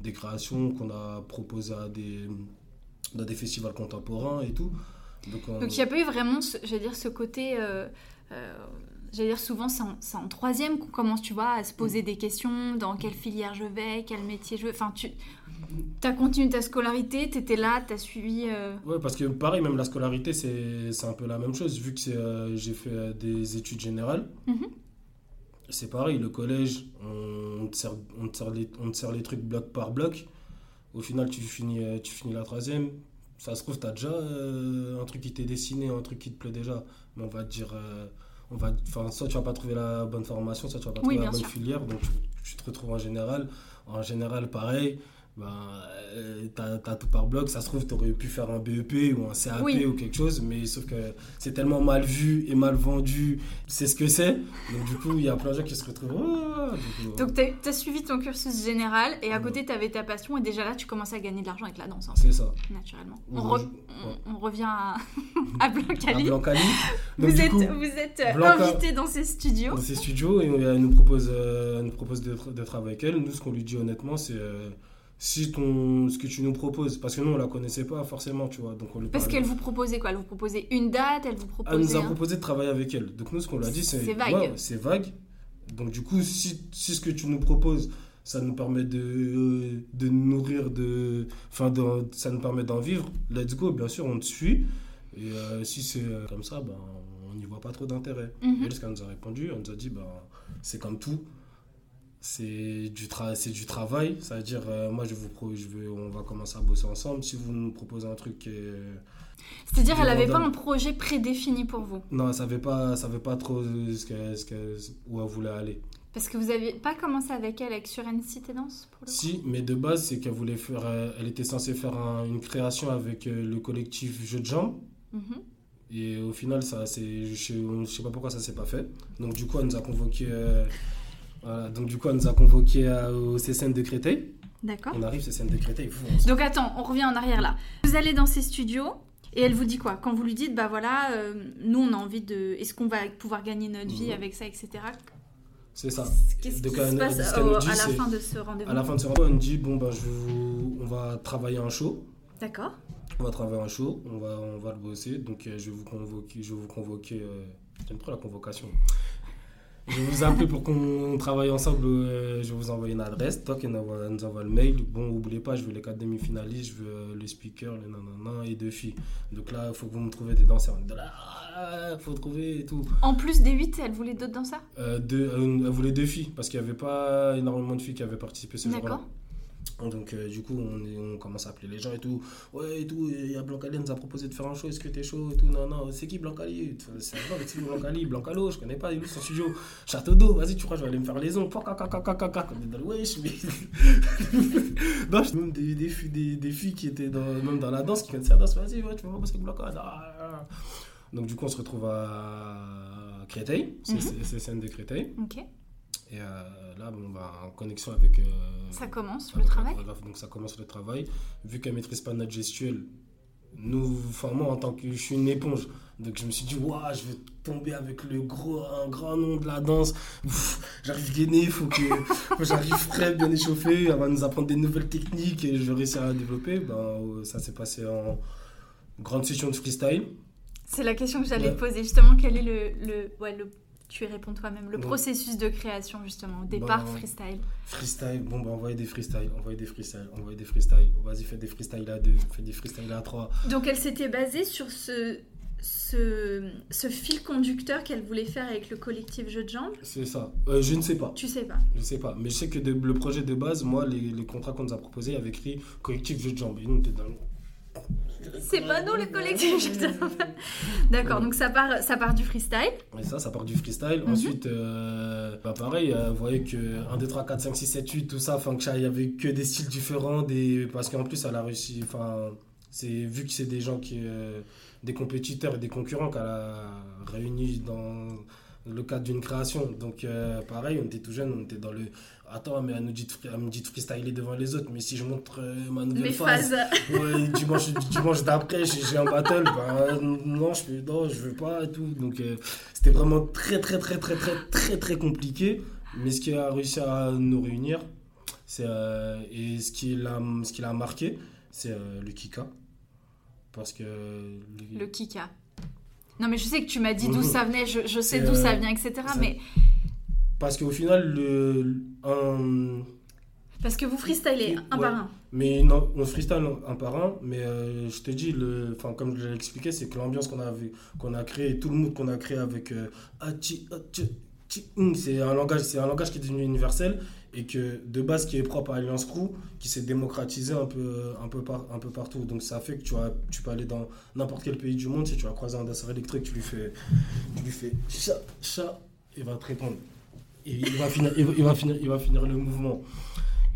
Speaker 2: des créations qu'on a proposées à des, dans des festivals contemporains et tout. Donc, on-
Speaker 1: Donc il n'y a pas eu vraiment, ce, j'allais dire, ce côté... euh, euh, J'allais dire souvent c'est en, en troisième qu'on commence tu vois à se poser des questions dans quelle filière je vais, quel métier je veux. Enfin tu as continué ta scolarité, tu étais là, tu as suivi euh,
Speaker 2: Ouais, parce que pareil, même la scolarité, c'est un peu la même chose, vu que euh, j'ai fait euh, des études générales.
Speaker 1: Mhm.
Speaker 2: C'est pareil, le collège, on te, sert, on, te sert les, on te sert les trucs bloc par bloc. Au final, tu finis, euh, tu finis la troisième. Ça se trouve, tu as déjà euh, un truc qui t'est dessiné, un truc qui te plaît déjà. Mais on va te dire, on va, soit tu vas pas trouver la bonne formation, soit tu vas pas
Speaker 1: Oui,
Speaker 2: trouver la bonne
Speaker 1: sûr.
Speaker 2: filière. Donc, tu, tu te retrouves en général. En général, pareil. Ben, euh, t'as, t'as tout par bloc, ça se trouve, tu aurais pu faire un BEP ou un CAP
Speaker 1: Oui.
Speaker 2: ou quelque chose, mais sauf que c'est tellement mal vu et mal vendu, c'est ce que c'est. Donc, du coup, il y a plein de gens qui se retrouvent. Du coup,
Speaker 1: Donc tu as, suivi ton cursus général et à
Speaker 2: Ouais.
Speaker 1: côté tu avais ta passion et déjà là tu commençais à gagner de l'argent avec la danse en
Speaker 2: c'est ça.
Speaker 1: naturellement. On,
Speaker 2: Ouais,
Speaker 1: re-
Speaker 2: je- ouais.
Speaker 1: on- on revient à, à Blancali.
Speaker 2: Donc,
Speaker 1: Vous êtes,
Speaker 2: coup,
Speaker 1: vous êtes euh,
Speaker 2: Blanca-
Speaker 1: invité dans ces studios.
Speaker 2: dans ces studios, et elle nous propose, euh, elle nous propose de, de travailler avec elle. Nous, ce qu'on lui dit honnêtement, c'est euh, si ton, ce que tu nous proposes, parce que nous, on la connaissait pas forcément, tu vois. Donc on lui
Speaker 1: Parce qu'elle vous proposait quoi? Elle vous proposait une date Elle vous
Speaker 2: Elle nous
Speaker 1: proposait
Speaker 2: a
Speaker 1: un-
Speaker 2: proposé de travailler avec elle. Donc nous, ce qu'on lui a dit, c'est
Speaker 1: C'est vague.
Speaker 2: ouais, c'est vague. Donc du coup, si, si ce que tu nous proposes, ça nous permet de, de nourrir, de, enfin, de- ça nous permet d'en vivre, let's go, bien sûr, on te suit. Et euh, si c'est euh, comme ça, ben, on n'y voit pas trop d'intérêt.
Speaker 1: Mhm.
Speaker 2: Et elle, ce qu'elle nous a répondu, elle nous a dit, ben, c'est comme tout. C'est du, tra c'est du travail, ça veut dire, euh, moi, je vous pro je veux, on va commencer à bosser ensemble. Si vous nous proposez un truc est,
Speaker 1: C'est-à-dire elle avait pas un projet prédéfini pour vous?
Speaker 2: Non, elle savait pas, savait pas trop ce que, ce que, où elle voulait aller.
Speaker 1: Parce que vous avez pas commencé avec elle avec Sur Cité Danse pour le coup?
Speaker 2: Si, mais de base, c'est qu'elle voulait faire, euh, elle était censée faire un- une création avec euh, le collectif Jeux de Jambes.
Speaker 1: Mhm.
Speaker 2: Et au final, ça, je, je sais pas pourquoi ça s'est pas fait. Donc du coup, elle nous a convoqué, euh, voilà, donc du coup, elle nous a convoqué à- au CSN de Créteil.
Speaker 1: D'accord.
Speaker 2: On arrive CSN de Créteil. fou, on
Speaker 1: Donc attends, on revient en arrière là. Vous allez dans ces studios et elle vous dit quoi? Quand vous lui dites, bah voilà, euh, nous on a envie de. Est-ce qu'on va pouvoir gagner notre vie
Speaker 2: Mhm.
Speaker 1: avec ça, etc.
Speaker 2: C'est ça.
Speaker 1: Qu'est-ce qui se passe au-
Speaker 2: dit,
Speaker 1: à la fin de ce rendez-vous?
Speaker 2: À la fin de ce rendez-vous, elle nous dit bon, ben, je vous- on va travailler un show.
Speaker 1: D'accord.
Speaker 2: On va travailler un show, on va, on va le bosser. Donc, euh, je vais vous convoquer. Je vais vous convoquer euh, J'aime trop la convocation. Je vais vous appeler pour qu'on travaille ensemble. euh, je vais vous envoyer une adresse. Toi qui nous envoie, le mail. Bon, n'oubliez pas, je veux les quatre demi-finalistes, je veux le speaker, le nanana et deux filles. Donc là, il faut que vous me trouviez des danseurs. Il faut trouver et tout.
Speaker 1: En plus des 8, elle voulait d'autres danseurs?
Speaker 2: Euh, deux, euh, elle voulait deux filles parce qu'il n'y avait pas énormément de filles qui avaient participé ce jour-là.
Speaker 1: D'accord.
Speaker 2: Donc euh, du coup on, on commence à appeler les gens et tout. Ouais et tout, il y a Blancali, nous a proposé de faire un show, est-ce que t'es chaud et tout. Non, non, c'est qui Blancali? C'est c'est qui Blancali Blancalo, je connais pas, il est où son studio Château d'eau, vas-y tu crois je vais aller me faire les ongles. Dans le wesh, mais... non, je même des, des, filles- des, des filles qui étaient dans, même dans la danse, qui connaissaient la danse, vas-y ouais, tu vas voir parce que Blancali. ah, ah. Donc du coup on se retrouve à Créteil, c'est c'est- c'est scène de Créteil.
Speaker 1: Ok.
Speaker 2: Et euh, là, bon, bah, en connexion avec... euh,
Speaker 1: Ça commence
Speaker 2: avec
Speaker 1: le travail
Speaker 2: donc ça commence le travail. Vu qu'elle maîtrise pas notre gestuelle, nous, moi en tant que je suis une éponge, donc je me suis dit waouh, je vais tomber avec le gros, un grand nom de la danse. J'arrive gainé, il faut que, j'arrive frais, bien échauffé. Elle va nous apprendre des nouvelles techniques et je vais réussir à développer. Ben, ça s'est passé en grande session de freestyle.
Speaker 1: C'est la question que j'allais
Speaker 2: Ouais.
Speaker 1: te poser, justement, quel est le... le, ouais, le tu y réponds toi-même, le processus de création, justement, au départ
Speaker 2: Bah,
Speaker 1: freestyle.
Speaker 2: Freestyle, bon bah envoyez des freestyles, envoyez des freestyles, envoyez des freestyles. Vas-y, fais des freestyles à deux, fais des freestyles à trois.
Speaker 1: Donc elle s'était basée sur ce, ce, ce fil conducteur qu'elle voulait faire avec le collectif Jeu de Jambes.
Speaker 2: C'est ça. Euh, je ne sais pas.
Speaker 1: Tu sais pas.
Speaker 2: Je sais pas. Mais je sais que de- le projet de base, moi, les, les contrats qu'on nous a proposés, il y avait écrit collectif jeu de jambes. Et nous, on était dans le.
Speaker 1: C'est pas nous le collectif. D'accord, donc ça part, ça part du freestyle.
Speaker 2: Et ça, ça part du freestyle.
Speaker 1: Mhm.
Speaker 2: Ensuite, euh, bah pareil, euh, vous voyez que 1, 2, 3, 4, 5, 6, 7, 8, tout ça, enfin, il y avait que des styles différents. Des... Parce qu'en plus, elle a réussi. Enfin, c'est vu que c'est des gens qui. euh, des compétiteurs et des concurrents qu'elle a réunis dans le cadre d'une création. Donc, euh, pareil, on était tout jeunes, on était dans le. Attends, mais elle, nous dit de, elle me dit de freestyler devant les autres, mais si je montre euh, ma nouvelle
Speaker 1: Mes
Speaker 2: phase. Ouais, dimanche, dimanche d'après, j'ai un battle. Bah, non, je fais, non, je veux pas et tout. Donc, euh, c'était vraiment très, très, très, très, très, très, très compliqué. Mais ce qui a réussi à nous réunir, c'est euh, et ce qui l'a, ce qui l'a marqué, c'est euh, le Kika. Parce que le-
Speaker 1: Le Kika. Non mais je sais que tu m'as dit d'où
Speaker 2: Mhm.
Speaker 1: ça venait, je, je sais d'où ça vient, etc.
Speaker 2: ça-
Speaker 1: Mais
Speaker 2: parce qu'au final, le, un,
Speaker 1: parce que vous freestylez un
Speaker 2: Ouais.
Speaker 1: par un.
Speaker 2: Mais non, on freestyle un par un, mais euh, je te dis, le, enfin, comme je l'ai expliqué, c'est que l'ambiance qu'on a, qu'on a créé, tout le mood qu'on a créé avec euh, hum, c'est un langage, c'est un langage qui est devenu universel et que de base qui est propre à Alliance Crew, qui s'est démocratisé un peu, un peu, par, un peu partout. Donc ça fait que tu, vas, tu peux aller dans n'importe quel pays du monde, si tu vas croiser un danseur électrique, tu lui fais, tu lui fais chat, chat, il va te répondre. Et il va finir, il va, finir, il va finir le mouvement.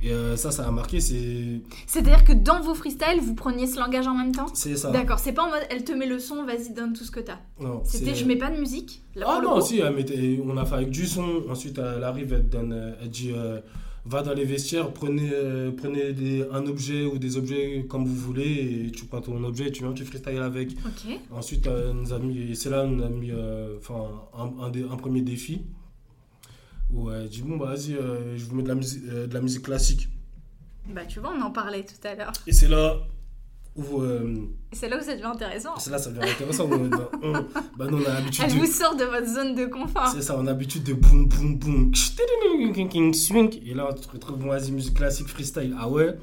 Speaker 2: Et euh, ça, ça a marqué, c'est
Speaker 1: C'est-à-dire que dans vos freestyles, vous preniez ce langage en même temps
Speaker 2: c'est ça.
Speaker 1: D'accord, c'est pas en mode elle te met le son, vas-y donne tout ce que t'as.
Speaker 2: Non,
Speaker 1: C'était je mets pas de musique. Là,
Speaker 2: Ah non, si, elle mettait- on a fait avec du son. Ensuite, elle arrive, elle, donne, euh, elle dit euh, va dans les vestiaires, prenez, euh, prenez des- un objet ou des objets comme vous voulez, et tu prends ton objet, tu viens, tu freestyles avec.
Speaker 1: Ok.
Speaker 2: Ensuite, elle nous a mis, et c'est là on a mis enfin, un, un, dé- un premier défi où elle dit bon, bah, vas-y, euh, je vous mets de la, musique, euh, de la musique classique.
Speaker 1: Bah tu vois, on en parlait tout à l'heure.
Speaker 2: Et c'est là où. euh,
Speaker 1: C'est là où ça devient intéressant.
Speaker 2: c'est là, ça devient intéressant. on on- bah, nous, on a l'habitude
Speaker 1: Elle
Speaker 2: de.
Speaker 1: vous sort de votre zone de confort.
Speaker 2: C'est ça, on a l'habitude de boum boum boum. swing. Et là, on se retrouve, bon, vas-y, musique classique, freestyle. Ah ouais.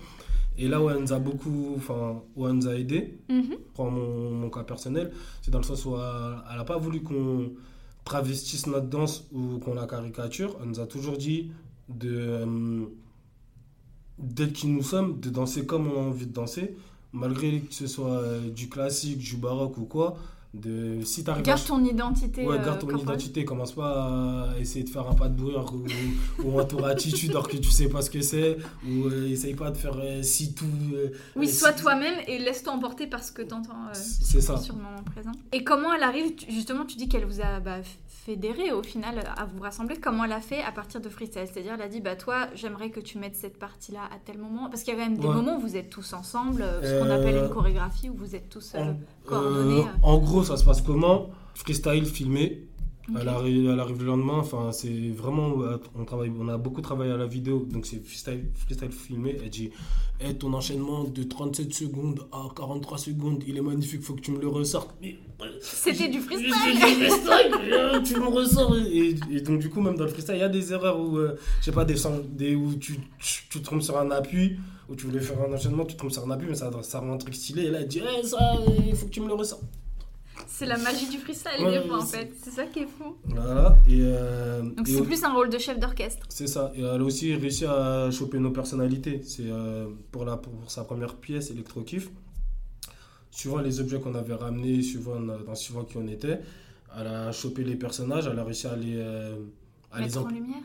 Speaker 2: Et là où elle nous a beaucoup, enfin, où elle nous a aidé,
Speaker 1: Mhm.
Speaker 2: prends mon, mon cas personnel, c'est dans le sens où elle n'a pas voulu qu'on travestisse notre danse ou qu'on la caricature. Elle nous a toujours dit de, euh, d'être qui nous sommes, de danser comme on a envie de danser, malgré que ce soit euh, du classique, du baroque ou quoi. De, si t'arrives à
Speaker 1: Garde ton identité.
Speaker 2: Ouais,
Speaker 1: euh,
Speaker 2: garde ton
Speaker 1: corporelle.
Speaker 2: identité, commence pas à essayer de faire un pas de bourrure ou, ou un tour attitude alors que tu sais pas ce que c'est, ou euh, essaye pas de faire euh, si tout. euh,
Speaker 1: Oui, sois
Speaker 2: si-
Speaker 1: toi-même et laisse-toi emporter par ce que t'entends
Speaker 2: C'est ça.
Speaker 1: sur le moment présent. Et comment elle arrive, tu- justement, tu dis qu'elle vous a bah, fédéré au final à vous rassembler. Comment elle a fait à partir de freestyle? C'est-à-dire, elle a dit, bah toi, j'aimerais que tu mettes cette partie-là à tel moment. Parce qu'il y a quand même des
Speaker 2: Ouais.
Speaker 1: moments où vous êtes tous ensemble, euh, ce qu'on
Speaker 2: Euh,
Speaker 1: appelle une chorégraphie, où vous êtes tous. euh,
Speaker 2: En, euh, en gros, ça se passe comment? Freestyle filmé. Elle, arrive, elle arrive le lendemain. Enfin, c'est vraiment. On, travaille, on a beaucoup travaillé à la vidéo. Donc, c'est freestyle, freestyle filmé. Elle dit ton enchaînement de 37 secondes à 43 secondes, il est magnifique, faut que tu me le ressortes.
Speaker 1: C'était du freestyle
Speaker 2: freestyle, tu me ressors. Et, et donc, du coup, même dans le freestyle, il y a des erreurs où, euh, je sais pas, des, des, où tu, tu, tu te trompes sur un appui, où tu voulais faire un enchaînement, tu te trompes sur un appui, mais ça, ça rend un truc stylé. Et là, elle dit, ça, il faut que tu me le ressors.
Speaker 1: C'est la magie du freestyle,
Speaker 2: Ouais,
Speaker 1: des fois, en
Speaker 2: c'est-
Speaker 1: fait. C'est ça qui est fou.
Speaker 2: Voilà. Et, euh,
Speaker 1: Donc, c'est plus un rôle de chef d'orchestre.
Speaker 2: C'est ça. Et elle a aussi réussi à choper nos personnalités. C'est euh, pour, la, pour sa première pièce, Electro-Kiff. Suivant les objets qu'on avait ramenés, suivant, dans, suivant qui on était, elle a chopé les personnages, elle a réussi à les, euh, à les
Speaker 1: Mettre en lumière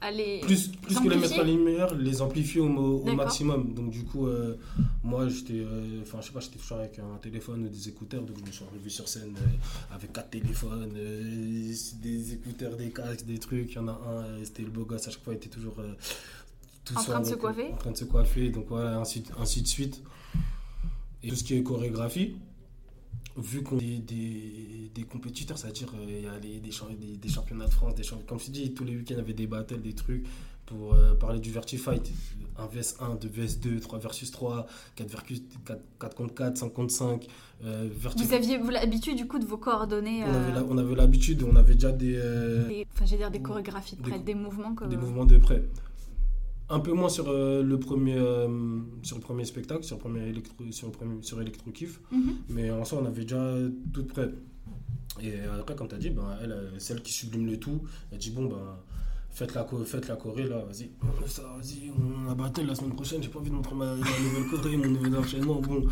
Speaker 2: à- plus, plus que les mettre en lumière, les amplifier au, maximum. Donc du coup, euh, moi j'étais, euh, enfin je sais pas, j'étais toujours avec un téléphone ou des écouteurs, donc je me suis arrivé sur scène euh, avec quatre téléphones, des écouteurs, des casques, des trucs. Il y en a un, c'était le beau gosse à chaque fois, il était toujours tout
Speaker 1: En
Speaker 2: seul
Speaker 1: train de se coiffer
Speaker 2: En train de se coiffer, donc voilà, ainsi, ainsi de suite. Et tout ce qui est chorégraphie. Vu qu'on est des, des compétiteurs, c'est-à-dire euh, il y a les, des, des, des championnats de France, des comme je dis, tous les week-ends il y avait des battles, des trucs pour euh, parler du Vertifight. 1 vs 1, 2 vs 2, 3 versus 3, 4, versus 4, 4 contre 4, 5 contre 5. Euh,
Speaker 1: Vous aviez l'habitude du coup de vos coordonnées
Speaker 2: on, avait
Speaker 1: euh,
Speaker 2: la- on avait l'habitude, on avait déjà des,
Speaker 1: des- enfin j'allais dire des chorégraphies de près, des, mouvements que
Speaker 2: des mouvements de près. Un peu moins sur, euh, le, premier, euh, sur le premier spectacle, sur le premier électro, sur le premier, sur Electro Kiff.
Speaker 1: Mhm.
Speaker 2: Mais en soi, on avait déjà tout prêt. Et après, comme tu as dit, ben, elle, euh, celle qui sublime le tout, elle dit Bon, ben, faites la, faites la Corée, là, vas-y. Ça, Vas-y, on a battle la semaine prochaine, j'ai pas envie de montrer ma, ma nouvelle Corée, mon nouvel enchaînement. Bon,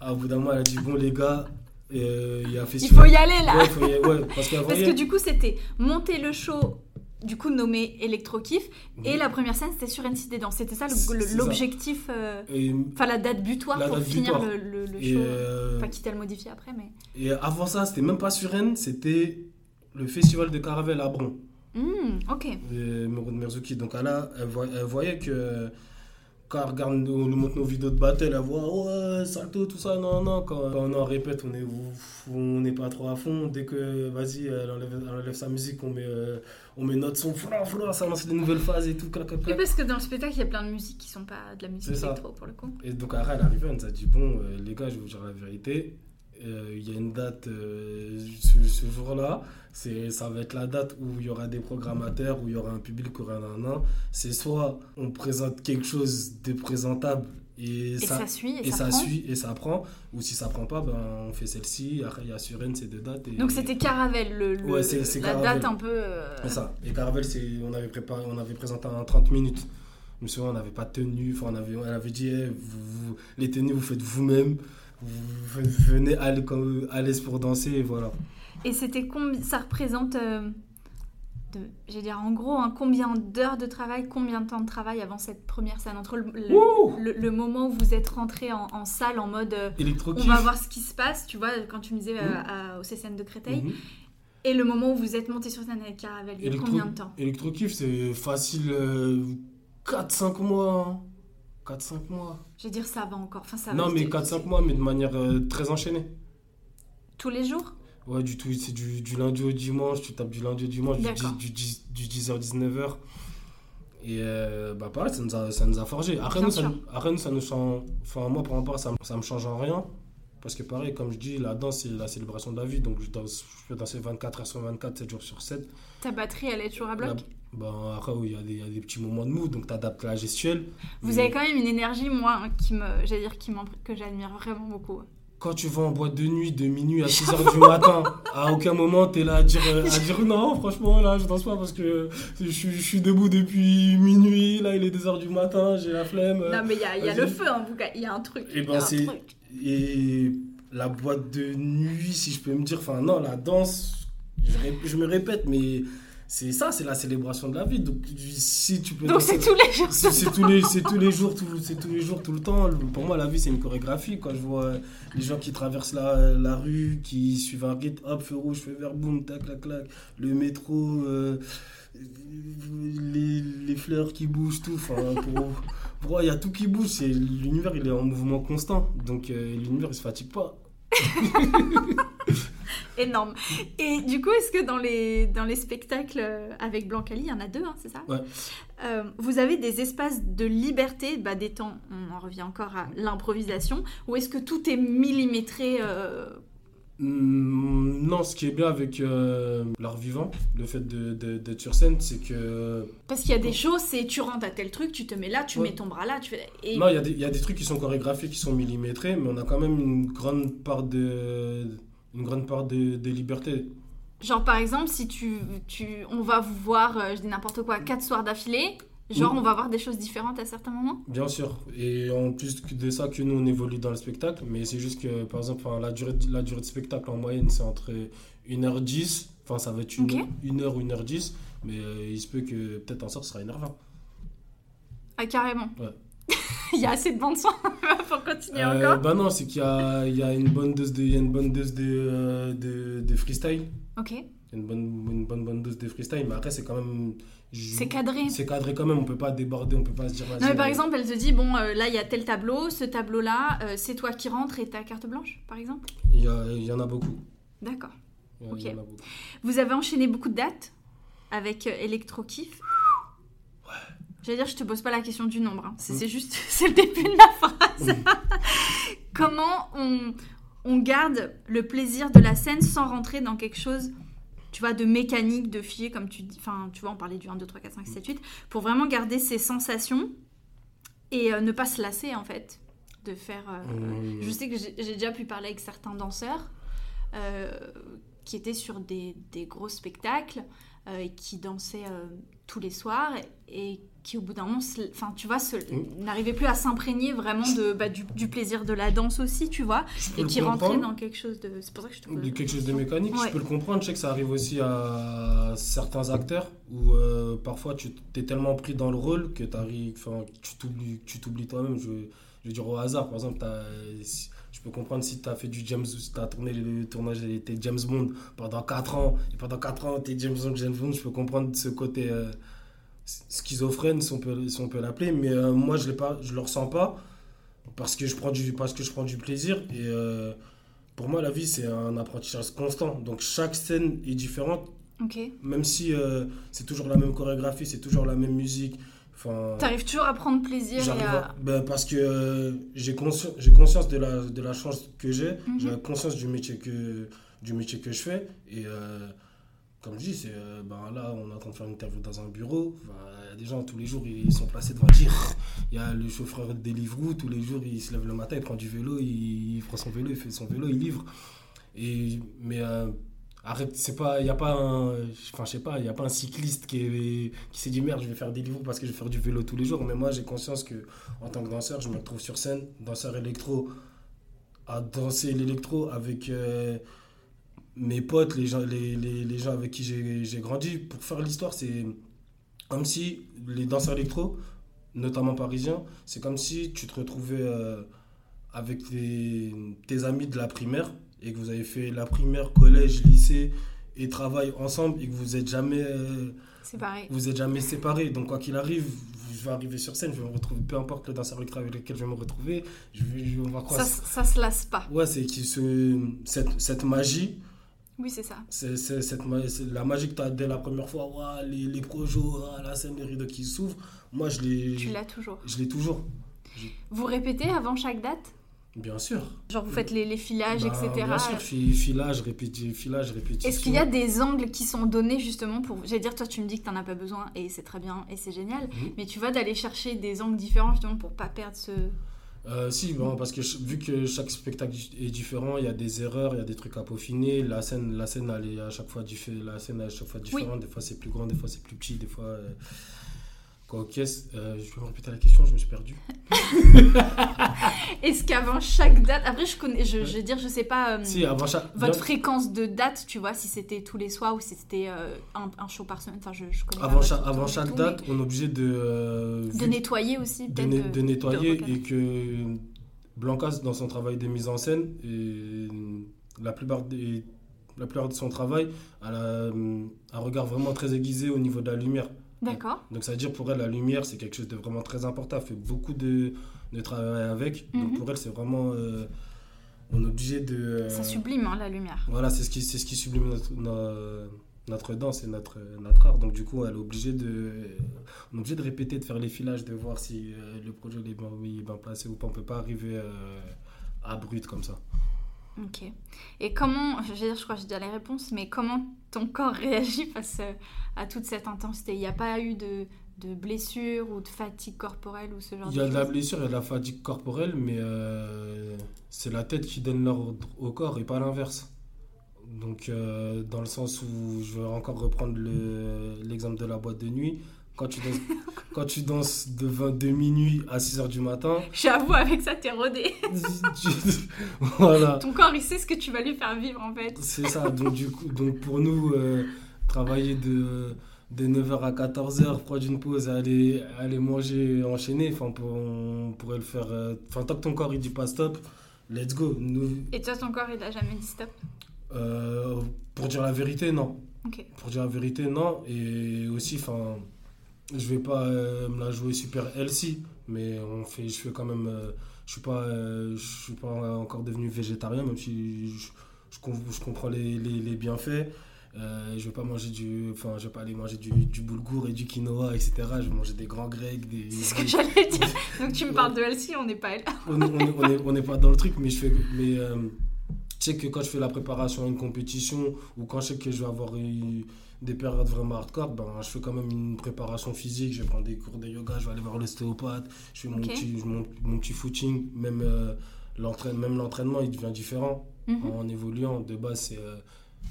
Speaker 2: à bout d'un moment, elle a dit Bon, les gars, euh, il y a un
Speaker 1: Il
Speaker 2: festival.
Speaker 1: faut y aller là
Speaker 2: Ouais, faut y- ouais, parce
Speaker 1: que du coup c'était monter le show du coup nommé Electro Kiff et
Speaker 2: Mhm.
Speaker 1: la première scène c'était sur Dance. C'était ça l'objectif, euh,
Speaker 2: Et,
Speaker 1: enfin la date butoir
Speaker 2: La
Speaker 1: pour
Speaker 2: date
Speaker 1: finir
Speaker 2: butoir.
Speaker 1: le, le- le
Speaker 2: et,
Speaker 1: show.
Speaker 2: euh,
Speaker 1: Enfin quitte à le modifier après mais...
Speaker 2: et avant ça, c'était même pas sur Rennes, c'était le festival de Caravelle à Bron.
Speaker 1: Hmm, ok.
Speaker 2: de Murad Merzuki. Donc elle, a- elle, elle voyait que quand elle regarde nos, nous montre nos vidéos de battle, elle voit ouais, salto, tout ça, non, non. Quand, quand on en répète, on est, on n'est pas trop à fond. Dès que, vas-y, elle enlève, elle enlève sa musique, on met, euh, on met notre son, flou, flou, ça lance des nouvelles phases et tout, clac, clac, clac.
Speaker 1: parce que dans le spectacle il y a plein de musiques qui sont pas de la musique électro pour le coup.
Speaker 2: Et donc après, elle est arrivée, elle nous a dit Bon, euh, les gars, je vais vous dire la vérité. Euh, Il y a une date euh, ce, ce jour-là. C'est, ça va être la date où il y aura des programmateurs, où il y aura un public, où il y aura un an. C'est soit on présente quelque chose de présentable et,
Speaker 1: Et ça,
Speaker 2: ça,
Speaker 1: suit et,
Speaker 2: et
Speaker 1: ça,
Speaker 2: suit et ça prend. Ou si ça prend pas, ben, on fait celle-ci. Après, il y a sur Rennes ces deux dates. Et,
Speaker 1: Donc c'était Caravelle, le, le-
Speaker 2: Ouais, c'est- c'est
Speaker 1: la
Speaker 2: Caravelle.
Speaker 1: date un peu... euh,
Speaker 2: c'est ça. Et Caravelle, c'est, on, avait préparé, on avait présenté en 30 minutes. Je me souviens, on n'avait pas de tenue. Enfin, on avait, elle avait dit eh, vous, vous- les tenues, vous faites vous-même. Vous venez à, l'aise pour danser. Et voilà.
Speaker 1: Et c'était ça représente, euh, de, je dire en gros, hein, combien d'heures de travail, combien de temps de travail avant cette première scène? Entre le, le-
Speaker 2: Wouh
Speaker 1: le- le moment où vous êtes rentré en, en salle en mode euh, on va voir ce qui se passe, tu vois, quand tu me disais euh,
Speaker 2: Mhm.
Speaker 1: à- au CCN de Créteil,
Speaker 2: Mhm.
Speaker 1: et le moment où vous êtes monté sur scène avec Caravelle, il y a
Speaker 2: Électro-
Speaker 1: combien de temps?
Speaker 2: Électro-kiff, c'est facile 4-5 mois. hein. 4-5 mois.
Speaker 1: Je veux dire, ça va encore. Enfin, ça
Speaker 2: non, mais
Speaker 1: c'est-
Speaker 2: 4-5 mois, mais de manière euh, très enchaînée.
Speaker 1: Tous les jours?
Speaker 2: Ouais, du tout, c'est du, du lundi au dimanche, tu tapes du lundi au dimanche, du,
Speaker 1: D'accord.
Speaker 2: 10, du, 10 du 10h, 19h. Et euh, bah pareil, ça nous a, ça nous a forgé. Après, nous, ça, nous- après, nous, ça nous change. Enfin, moi, pour ma part, ça, me- ça me change en rien. Parce que, pareil, comme je dis, la danse, c'est la célébration de la vie. Donc, je, danse, je peux danser 24 heures sur 24, 7 jours sur 7.
Speaker 1: Ta batterie, elle est toujours à bloc?
Speaker 2: Ben, après, oui, il y, a des- il y a des petits moments de mou, donc tu adaptes la gestuelle.
Speaker 1: Vous
Speaker 2: Mais
Speaker 1: avez quand même une énergie, moi, hein, qui me, j'allais dire, qui que j'admire vraiment beaucoup.
Speaker 2: Quand tu vas en boîte de nuit de minuit à 6h du matin, à aucun moment tu es là à dire, euh, à dire non, franchement, là, je danse pas parce que je, suis- je suis debout depuis minuit, là, il est 2h du matin, j'ai la flemme.
Speaker 1: Non, mais il y a, y le feu, en tout cas. Il y a un truc.
Speaker 2: Et
Speaker 1: y
Speaker 2: ben, c'est-
Speaker 1: truc.
Speaker 2: Et la boîte de nuit, si je peux me dire, enfin, non, la danse, je, ré- je me répète, mais c'est ça, c'est la célébration de la vie. Donc, si tu peux
Speaker 1: Donc c'est tous les jours.
Speaker 2: C'est tous les, c'est tous les jours, tout, c'est tous les jours, tout le temps. Pour moi, la vie, c'est une chorégraphie. Quand je vois les gens qui traversent la, la rue, qui suivent un rythme, hop, feu rouge, feu vert, boum, tac, clac, clac, le métro, euh, les, les fleurs qui bougent, tout. Enfin, pour, pour moi, il y a tout qui bouge. C'est l'univers, il est en mouvement constant. Donc, euh, l'univers, il se fatigue pas.
Speaker 1: Énorme. Et du coup, est-ce que dans les, dans les spectacles avec Blancali, il y en a deux, hein, c'est ça?
Speaker 2: Ouais.
Speaker 1: Euh, vous avez des espaces de liberté, bah, des temps, on en revient encore à l'improvisation, ou est-ce que tout est millimétré euh,
Speaker 2: Non, ce qui est bien avec euh, l'art vivant, le fait de- de- d'être sur scène, c'est que
Speaker 1: Parce qu'il y a des choses, c'est tu rentres à tel truc, tu te mets là, tu
Speaker 2: Ouais.
Speaker 1: mets ton bras là, tu fais... Et
Speaker 2: Non, il y, a des- il y a des trucs qui sont chorégraphiés, qui sont millimétrés, mais on a quand même une grande part de, une grande part de, de liberté.
Speaker 1: Genre par exemple, si tu, tu, on va vous voir, euh, je dis n'importe quoi, quatre soirs d'affilée, genre on va voir des choses différentes à certains moments
Speaker 2: Bien sûr. Et en plus de ça, que nous, on évolue dans le spectacle, mais c'est juste que, par exemple, la, durée, de- la durée de spectacle en moyenne, c'est entre 1h10, enfin, ça va être une,
Speaker 1: Ok.
Speaker 2: une heure ou 1h10, mais euh, il se peut que peut-être en sort, ce sera 1h20.
Speaker 1: Ah carrément.
Speaker 2: Ouais.
Speaker 1: Il y a assez de bandes son pour continuer
Speaker 2: Euh,
Speaker 1: encore.
Speaker 2: bah non, c'est qu'il y a, il y a une bonne dose de, il y a une bonne dose de, euh, de, de freestyle.
Speaker 1: Ok.
Speaker 2: Il y a Une bonne, une bonne, bonne dose de freestyle, mais après, c'est quand même.
Speaker 1: C'est cadré.
Speaker 2: C'est cadré quand même, on peut pas déborder, on peut pas se dire.
Speaker 1: Non, mais par exemple, elle te dit bon, euh, là, il y a tel tableau, ce tableau-là, euh, c'est toi qui rentres et ta carte blanche, par exemple?
Speaker 2: Il y, a- il y en a beaucoup.
Speaker 1: D'accord. Ok. Vous avez enchaîné beaucoup de dates avec Electro Kiff. J'allais dire, je te pose pas la question du nombre. hein. C'est
Speaker 2: Mm.
Speaker 1: juste, c'est le début de ma phrase. Comment on, on garde le plaisir de la scène sans rentrer dans quelque chose, tu vois, de mécanique, de fier, comme tu dis. Enfin, tu vois, on parlait du 1, 2, 3, 4, 5, 6, 7, 8. Pour vraiment garder ces sensations et euh, ne pas se lasser, en fait, de faire. euh,
Speaker 2: Mmh.
Speaker 1: je sais que j'ai déjà pu parler avec certains danseurs euh, qui étaient sur des, des gros spectacles et qui dansaient tous les soirs et, et qui au bout d'un moment, enfin tu vois,
Speaker 2: Mm.
Speaker 1: n'arrivaient plus à s'imprégner vraiment de, bah, du, du plaisir de la danse aussi, tu vois, et qui
Speaker 2: comprendre.
Speaker 1: dans quelque chose de... C'est pour ça que je te
Speaker 2: De quelque chose de mécanique,
Speaker 1: Ouais.
Speaker 2: je peux le comprendre. Je sais que ça arrive aussi à certains acteurs où euh, parfois tu es tellement pris dans le rôle que enfin, tu t'oublies tu t'oublies toi-même. Je, je veux dire au hasard, par exemple, je peux comprendre si tu as fait du James, si tu as tourné le tournage des James Bond pendant 4 ans, et pendant 4 ans tu es James Bond, James Bond, je peux comprendre ce côté euh, schizophrène, si on peut, si on peut l'appeler, mais euh, moi je ne le ressens pas parce que je prends du, parce que je prends du plaisir et. euh, pour moi, la vie, c'est un apprentissage constant. Donc, chaque scène est différente, même si euh, c'est toujours la même chorégraphie, c'est toujours la même musique. Enfin,
Speaker 1: T'arrives toujours à prendre plaisir et
Speaker 2: j'arrive
Speaker 1: à...
Speaker 2: à- ben, parce que j'ai consci- j'ai conscience de la, de la chance que j'ai,
Speaker 1: Mhm.
Speaker 2: j'ai conscience du métier que, du métier que je fais. Et comme je dis, c'est, euh, ben, là, on est en train de faire une interview dans un bureau. Il y a des gens, tous les jours, ils sont placés devant dire. Il y a le chauffeur de Deliveroo, tous les jours, il se lève le matin, il prend du vélo, il, prend son vélo, il fait son vélo, il livre. Mais euh, arrête, c'est pas, il y a pas un, enfin je sais pas, il a pas un cycliste qui, qui s'est dit merde, je vais faire des livres parce que je vais faire du vélo tous les jours. Mais moi, j'ai conscience que en tant que danseur, je me retrouve sur scène, danseur électro, à danser l'électro avec euh, mes potes, les gens, les, les, les gens avec qui j'ai grandi. Pour faire l'histoire, c'est comme si les danseurs électro, notamment parisiens, c'est comme si tu te retrouvais euh, avec tes, tes amis de la primaire et que vous avez fait la primaire, collège, lycée et travail ensemble et que vous êtes jamais euh, vous êtes jamais séparés. Donc quoi qu'il arrive, je vais arriver sur scène, je vais me retrouver, peu importe le danseur électro avec lequel je vais me retrouver, je vais, je-
Speaker 1: Ça, ça se lasse pas.
Speaker 2: Ouais, c'est cette magie,
Speaker 1: Oui, c'est ça.
Speaker 2: c'est cette la magie que tu as dès la première fois, les, les projets, ouah, la scène, les rideaux qui s'ouvrent. Moi, je l'ai
Speaker 1: Tu l'as toujours.
Speaker 2: je l'ai toujours,
Speaker 1: Vous répétez avant chaque date?
Speaker 2: Bien sûr.
Speaker 1: Genre vous faites les, les filages,
Speaker 2: Bah,
Speaker 1: etc.
Speaker 2: Bien sûr, fi- filage, répéti, filage, répétition.
Speaker 1: Est-ce qu'il y a des angles qui sont donnés justement pour... J'allais dire, toi tu me dis que t'en as pas besoin et c'est très bien et c'est génial.
Speaker 2: Mhm.
Speaker 1: Mais tu vois d'aller chercher des angles différents justement pour pas perdre ce...
Speaker 2: Euh, si, bon, parce que vu que chaque spectacle est différent, il y a des erreurs, il y a des trucs à peaufiner. La scène, la scène, elle est à chaque fois, diffé- la scène est à chaque fois différente. Des fois, c'est plus grand, des fois, c'est plus petit, des fois. euh, Quoi, ok, euh, je vais me répéter la question, je me suis perdu.
Speaker 1: Est-ce qu'avant chaque date... Après je connais... Je, je vais dire, je sais pas... euh,
Speaker 2: Si, avant chaque.
Speaker 1: Votre fréquence de date, tu vois, si c'était tous les soirs ou si c'était euh, un, un show par semaine. Enfin, je, je connais pas
Speaker 2: avant, chaque, avant
Speaker 1: tout,
Speaker 2: date, on est obligé de. euh,
Speaker 1: De nettoyer aussi,
Speaker 2: de, ne-
Speaker 1: de-
Speaker 2: nettoyer et que Blancas, dans son travail de mise en scène, et la, plupart des, la plupart de son travail, a un regard vraiment très aiguisé au niveau de la lumière.
Speaker 1: D'accord.
Speaker 2: Donc ça veut dire pour elle, la lumière, c'est quelque chose de vraiment très important. Elle fait beaucoup de, de travail avec. Donc
Speaker 1: Mhm.
Speaker 2: pour elle, c'est vraiment... euh, on est obligé de... euh,
Speaker 1: Ça sublime, hein, la lumière.
Speaker 2: Voilà, c'est ce qui, ce qui sublime notre, no- notre danse et notre, notre art. Donc du coup, elle est obligée de, on est obligé de répéter, de faire les filages, de voir si euh, le projet est bien, il est bien placé ou pas. On peut pas arriver euh, à brut comme ça.
Speaker 1: Ok. Et comment, je veux dire, je crois que j'ai déjà les réponses, mais comment ton corps réagit face euh, à toute cette intensité? Il n'y a pas eu de, de blessure ou de fatigue corporelle ou ce genre
Speaker 2: Il y a
Speaker 1: de
Speaker 2: de la
Speaker 1: choses?
Speaker 2: blessure, il y a de la fatigue corporelle, mais euh, c'est la tête qui donne l'ordre au corps et pas l'inverse. Donc, euh, dans le sens où je vais encore reprendre le- l'exemple de la boîte de nuit. Quand tu danses, quand tu danses de, 20 de minuit à 6 h du matin,
Speaker 1: J'avoue, avec ça, t'es rodé.
Speaker 2: tu- voilà.
Speaker 1: Ton corps, il sait ce que tu vas lui faire vivre, en fait.
Speaker 2: C'est ça. Donc, du coup, donc pour nous, euh, travailler de, de 9h à 14h, prendre une pause, aller, aller manger, enchaîner. Enfin, on, on pourrait le faire. euh, Enfin, tant que ton corps il dit pas stop, let's go. Nous,
Speaker 1: Et toi, ton corps, il a jamais dit stop?
Speaker 2: euh, pour dire la vérité, non. Pour dire la vérité, non. Et aussi, enfin, je vais pas euh, me la jouer super healthy, mais on fait, je fais quand même. euh, je suis pas, euh, je suis pas encore devenu végétarien, même si je, je, com- je comprends les, les, les bienfaits. Je vais pas manger du, enfin, je vais pas aller manger du, du boulgour et du quinoa, etc. Je vais manger des grands grecs, des.
Speaker 1: C'est ce que j'allais dire. Donc tu me parles de Elsie, on n'est pas elle.
Speaker 2: on on- on est- on n'est pas dans le truc, mais je fais. Mais tu sais que quand je fais la préparation à une compétition ou quand je sais que je vais avoir des périodes vraiment hardcore, ben, je fais quand même une préparation physique. Je vais prendre des cours de yoga, je vais aller voir l'ostéopathe, je fais mon, petit, mon, mon petit footing. Même euh, l'entraînement, il devient différent
Speaker 1: Mhm.
Speaker 2: en évoluant. De base, c'est. euh,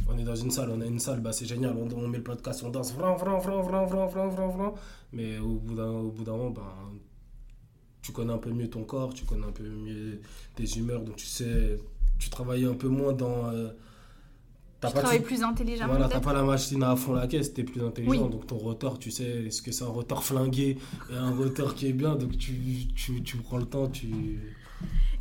Speaker 2: on est dans une salle, on a une salle, bah c'est génial, on, on met le podcast, on danse, vran, vran, vran, vran, vran, vran, vran, vran. mais au bout d'un au bout d'un moment, ben, tu connais un peu mieux ton corps, tu connais un peu mieux tes humeurs, donc tu sais, tu travailles un peu moins dans... euh,
Speaker 1: Tu
Speaker 2: pas
Speaker 1: travailles plus intelligemment
Speaker 2: voilà, t'as pas la machine à fond la caisse, t'es plus intelligent,
Speaker 1: Oui.
Speaker 2: donc ton rotor, tu sais, est-ce que c'est un rotor flingué et un rotor qui est bien, donc tu, tu, tu prends le temps, tu...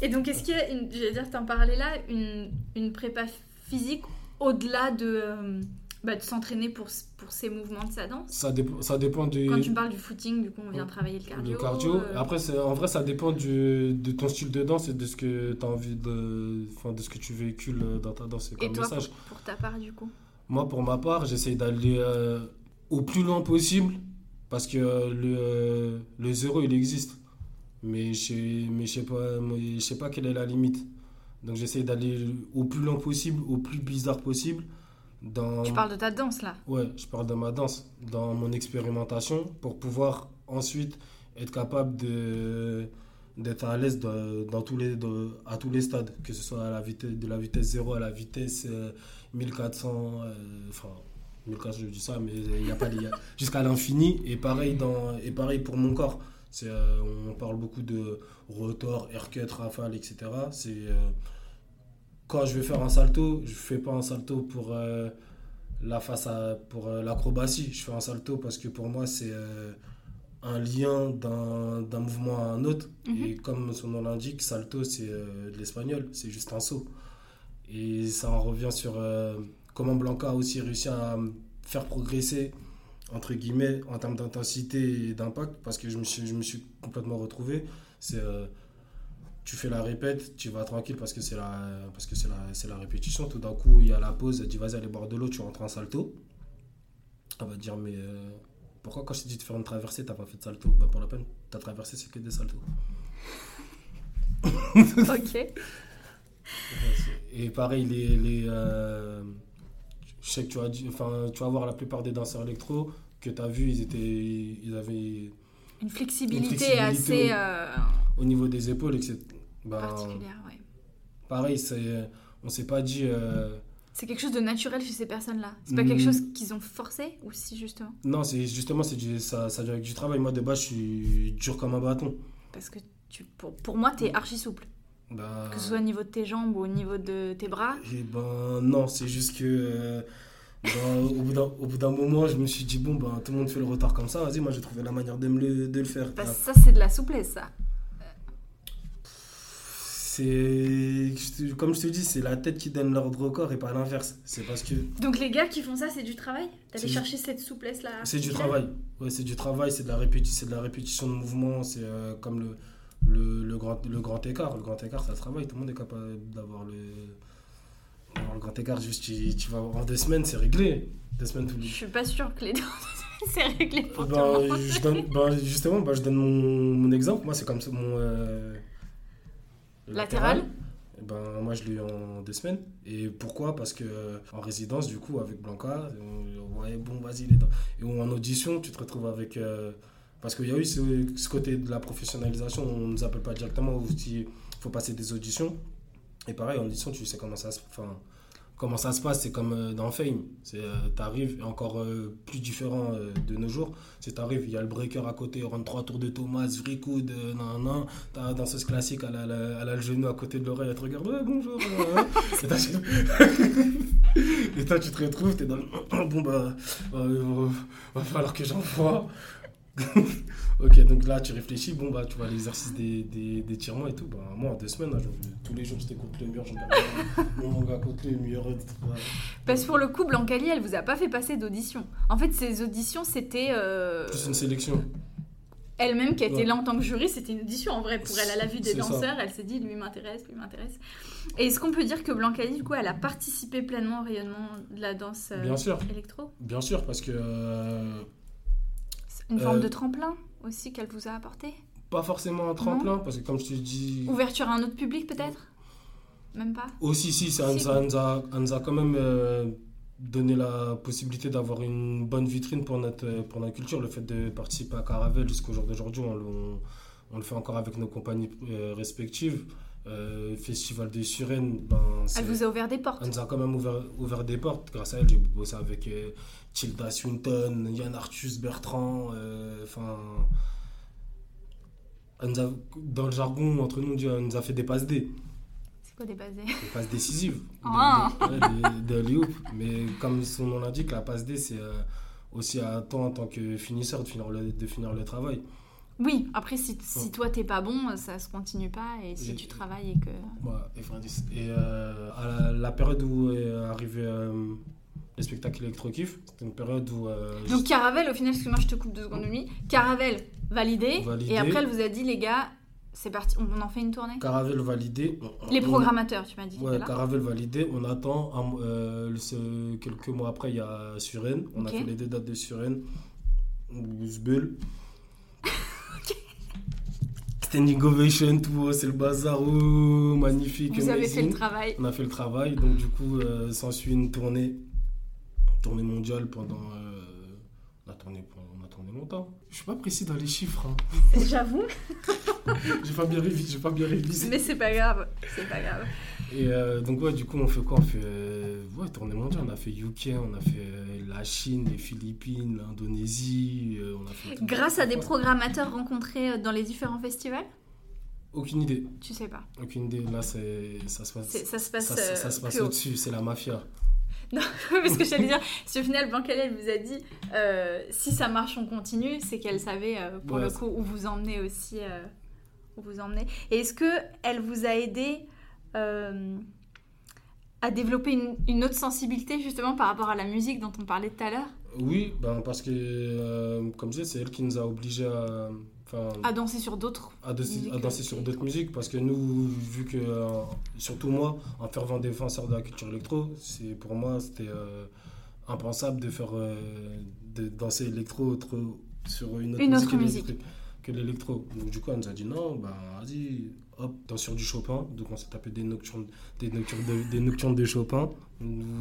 Speaker 1: Et donc, est-ce qu'il y a, une, je veux dire, t'en parlais là, une, une prépa physique au-delà de, euh, bah, de s'entraîner pour, pour ces mouvements de sa danse
Speaker 2: Ça, dépend ça dépend du...
Speaker 1: Quand tu parles du footing, du coup, on vient travailler le cardio.
Speaker 2: Le cardio.
Speaker 1: euh,
Speaker 2: Après, en vrai, ça dépend du, de ton style de danse et de ce que tu as envie de. Enfin, de ce que tu véhicules dans ta danse et comme
Speaker 1: toi,
Speaker 2: message.
Speaker 1: pour, pour ta part, du coup?
Speaker 2: Moi, pour ma part, j'essaye d'aller euh, au plus loin possible parce que euh, le, euh, le zéro, il existe. Mais je mais je sais pas, je sais pas quelle est la limite. Donc, j'essaye d'aller au plus loin possible, au plus bizarre possible. Dans...
Speaker 1: Tu parles de ta danse, là
Speaker 2: Ouais, je parle de ma danse, dans mon expérimentation, pour pouvoir ensuite être capable de d'être à l'aise dans, dans tous les de- à tous les stades, que ce soit à la vitesse de la vitesse 0 à la vitesse euh, 1400 euh, enfin 1400 je dis ça mais il y a pas y a- jusqu'à l'infini et pareil dans et pareil pour mon corps. C'est euh, on parle beaucoup de rotor, aircut, rafale, etc. C'est euh, quand je vais faire un salto, je fais pas un salto pour euh, la face à pour euh, l'acrobatie. Je fais un salto parce que pour moi c'est euh, un lien d'un mouvement à un autre.
Speaker 1: Mhm.
Speaker 2: Et comme son nom l'indique, salto c'est de l'espagnol, c'est juste un saut. Et ça en revient sur comment Blanca a aussi réussi à me faire progresser entre guillemets en termes d'intensité et d'impact parce que je me suis, je me suis complètement retrouvé. C'est tu fais la répète, tu vas tranquille parce que c'est la, parce que c'est la, c'est la répétition. Tout d'un coup, il y a la pause, elle dit vas-y, allez boire de l'eau, tu rentres en salto. Elle va te dire, mais euh, pourquoi quand je t'ai dit de faire une traversée, t'as pas fait de salto? Bah, pour la peine, ta traversée, c'est que des saltos.
Speaker 1: Ok.
Speaker 2: Et pareil, les. les euh, je sais que tu vas, enfin, tu vas voir la plupart des danseurs électro que tu as vu, ils, étaient, ils avaient
Speaker 1: Une flexibilité,
Speaker 2: Une flexibilité,
Speaker 1: assez euh,
Speaker 2: au niveau des épaules, etc. Ben,
Speaker 1: particulière, ouais.
Speaker 2: pareil, c'est, on s'est pas dit. euh,
Speaker 1: C'est quelque chose de naturel chez ces personnes-là. C'est pas
Speaker 2: Mm.
Speaker 1: quelque chose qu'ils ont forcé ou si justement?
Speaker 2: Non, c'est justement, c'est du, ça, ça vient avec du travail. Moi, de base, je suis dur comme un bâton.
Speaker 1: Parce que tu, pour, pour moi, t'es archi souple.
Speaker 2: Ben,
Speaker 1: Que ce soit au niveau de tes jambes ou au niveau de tes bras.
Speaker 2: Eh ben non, c'est juste que euh, au bout d'un- moment, je me suis dit, bon, ben, tout le monde fait le retard comme ça, vas-y, moi j'ai trouvé la manière de, me le, de le faire.
Speaker 1: Que ça, c'est de la souplesse, ça.
Speaker 2: C'est, je comme je te dis, c'est la tête qui donne l'ordre au corps et pas l'inverse. C'est parce que
Speaker 1: Donc les gars qui font ça, c'est du travail? T'allais chercher cette souplesse-là
Speaker 2: c'est du travail. Ouais, c'est du travail, c'est de la répétition, c'est de la répétition de mouvement, c'est euh, comme le, le, le grand, le grand écart. Le grand écart, ça travaille. Tout le monde est capable d'avoir le, le grand écart. Juste, tu, tu vas en deux semaines, c'est réglé. Deux semaines tous
Speaker 1: Je
Speaker 2: les
Speaker 1: suis pas sûre que les deux, c'est réglé pour tout le monde.
Speaker 2: je donne, ben, justement, ben, je donne mon, mon exemple. Moi, c'est comme ça, mon. euh,
Speaker 1: Latéral.
Speaker 2: Eh Ben, moi, je l'ai eu en deux semaines. Et pourquoi? Parce que euh, en résidence, du coup, avec Blanca, on- ouais, bon, vas-y, les dents. Et en audition, tu te retrouves avec. euh, parce qu'il y a eu ce, ce côté de la professionnalisation, on ne nous appelle pas directement, il faut passer des auditions. Et pareil, en audition, tu sais comment ça se, enfin, comment ça se passe, c'est comme euh, dans Fame. C'est, euh, t'arrives, et encore euh, plus différent de nos jours, c'est t'arrives, il y a le breaker à côté, on rentre trois tours de Thomas, vrai coude, nan, nan. T'as la danseuse classique, elle a, elle le genou à côté de l'oreille, elle te regarde, ouais, bonjour. et t'as- Et toi, tu te retrouves, t'es dans le. Bon, bah, euh, va falloir que j'envoie. ok, donc là, tu réfléchis, bon, bah, tu vois l'exercice des, des, des tirements et tout. Bah, moi, en deux semaines, hein, je- tous les jours, j'étais contre le mur, je mon manga contre le mur. et tout, ouais.
Speaker 1: Parce que pour le coup, Blancali, elle vous a pas fait passer d'audition. En fait, ces auditions, c'était euh,
Speaker 2: Plus une sélection.
Speaker 1: elle-même qui a été là en tant que jury. C'était une audition en vrai pour elle. Elle a vu des
Speaker 2: ça.
Speaker 1: danseurs, elle s'est dit lui m'intéresse, lui m'intéresse. Et est-ce qu'on peut dire que Blancali, du coup, elle a participé pleinement au rayonnement de la danse euh,
Speaker 2: Bien sûr,
Speaker 1: électro?
Speaker 2: Bien sûr, parce que. euh,
Speaker 1: Une forme
Speaker 2: Euh,
Speaker 1: de tremplin aussi qu'elle vous a apporté
Speaker 2: pas forcément un tremplin, parce que comme je te dis.
Speaker 1: Ouverture à un autre public peut-être? Même pas?
Speaker 2: Aussi, si, ça,
Speaker 1: Si.
Speaker 2: nous a, ça nous a quand même euh, donné la possibilité d'avoir une bonne vitrine pour notre, euh, pour notre culture. Le fait de participer à Caravelle jusqu'au jour d'aujourd'hui, on, le- on, on le fait encore avec nos compagnies respectives. Euh, Festival de Sirène, ben,
Speaker 1: Elle vous a ouvert des portes.
Speaker 2: elle nous a quand même ouvert, ouvert des portes. Grâce à elle, j'ai bossé avec Tilda Swinton, Yann Arthus Bertrand. euh, Enfin. dans le jargon, entre nous, on dit, nous a fait des passes D
Speaker 1: C'est quoi des basés
Speaker 2: des passes décisives. Des-
Speaker 1: Ah.
Speaker 2: ouais, des alley-oop. Mais comme son nom l'indique, la passe D, c'est euh, aussi à toi en tant que finisseur de finir le, de finir le travail.
Speaker 1: Oui, après si, si
Speaker 2: Ouais.
Speaker 1: toi t'es pas bon, ça se continue pas. Et si
Speaker 2: Et-
Speaker 1: tu travailles et que.
Speaker 2: Voilà, et, et, euh, à la, la période où est arrivé les spectacles électro-kiff, c'était une période où. euh,
Speaker 1: Donc Caravelle, au final, excuse-moi, je te coupe deux secondes de nuit. Caravelle, validé.
Speaker 2: Validé.
Speaker 1: Et après, elle vous a dit, les gars, c'est parti, on en fait une tournée
Speaker 2: Caravelle validé.
Speaker 1: Les programmateurs, tu m'as dit.
Speaker 2: Ouais. Caravelle validé. On attend un- euh, ce- quelques mois après, il y a Suren. On a fait les deux dates de Suren. Bousbel. Standing ovation, tout, oh, c'est le bazar, magnifique.
Speaker 1: Vous avez fait le travail.
Speaker 2: On a fait le travail, donc du coup, euh, s'ensuit une tournée, tournée mondiale pendant. euh, on, a tourné, on a tourné longtemps. Je suis pas précis dans les chiffres. hein.
Speaker 1: J'avoue,
Speaker 2: J'ai pas bien révisé. J'ai pas bien révisé.
Speaker 1: mais c'est pas grave. C'est pas grave.
Speaker 2: Et euh, donc, ouais, du coup, on fait quoi? On fait euh, ouais, tournée mondiale. On a fait UK, on a fait euh, la Chine, les Philippines, l'Indonésie. euh, on a fait.
Speaker 1: Grâce à des programmateurs rencontrés euh, dans les différents festivals?
Speaker 2: Aucune idée.
Speaker 1: Tu sais pas.
Speaker 2: Aucune idée. Là, c'est, ça se passe.
Speaker 1: Ça se passe.
Speaker 2: Ça,
Speaker 1: euh,
Speaker 2: se passe au-dessus, c'est la mafia.
Speaker 1: Parce que j'allais dire, si au final elle vous a dit euh, si ça marche on continue, c'est qu'elle savait euh, pour
Speaker 2: Ouais,
Speaker 1: le coup où vous emmenez aussi. euh, où vous emmenez. Et est-ce que elle vous a aidé à développer une, une autre sensibilité justement par rapport à la musique dont on parlait tout à l'heure?
Speaker 2: Oui, ben parce que, comme je disais, c'est elle qui nous a obligés à.
Speaker 1: À danser sur d'autres
Speaker 2: à, danser- à sur d'autres musiques parce que nous vu que euh, surtout moi en fervent défenseur de la culture électro c'est pour moi c'était euh, impensable de faire euh, de danser électro autre, sur une autre
Speaker 1: Une
Speaker 2: musique,
Speaker 1: autre
Speaker 2: que
Speaker 1: musique.
Speaker 2: l'électro- que l'électro. Donc du coup elle nous a dit non bah vas-y hop danse sur du Chopin donc on s'est tapé des nocturnes des nocturnes de, des nocturnes de Chopin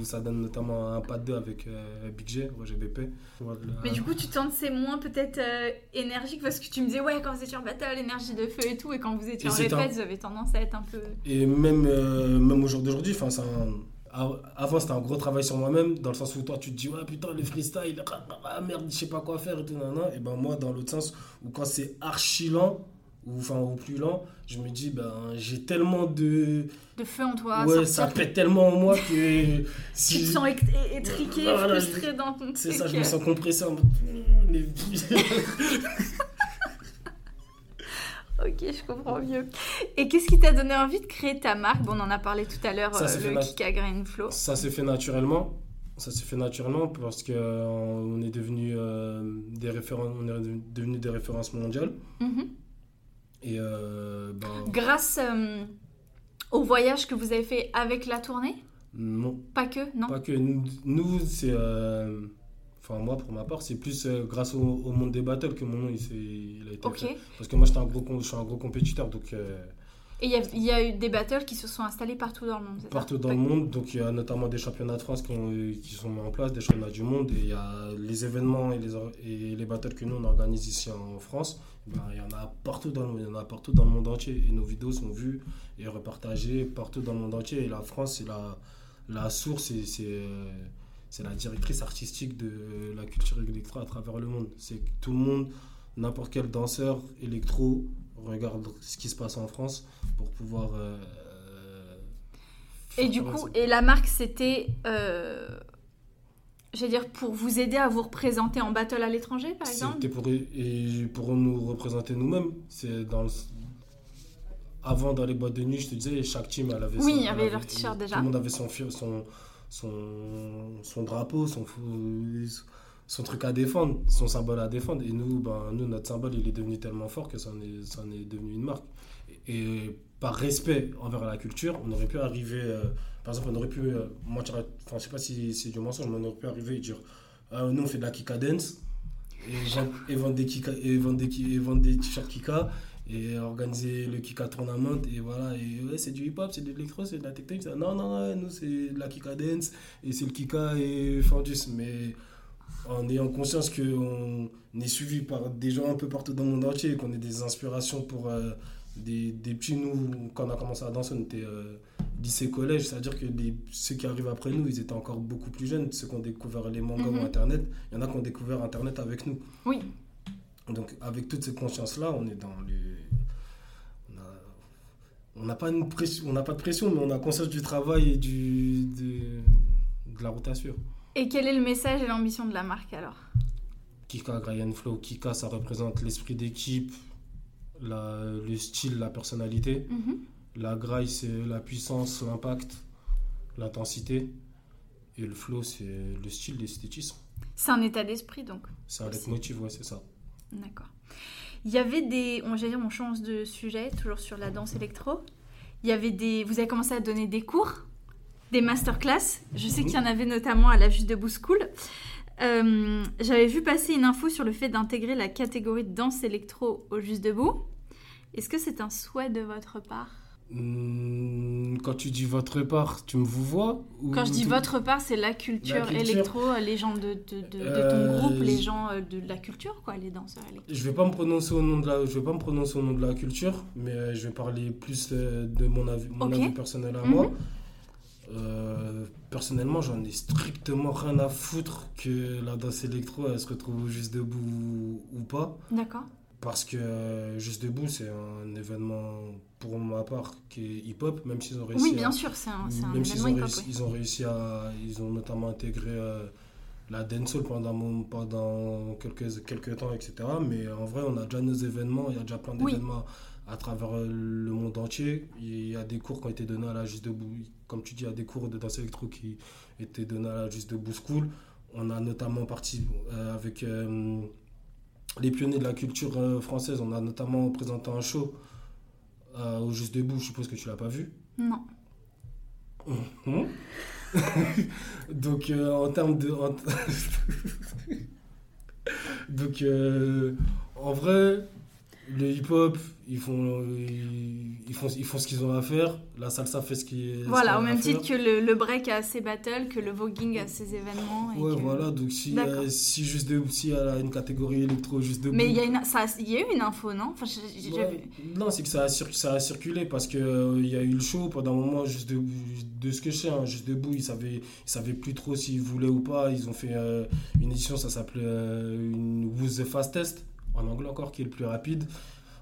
Speaker 2: ça donne notamment un pas de deux avec euh, Big G Roger BP Voilà.
Speaker 1: Mais du coup, tu tentes c'est moins peut-être euh, énergique parce que tu me disais, ouais, quand vous étiez en battle, énergie de feu et tout, et quand vous étiez
Speaker 2: Et
Speaker 1: en répète,
Speaker 2: un-
Speaker 1: vous avez tendance à être un peu.
Speaker 2: Et même, euh, même au jour d'aujourd'hui, enfin, c'est un- a- avant c'était un gros travail sur moi-même, dans le sens où toi tu te dis, ouais putain, le freestyle, ah, ah, ah, merde, je sais pas quoi faire et tout, nanana. Et ben moi, dans l'autre sens, où quand c'est archi lent, ou enfin, ou plus lent, je me dis, ben j'ai tellement de.
Speaker 1: de feu en toi.
Speaker 2: ouais, ça pète tellement en moi que.
Speaker 1: Tu
Speaker 2: si
Speaker 1: te sens étriqué,
Speaker 2: Voilà,
Speaker 1: frustré dans ton
Speaker 2: C'est ça, je me sens compressé en mode. mm, mais-
Speaker 1: Ok, je comprends mieux. Et qu'est-ce qui t'a donné envie de créer ta marque? Bon, on en a parlé tout à l'heure, euh, le
Speaker 2: nat-
Speaker 1: Kika Green Flow.
Speaker 2: Ça s'est fait naturellement. Ça s'est fait naturellement parce que euh, on est devenu euh, des références, on est devenu des références mondiales.
Speaker 1: Mhm.
Speaker 2: Et euh, ben,
Speaker 1: Grâce euh, au voyage que vous avez fait avec la tournée?
Speaker 2: Non,
Speaker 1: Pas que, non?
Speaker 2: Pas que nous, c'est. euh, Enfin, moi, pour ma part, c'est plus grâce au, au monde des battles que mon nom il, s'est- il a été
Speaker 1: Ok.
Speaker 2: fait. Parce que moi, un gros, je suis un gros compétiteur, donc
Speaker 1: Et il y, a- il y a eu des battles qui se sont installés partout dans le monde, ça?
Speaker 2: Partout dans le monde. Donc, il y a notamment des championnats de France qui, ont- qui sont mis en place, des championnats du monde. Et il y a les événements et les, et les battles que nous, on organise ici en France. Ben, il y en a partout dans le monde, il y en a partout dans le monde entier. Et nos vidéos sont vues et repartagées partout dans le monde entier. Et la France, c'est la, la source et c'est c'est la directrice artistique de la culture électro à travers le monde. C'est que tout le monde, n'importe quel danseur électro regarde ce qui se passe en France pour pouvoir euh,
Speaker 1: Et du coup, et la marque, c'était, euh, j'allais dire, pour vous aider à vous représenter en battle à l'étranger, par exemple?
Speaker 2: C'était pour, et pour nous représenter nous-mêmes. C'est dans le- Avant, dans les boîtes de nuit, je te disais, chaque team, elle avait
Speaker 1: Oui,
Speaker 2: son-
Speaker 1: il y avait leur t-shirt déjà.
Speaker 2: Tout le monde avait son, son, son drapeau, son, son truc à défendre, son symbole à défendre. Et nous, ben, nous, notre symbole, il est devenu tellement fort que ça en est, ça en est devenu une marque. Et, par respect envers la culture, on aurait pu arriver, euh, par exemple, on aurait pu, euh, je sais pas si c'est du mensonge, mais on aurait pu arriver et dire, Ah, nous, on fait de la Kika Dance, et vendre, et des, Kika, et vendre des, et vendre des t-shirts Kika, et organiser le Kika Tournament, et voilà, et ouais, c'est du hip-hop, c'est de l'électro, c'est de la techno, ça. non, non, non, nous, c'est de la Kika Dance, et c'est le Kika et Fandus, mais en ayant conscience qu'on est suivi par des gens un peu partout dans le monde entier, qu'on est des inspirations pour euh, des, des petits, nous, quand on a commencé à danser, on était euh, lycée, collège, c'est-à-dire que les- ceux qui arrivent après nous, ils étaient encore beaucoup plus jeunes, ceux qui ont découvert les mangas
Speaker 1: Mhm.
Speaker 2: ou Internet, il y en a qui ont découvert Internet avec nous.
Speaker 1: Oui.
Speaker 2: Donc avec toute cette conscience-là, on est dans les... on n'a pas, une pression- on n'a pas de pression, mais on a conscience du travail et du, de, de la rotation.
Speaker 1: Et quel est le message et l'ambition de la marque alors?
Speaker 2: Kika, Brian Flow, Kika, ça représente l'esprit d'équipe, la- le style, la personnalité.
Speaker 1: Mhm.
Speaker 2: La graille, c'est la puissance, l'impact, l'intensité. Et le flow, c'est le style, l'esthétisme.
Speaker 1: C'est un état d'esprit donc.
Speaker 2: C'est un leitmotiv, ouais, c'est ça.
Speaker 1: D'accord. Il y avait des. On, dire, on change de sujet, toujours sur la danse électro. Il y avait des. Vous avez commencé à donner des cours, des masterclass. Je sais
Speaker 2: Mhm.
Speaker 1: qu'il y en avait notamment à la Juste Debout School. Euh, J'avais vu passer une info sur le fait d'intégrer la catégorie de danse électro au Juste Debout. Est-ce que c'est un souhait de votre part?
Speaker 2: Hmm, Quand tu dis votre part, tu me vous vois ou
Speaker 1: Quand je dis votre part, c'est la culture,
Speaker 2: La culture.
Speaker 1: électro, les gens de, de, de- de
Speaker 2: Euh,
Speaker 1: ton groupe, les
Speaker 2: je-
Speaker 1: gens euh, de la culture, quoi, les danseurs électro.
Speaker 2: Je vais pas me prononcer au nom de la, je vais pas me prononcer au nom de la culture, mais euh, je vais parler plus euh, de mon avis, mon
Speaker 1: Ok.
Speaker 2: avis personnel à
Speaker 1: Mhm.
Speaker 2: moi. Euh, personnellement, j'en ai strictement rien à foutre que la danse électro elle se retrouve juste debout ou, pas,
Speaker 1: D'accord.
Speaker 2: parce que euh, juste debout c'est un événement pour ma part qui est hip-hop, même s'ils ont réussi.
Speaker 1: Oui,
Speaker 2: à-
Speaker 1: bien sûr, c'est un,
Speaker 2: même s'ils
Speaker 1: événement
Speaker 2: ont,
Speaker 1: hip-hop.
Speaker 2: réussi, ils ont réussi à. Ils ont notamment intégré euh, la dancehall pendant, pendant quelques, quelques temps, etc. Mais en vrai, on a déjà nos événements, il y a déjà plein
Speaker 1: Oui.
Speaker 2: À travers euh, le monde entier. Il y a des cours qui ont été donnés à la Juste Debout. Comme tu dis, il y a des cours de danse électro qui étaient donnés à la Juste Debout School. On a notamment parti euh, avec euh, les pionniers de la culture euh, française. On a notamment présenté un show au Juste Debout. Je suppose que tu l'as pas vu.
Speaker 1: Non.
Speaker 2: Mhm. Donc, euh, en termes de. en- Donc, en vrai, le hip-hop, ils font, ils, font, ils font ce qu'ils ont à faire. La salsa fait ce qui-
Speaker 1: Voilà, au même titre que le, le break a ses battles, que le voguing a ses événements. et
Speaker 2: Ouais,
Speaker 1: que-
Speaker 2: voilà. Donc, si, euh, si juste de, si elle a une catégorie électro juste debout.
Speaker 1: Mais il y, a une, ça, il y a eu une info, non? Enfin,
Speaker 2: Ouais.
Speaker 1: vu.
Speaker 2: Non, c'est que ça a, cir- ça a circulé parce que euh, y a eu le show pendant un moment, juste de, de ce que je sais, hein, juste debout, ils savaient, ils savaient plus trop s'ils voulaient ou pas. Ils ont fait euh, une édition, ça s'appelait euh, une Who's the Fastest, en anglais encore, qui est le plus rapide.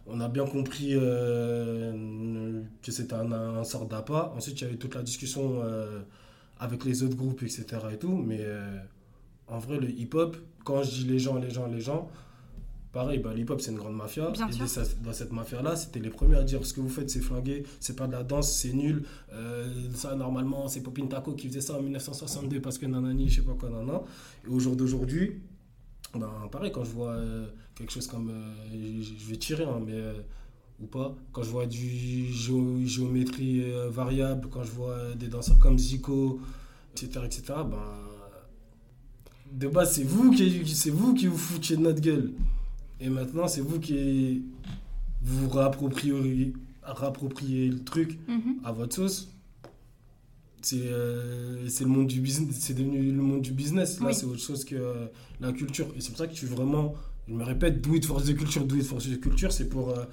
Speaker 2: On a bien compris euh, que c'était un, un sort d'appât. Ensuite, il y avait toute la discussion euh, avec les autres groupes, etc. Et tout. Mais euh, en vrai, le hip-hop, quand je dis les gens, les gens, les gens, pareil, bah, le hip-hop, c'est une grande mafia.
Speaker 1: Bien
Speaker 2: et
Speaker 1: sûr.
Speaker 2: dans cette- mafia-là, c'était les premiers à dire ce que vous faites, c'est flingué, c'est pas de la danse, c'est nul. Ça, normalement, c'est Popin Taco qui faisait ça en 1962 parce que nanani, je sais pas quoi, nanana. Et au jour d'aujourd'hui, ben, pareil, quand je vois euh, quelque chose comme. euh, je vais tirer, hein, mais. euh, ou pas. Quand je vois du géo- géométrie variable, quand je vois des danseurs comme Zico, etc., etc., ben. De base, c'est vous qui, c'est vous qui vous foutiez de notre gueule. Et maintenant, c'est vous qui vous réappropriez le truc
Speaker 1: Mhm.
Speaker 2: à votre sauce. C'est euh, le monde du business, c'est devenu le monde du business. Là,
Speaker 1: Oui.
Speaker 2: c'est autre chose que euh, la culture. Et c'est pour ça que suis vraiment, je me répète, do it for the culture, do it for the culture. C'est pour euh,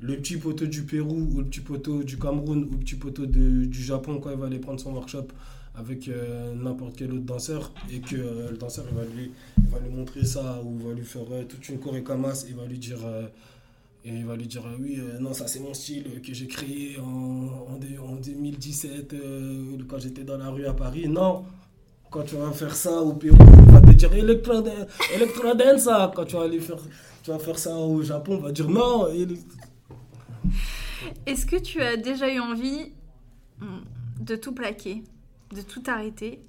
Speaker 2: le petit poteau du Pérou ou le petit poteau du Cameroun ou le petit poteau de- du Japon quand il va aller prendre son workshop avec euh, n'importe quel autre danseur et que le danseur il va lui, il va lui montrer ça ou il va lui faire toute une choré as, il va lui dire Et il va lui dire oui, euh, non, ça c'est mon style que j'ai créé en, en, 2017 euh, quand j'étais dans la rue à Paris. Non, quand tu vas faire ça au Pérou, on va te dire Electro ça. Quand tu vas aller faire, tu vas faire ça au Japon, on va dire non.
Speaker 1: Est-ce que tu as déjà eu envie de tout plaquer, de tout arrêter?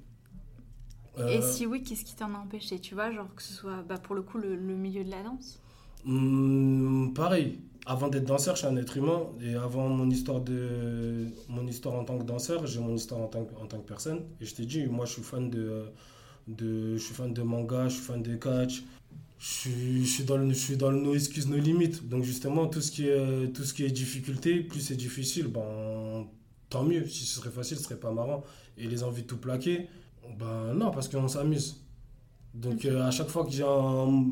Speaker 1: Et euh. si oui, qu'est-ce qui t'en a empêché? Tu vois, genre que ce soit bah, pour le coup le, milieu de la danse?
Speaker 2: Hmm, Pareil. Avant d'être danseur, je suis un être humain. Et avant mon histoire, de, mon histoire en tant que danseur, j'ai mon histoire en tant, en tant que personne. Et je t'ai dit, moi, je suis fan de, de, je suis fan de manga, je suis fan de catch. Je suis, dans le, je suis dans le no excuse, no limite. Donc, justement, tout ce qui est, tout ce qui est difficulté, plus c'est difficile, ben, tant mieux. Si ce serait facile, ce serait pas marrant. Et les envies de tout plaquer, ben non, parce qu'on s'amuse. Donc euh, à chaque fois que j'ai un...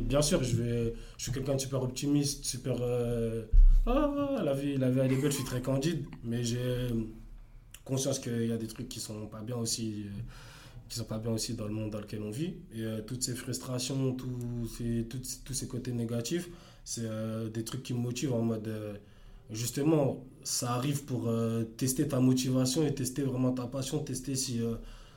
Speaker 2: Bien sûr, je, vais, je suis quelqu'un de super optimiste, super... Euh, ah, la vie, la vie elle est belle, je suis très candide, mais j'ai conscience qu'il y a des trucs qui sont pas bien aussi, euh, qui sont pas bien aussi dans le monde dans lequel on vit. Et toutes ces frustrations, tous ces, tous ces côtés négatifs, c'est des trucs qui me motivent en mode justement, ça arrive pour tester ta motivation et tester vraiment ta passion, tester si,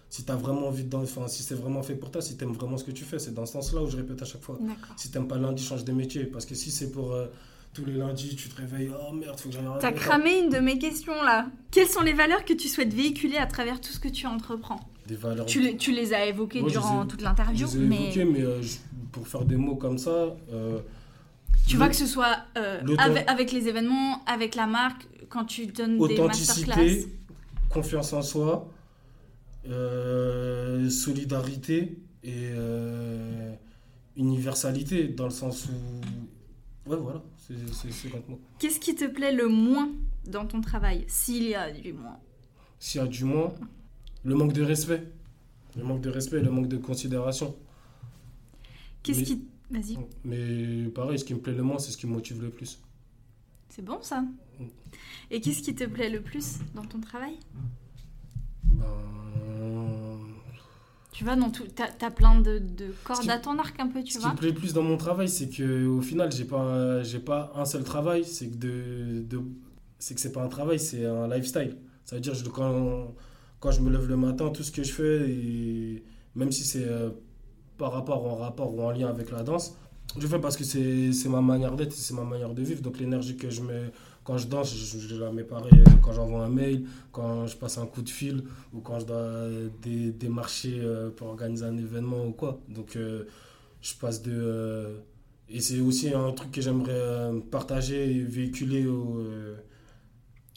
Speaker 2: si tu as vraiment envie de enfin, si c'est vraiment fait pour toi, si tu aimes vraiment ce que tu fais. C'est dans ce sens-là où je répète à chaque fois. Si tu n'aimes pas lundi, change de métier. Parce que si c'est pour euh, tous les lundis, tu te réveilles, oh merde, faut que j'aille
Speaker 1: T'as cramé une de mes questions là. Quelles sont les valeurs que tu souhaites véhiculer à travers tout ce que tu entreprends?
Speaker 2: Des valeurs.
Speaker 1: Tu, les, tu les as évoquées durant toute l'interview.
Speaker 2: Je les ai mais... mais pour faire des mots comme ça,
Speaker 1: tu vois que ce soit euh, avec, les événements, avec la marque, quand tu donnes des masterclass.
Speaker 2: confiance en soi, euh, solidarité et euh, universalité, dans le sens où... Ouais, voilà, c'est moi.
Speaker 1: Qu'est-ce qui te plaît le moins dans ton travail, s'il y a du moins?
Speaker 2: S'il y a du moins, le manque de respect. Le manque de respect, le manque de considération.
Speaker 1: Qu'est-ce qui Vas-y.
Speaker 2: Mais pareil, ce qui me plaît le moins, c'est ce qui me motive le plus.
Speaker 1: C'est bon ça? Mm. Et qu'est-ce qui te plaît le plus dans ton travail?
Speaker 2: Ben...
Speaker 1: Tu vois, dans tout, t'as, as plein de, de cordes à ton arc un peu, tu
Speaker 2: vois.
Speaker 1: Ce
Speaker 2: qui me plaît le plus dans mon travail, c'est que au final, j'ai pas, j'ai pas un seul travail. C'est que de, de c'est que c'est pas un travail, c'est un lifestyle. Ça veut dire quand, quand je me lève le matin, tout ce que je fais, et même si c'est euh, par rapport en rapport ou en lien avec la danse. Je fais parce que c'est ma manière d'être, c'est ma manière de vivre. Donc l'énergie que je mets quand je danse, je, la mets pareil quand j'envoie un mail, quand je passe un coup de fil ou quand je dois démarcher euh, pour organiser un événement ou quoi. Donc euh, je passe de... Euh, et c'est aussi un truc que j'aimerais partager et véhiculer au...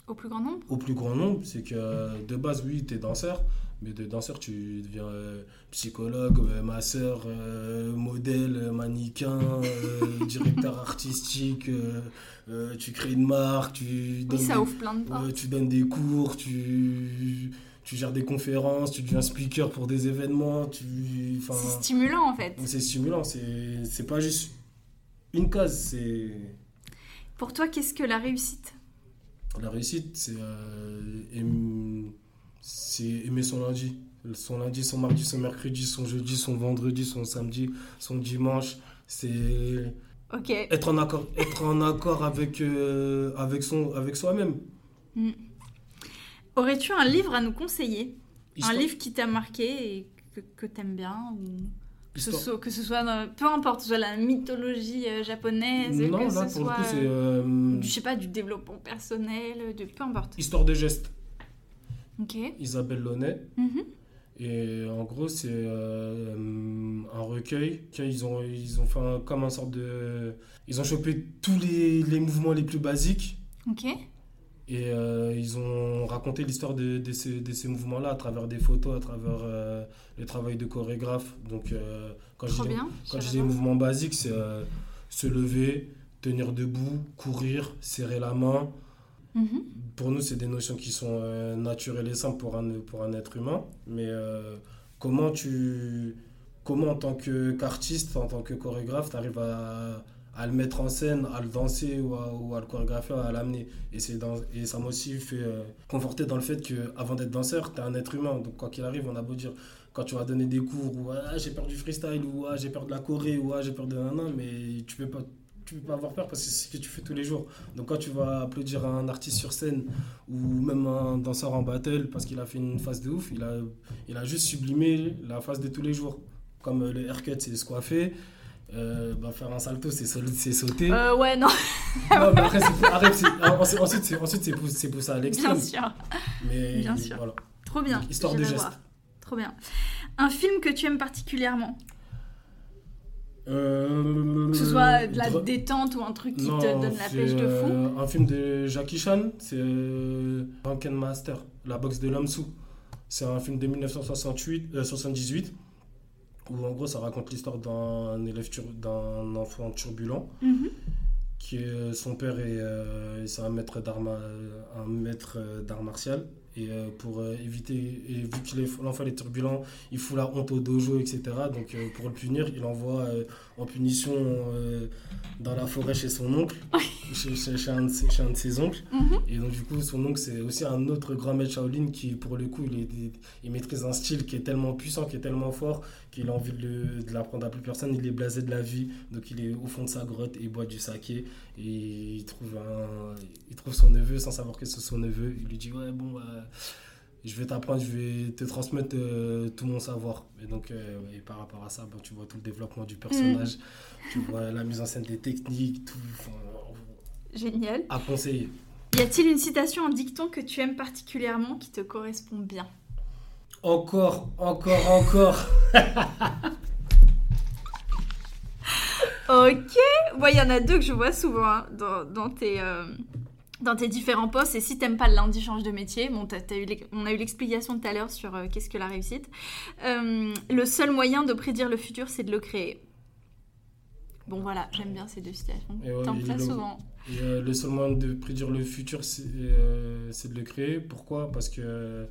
Speaker 1: au plus grand nombre?
Speaker 2: Au plus grand nombre, c'est que de base, oui, tu es danseur, mais de danseur, tu deviens euh, psychologue, euh, masseur, euh, modèle, mannequin, directeur artistique, tu crées une marque, tu
Speaker 1: donnes, ça ouvre plein de
Speaker 2: tu donnes des cours, tu, tu gères des conférences, tu deviens speaker pour des événements. Tu,
Speaker 1: c'est stimulant en fait.
Speaker 2: C'est stimulant, c'est pas juste une case, c'est...
Speaker 1: Pour toi, qu'est-ce que la réussite?
Speaker 2: La réussite, c'est c'est aimer son lundi. Son lundi, son mardi, son mercredi, son jeudi, son vendredi, son samedi, son dimanche. C'est être en accord, être en accord avec, euh, avec, son, avec soi-même.
Speaker 1: Hmm. Aurais-tu un livre à nous conseiller? Un livre qui t'a marqué et que, que t'aimes bien ou... Que ce, soit, que ce soit peu importe, soit la mythologie euh, japonaise,
Speaker 2: non,
Speaker 1: que
Speaker 2: là,
Speaker 1: ce soit,
Speaker 2: le coup, c'est. Euh,
Speaker 1: je sais pas, du développement personnel, de peu importe.
Speaker 2: Histoire de gestes.
Speaker 1: Isabelle
Speaker 2: Launay. Mhm. Et en gros, c'est euh, un recueil. Ils ont, ils ont fait comme un sorte de. Ils ont chopé tous les, les mouvements les plus basiques.
Speaker 1: Ok.
Speaker 2: Et euh, ils ont raconté l'histoire de, de, ces, de ces mouvements-là à travers des photos, à travers euh, le travail de chorégraphe. Donc, quand je dis, quand je dis mouvements basiques, c'est se lever, tenir debout, courir, serrer la main, Mhm. Pour nous, c'est des notions qui sont euh, naturelles et simples pour un, pour un être humain. Mais euh, comment tu. Comment, en tant qu'artiste, en tant que chorégraphe, tu arrives à, le mettre en scène, à le danser ou à, le chorégraphier, à l'amener? Et, et ça m'a aussi fait euh, conforter dans le fait qu'avant d'être danseur, tu es un être humain. Donc, quoi qu'il arrive, on a beau dire, quand tu vas donner des cours, ou ah, j'ai peur du freestyle, ou ah, j'ai peur de la choré, ou ah, j'ai peur de nanan, mais tu peux pas tu peux pas avoir peur parce que c'est ce que tu fais tous les jours. Donc quand tu vas applaudir un artiste sur scène ou même un danseur en battle parce qu'il a fait une phase de ouf, il a, il a juste sublimé la phase de tous les jours. Comme euh, le haircut, c'est se coiffer. Euh, bah, faire un salto, c'est sau- c'est sauter.
Speaker 1: Euh, ouais, non,
Speaker 2: Non, mais après, arrête, ensuite, ensuite, c'est ensuite, poussé, poussé à l'extrême.
Speaker 1: bien sûr.
Speaker 2: Mais
Speaker 1: Bien sûr.
Speaker 2: voilà.
Speaker 1: Trop bien.
Speaker 2: Donc, histoire de geste.
Speaker 1: voir. Trop bien. Un film que tu aimes particulièrement?
Speaker 2: Euh,
Speaker 1: Que ce soit de la détente ou un truc qui
Speaker 2: Non,
Speaker 1: te donne la pêche de fou.
Speaker 2: euh, un film de Jackie Chan, c'est euh, Drunken Master, la boxe de l'homme sous. C'est un film de 1968, euh, 78, où en gros ça raconte l'histoire d'un élève d'un enfant turbulent
Speaker 1: Mhm.
Speaker 2: qui est son père est euh, c'est un maître d'art ma- un maître euh, d'art martial et euh, pour euh, éviter et vu que l'enfant est turbulent il fout la honte au dojo etc donc euh, pour le punir il envoie en punition dans la forêt chez son oncle. Chez, chez- chez un de ses, chez un de ses oncles.
Speaker 1: Mhm.
Speaker 2: et donc du coup son oncle c'est aussi un autre grand maître Shaolin qui pour le coup il, est, il maîtrise un style qui est tellement puissant qui est tellement fort qu'il a envie de, le- de l'apprendre à plus personne il est blasé de la vie donc il est au fond de sa grotte et il boit du saké et il trouve, un, il trouve son neveu sans savoir que c'est son neveu. Il lui dit Ouais, bon, bah, je vais t'apprendre, je vais te transmettre euh, tout mon savoir. Et donc, euh, et par rapport à ça, bah, tu vois tout le développement du personnage, tu vois la mise en scène des techniques, tout.
Speaker 1: Génial.
Speaker 2: à conseiller.
Speaker 1: Y a-t-il une citation, un dicton que tu aimes particulièrement qui te correspond bien?
Speaker 2: Encore, encore, encore.
Speaker 1: Ok. Moi, il y en a deux que je vois souvent hein, dans, dans tes, euh, dans tes différents postes. Et si t'aimes pas le lundi, change de métier. Bon, eu on a eu l'explication tout à l'heure sur euh, qu'est-ce que la réussite. Euh, le seul moyen de prédire le futur, c'est de le créer. Bon, voilà, j'aime bien ces deux citations.
Speaker 2: Ouais,
Speaker 1: T'en souvent.
Speaker 2: Et le seul moyen de prédire le futur, c'est de le créer. Pourquoi? Parce que,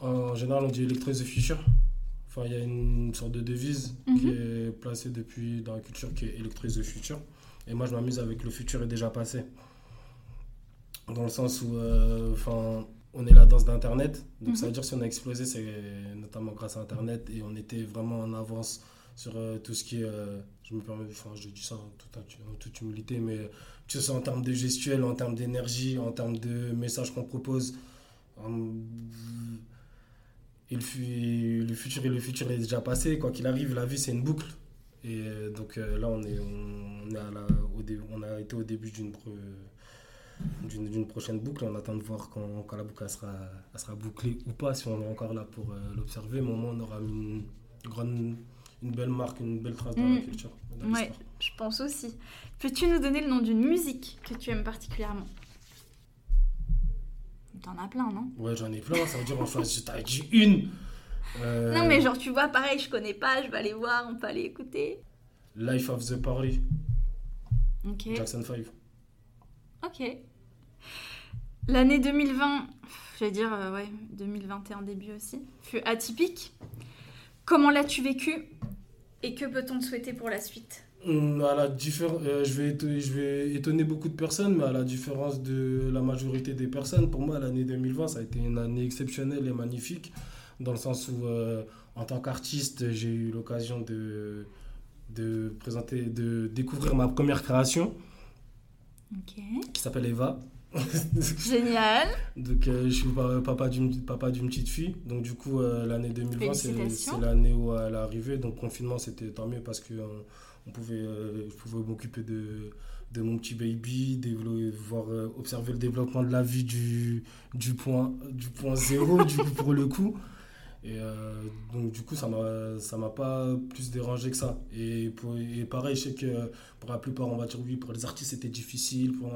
Speaker 2: en général, on dit Electronize the Future. Enfin, il y a une sorte de devise qui
Speaker 1: Mhm.
Speaker 2: est placée depuis dans la culture qui est Electronize the Future. Et moi, je m'amuse avec le futur est déjà passé. Dans le sens où, euh, enfin, on est la danse d'Internet. Donc, ça veut dire que si on a explosé, c'est notamment grâce à Internet. Et on était vraiment en avance sur euh, tout ce qui est. euh, je me permets, enfin, je dis ça en toute, en toute humilité, mais que ce soit en termes de gestuelle, en termes d'énergie, en termes de messages qu'on propose. en- et le, fu- le futur et le futur est déjà passé. Quoi qu'il arrive, la vie, c'est une boucle. Et euh, donc euh, là, on, est, on, est à la- au dé- on a été au début d'une pro- d'une d'une prochaine boucle. On attend de voir quand, quand la boucle elle sera, elle sera bouclée ou pas, si on est encore là pour euh, l'observer. Mais au moins, on aura une, grande, une belle marque, une belle trace dans la
Speaker 1: Mm.
Speaker 2: culture. dans
Speaker 1: Ouais, je pense aussi. Peux-tu nous donner le nom d'une musique que tu aimes particulièrement? T'en as plein, non
Speaker 2: Ouais, j'en ai plein. Ça veut dire, enfin, je t'avais dit une. Euh,
Speaker 1: Non, mais genre, tu vois, pareil, je connais pas, je vais aller voir, on peut aller écouter.
Speaker 2: Life of the Party,
Speaker 1: Ok.
Speaker 2: Jackson 5.
Speaker 1: Ok. L'année 2020, je vais dire, euh, ouais, 2021 début aussi, fut atypique. Comment l'as-tu vécu Et que peut-on te souhaiter pour la suite?
Speaker 2: À la euh, je, vais étonner, je vais étonner beaucoup de personnes, mais à la différence de la majorité des personnes, pour moi, l'année 2020, ça a été une année exceptionnelle et magnifique, dans le sens où, euh, en tant qu'artiste, j'ai eu l'occasion de, de présenter, de découvrir ma première création, qui s'appelle Eva.
Speaker 1: Génial.
Speaker 2: Donc, euh, je suis pa- papa d'une papa d'une petite fille. Donc, du coup, l'année 2020, c'est l'année où elle est arrivée. Donc, confinement, c'était tant mieux parce que on pouvait, euh, je pouvais m'occuper de, de mon petit baby, voir, euh, observer le développement de la vie du, du, point, du point zéro, du coup, pour le coup. Et euh, donc, du coup, ça m'a ça m'a pas plus dérangé que ça. Et, pour, et pareil, je sais que pour la plupart, on va dire oui, pour les artistes, c'était difficile, pour,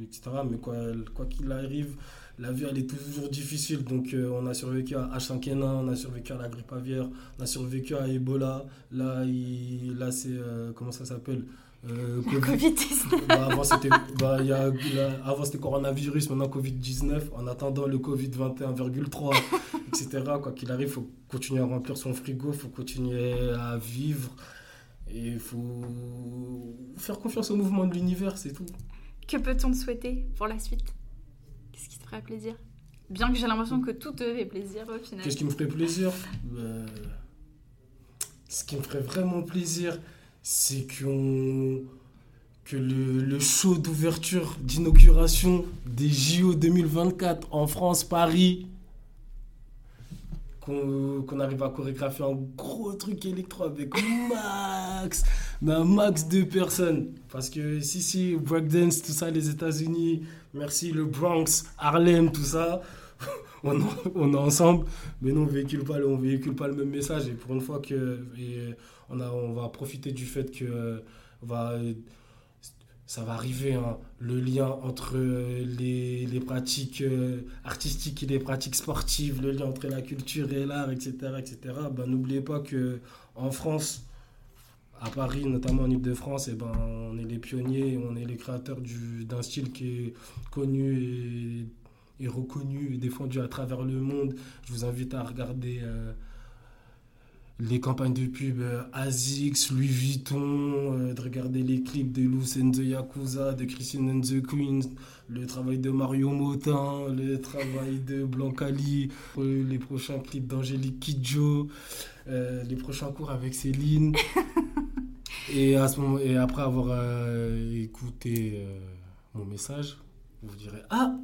Speaker 2: etc. Mais quoi quoi qu'il arrive, la vie, elle est toujours difficile. Donc, euh, on a survécu à H5N1, on a survécu à la grippe aviaire, on a survécu à Ebola. Là, il, là c'est. euh, comment ça s'appelle Euh,
Speaker 1: La Covid-19.
Speaker 2: bah, avant, c'était bah, avant, c'était coronavirus, maintenant Covid-19. En attendant le Covid 21,3, etc. Quoi qu'il arrive, il faut continuer à remplir son frigo, il faut continuer à vivre. Et il faut faire confiance au mouvement de l'univers, c'est tout.
Speaker 1: Que peut-on te souhaiter pour la suite? Plaisir Bien que j'ai l'impression que tout te fait plaisir au final.
Speaker 2: Qu'est-ce qui me ferait plaisir? Euh, Ce qui me ferait vraiment plaisir, c'est qu'on que le, show d'ouverture, d'inauguration des JO 2024 en France, Paris, qu'on arrive à chorégraphier un gros truc électro avec max, un max de personnes. Parce que si, si, breakdance, tout ça, les États-Unis, merci, le Bronx, Harlem, tout ça, on, est ensemble, mais nous, on véhicule pas, on véhicule pas le même message. Et pour une fois que, et on, va profiter du fait que, on va ça va arriver, hein, le lien entre les, pratiques euh, artistiques et les pratiques sportives, le lien entre la culture et l'art, etc. etc. Ben, N'oubliez pas que en France, à Paris, notamment en Ile-de-France, eh ben, on est les pionniers, on est les créateurs d'un style qui est connu et, reconnu et défendu à travers le monde. Je vous invite à regarder... Euh, les campagnes de pub euh, Louis Vuitton, euh, de regarder les clips de Loose and the Yakuza, de Christine and the Queen, le travail de Mario Motin, le travail de Blancali, euh, les prochains clips d'Angélique Kidjo, les prochains cours avec Céline. et, à ce moment, et après avoir écouté mon message, vous vous direz Ah,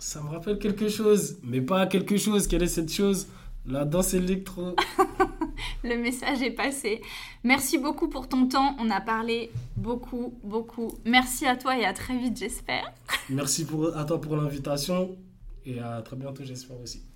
Speaker 2: ça me rappelle quelque chose, mais pas quelque chose. Quelle est cette chose? La danse électro.
Speaker 1: le message est passé. Merci beaucoup pour ton temps. On a parlé beaucoup, beaucoup. Merci à toi et à très vite, j'espère.
Speaker 2: Merci pour, à toi pour l'invitation et à très bientôt, j'espère aussi.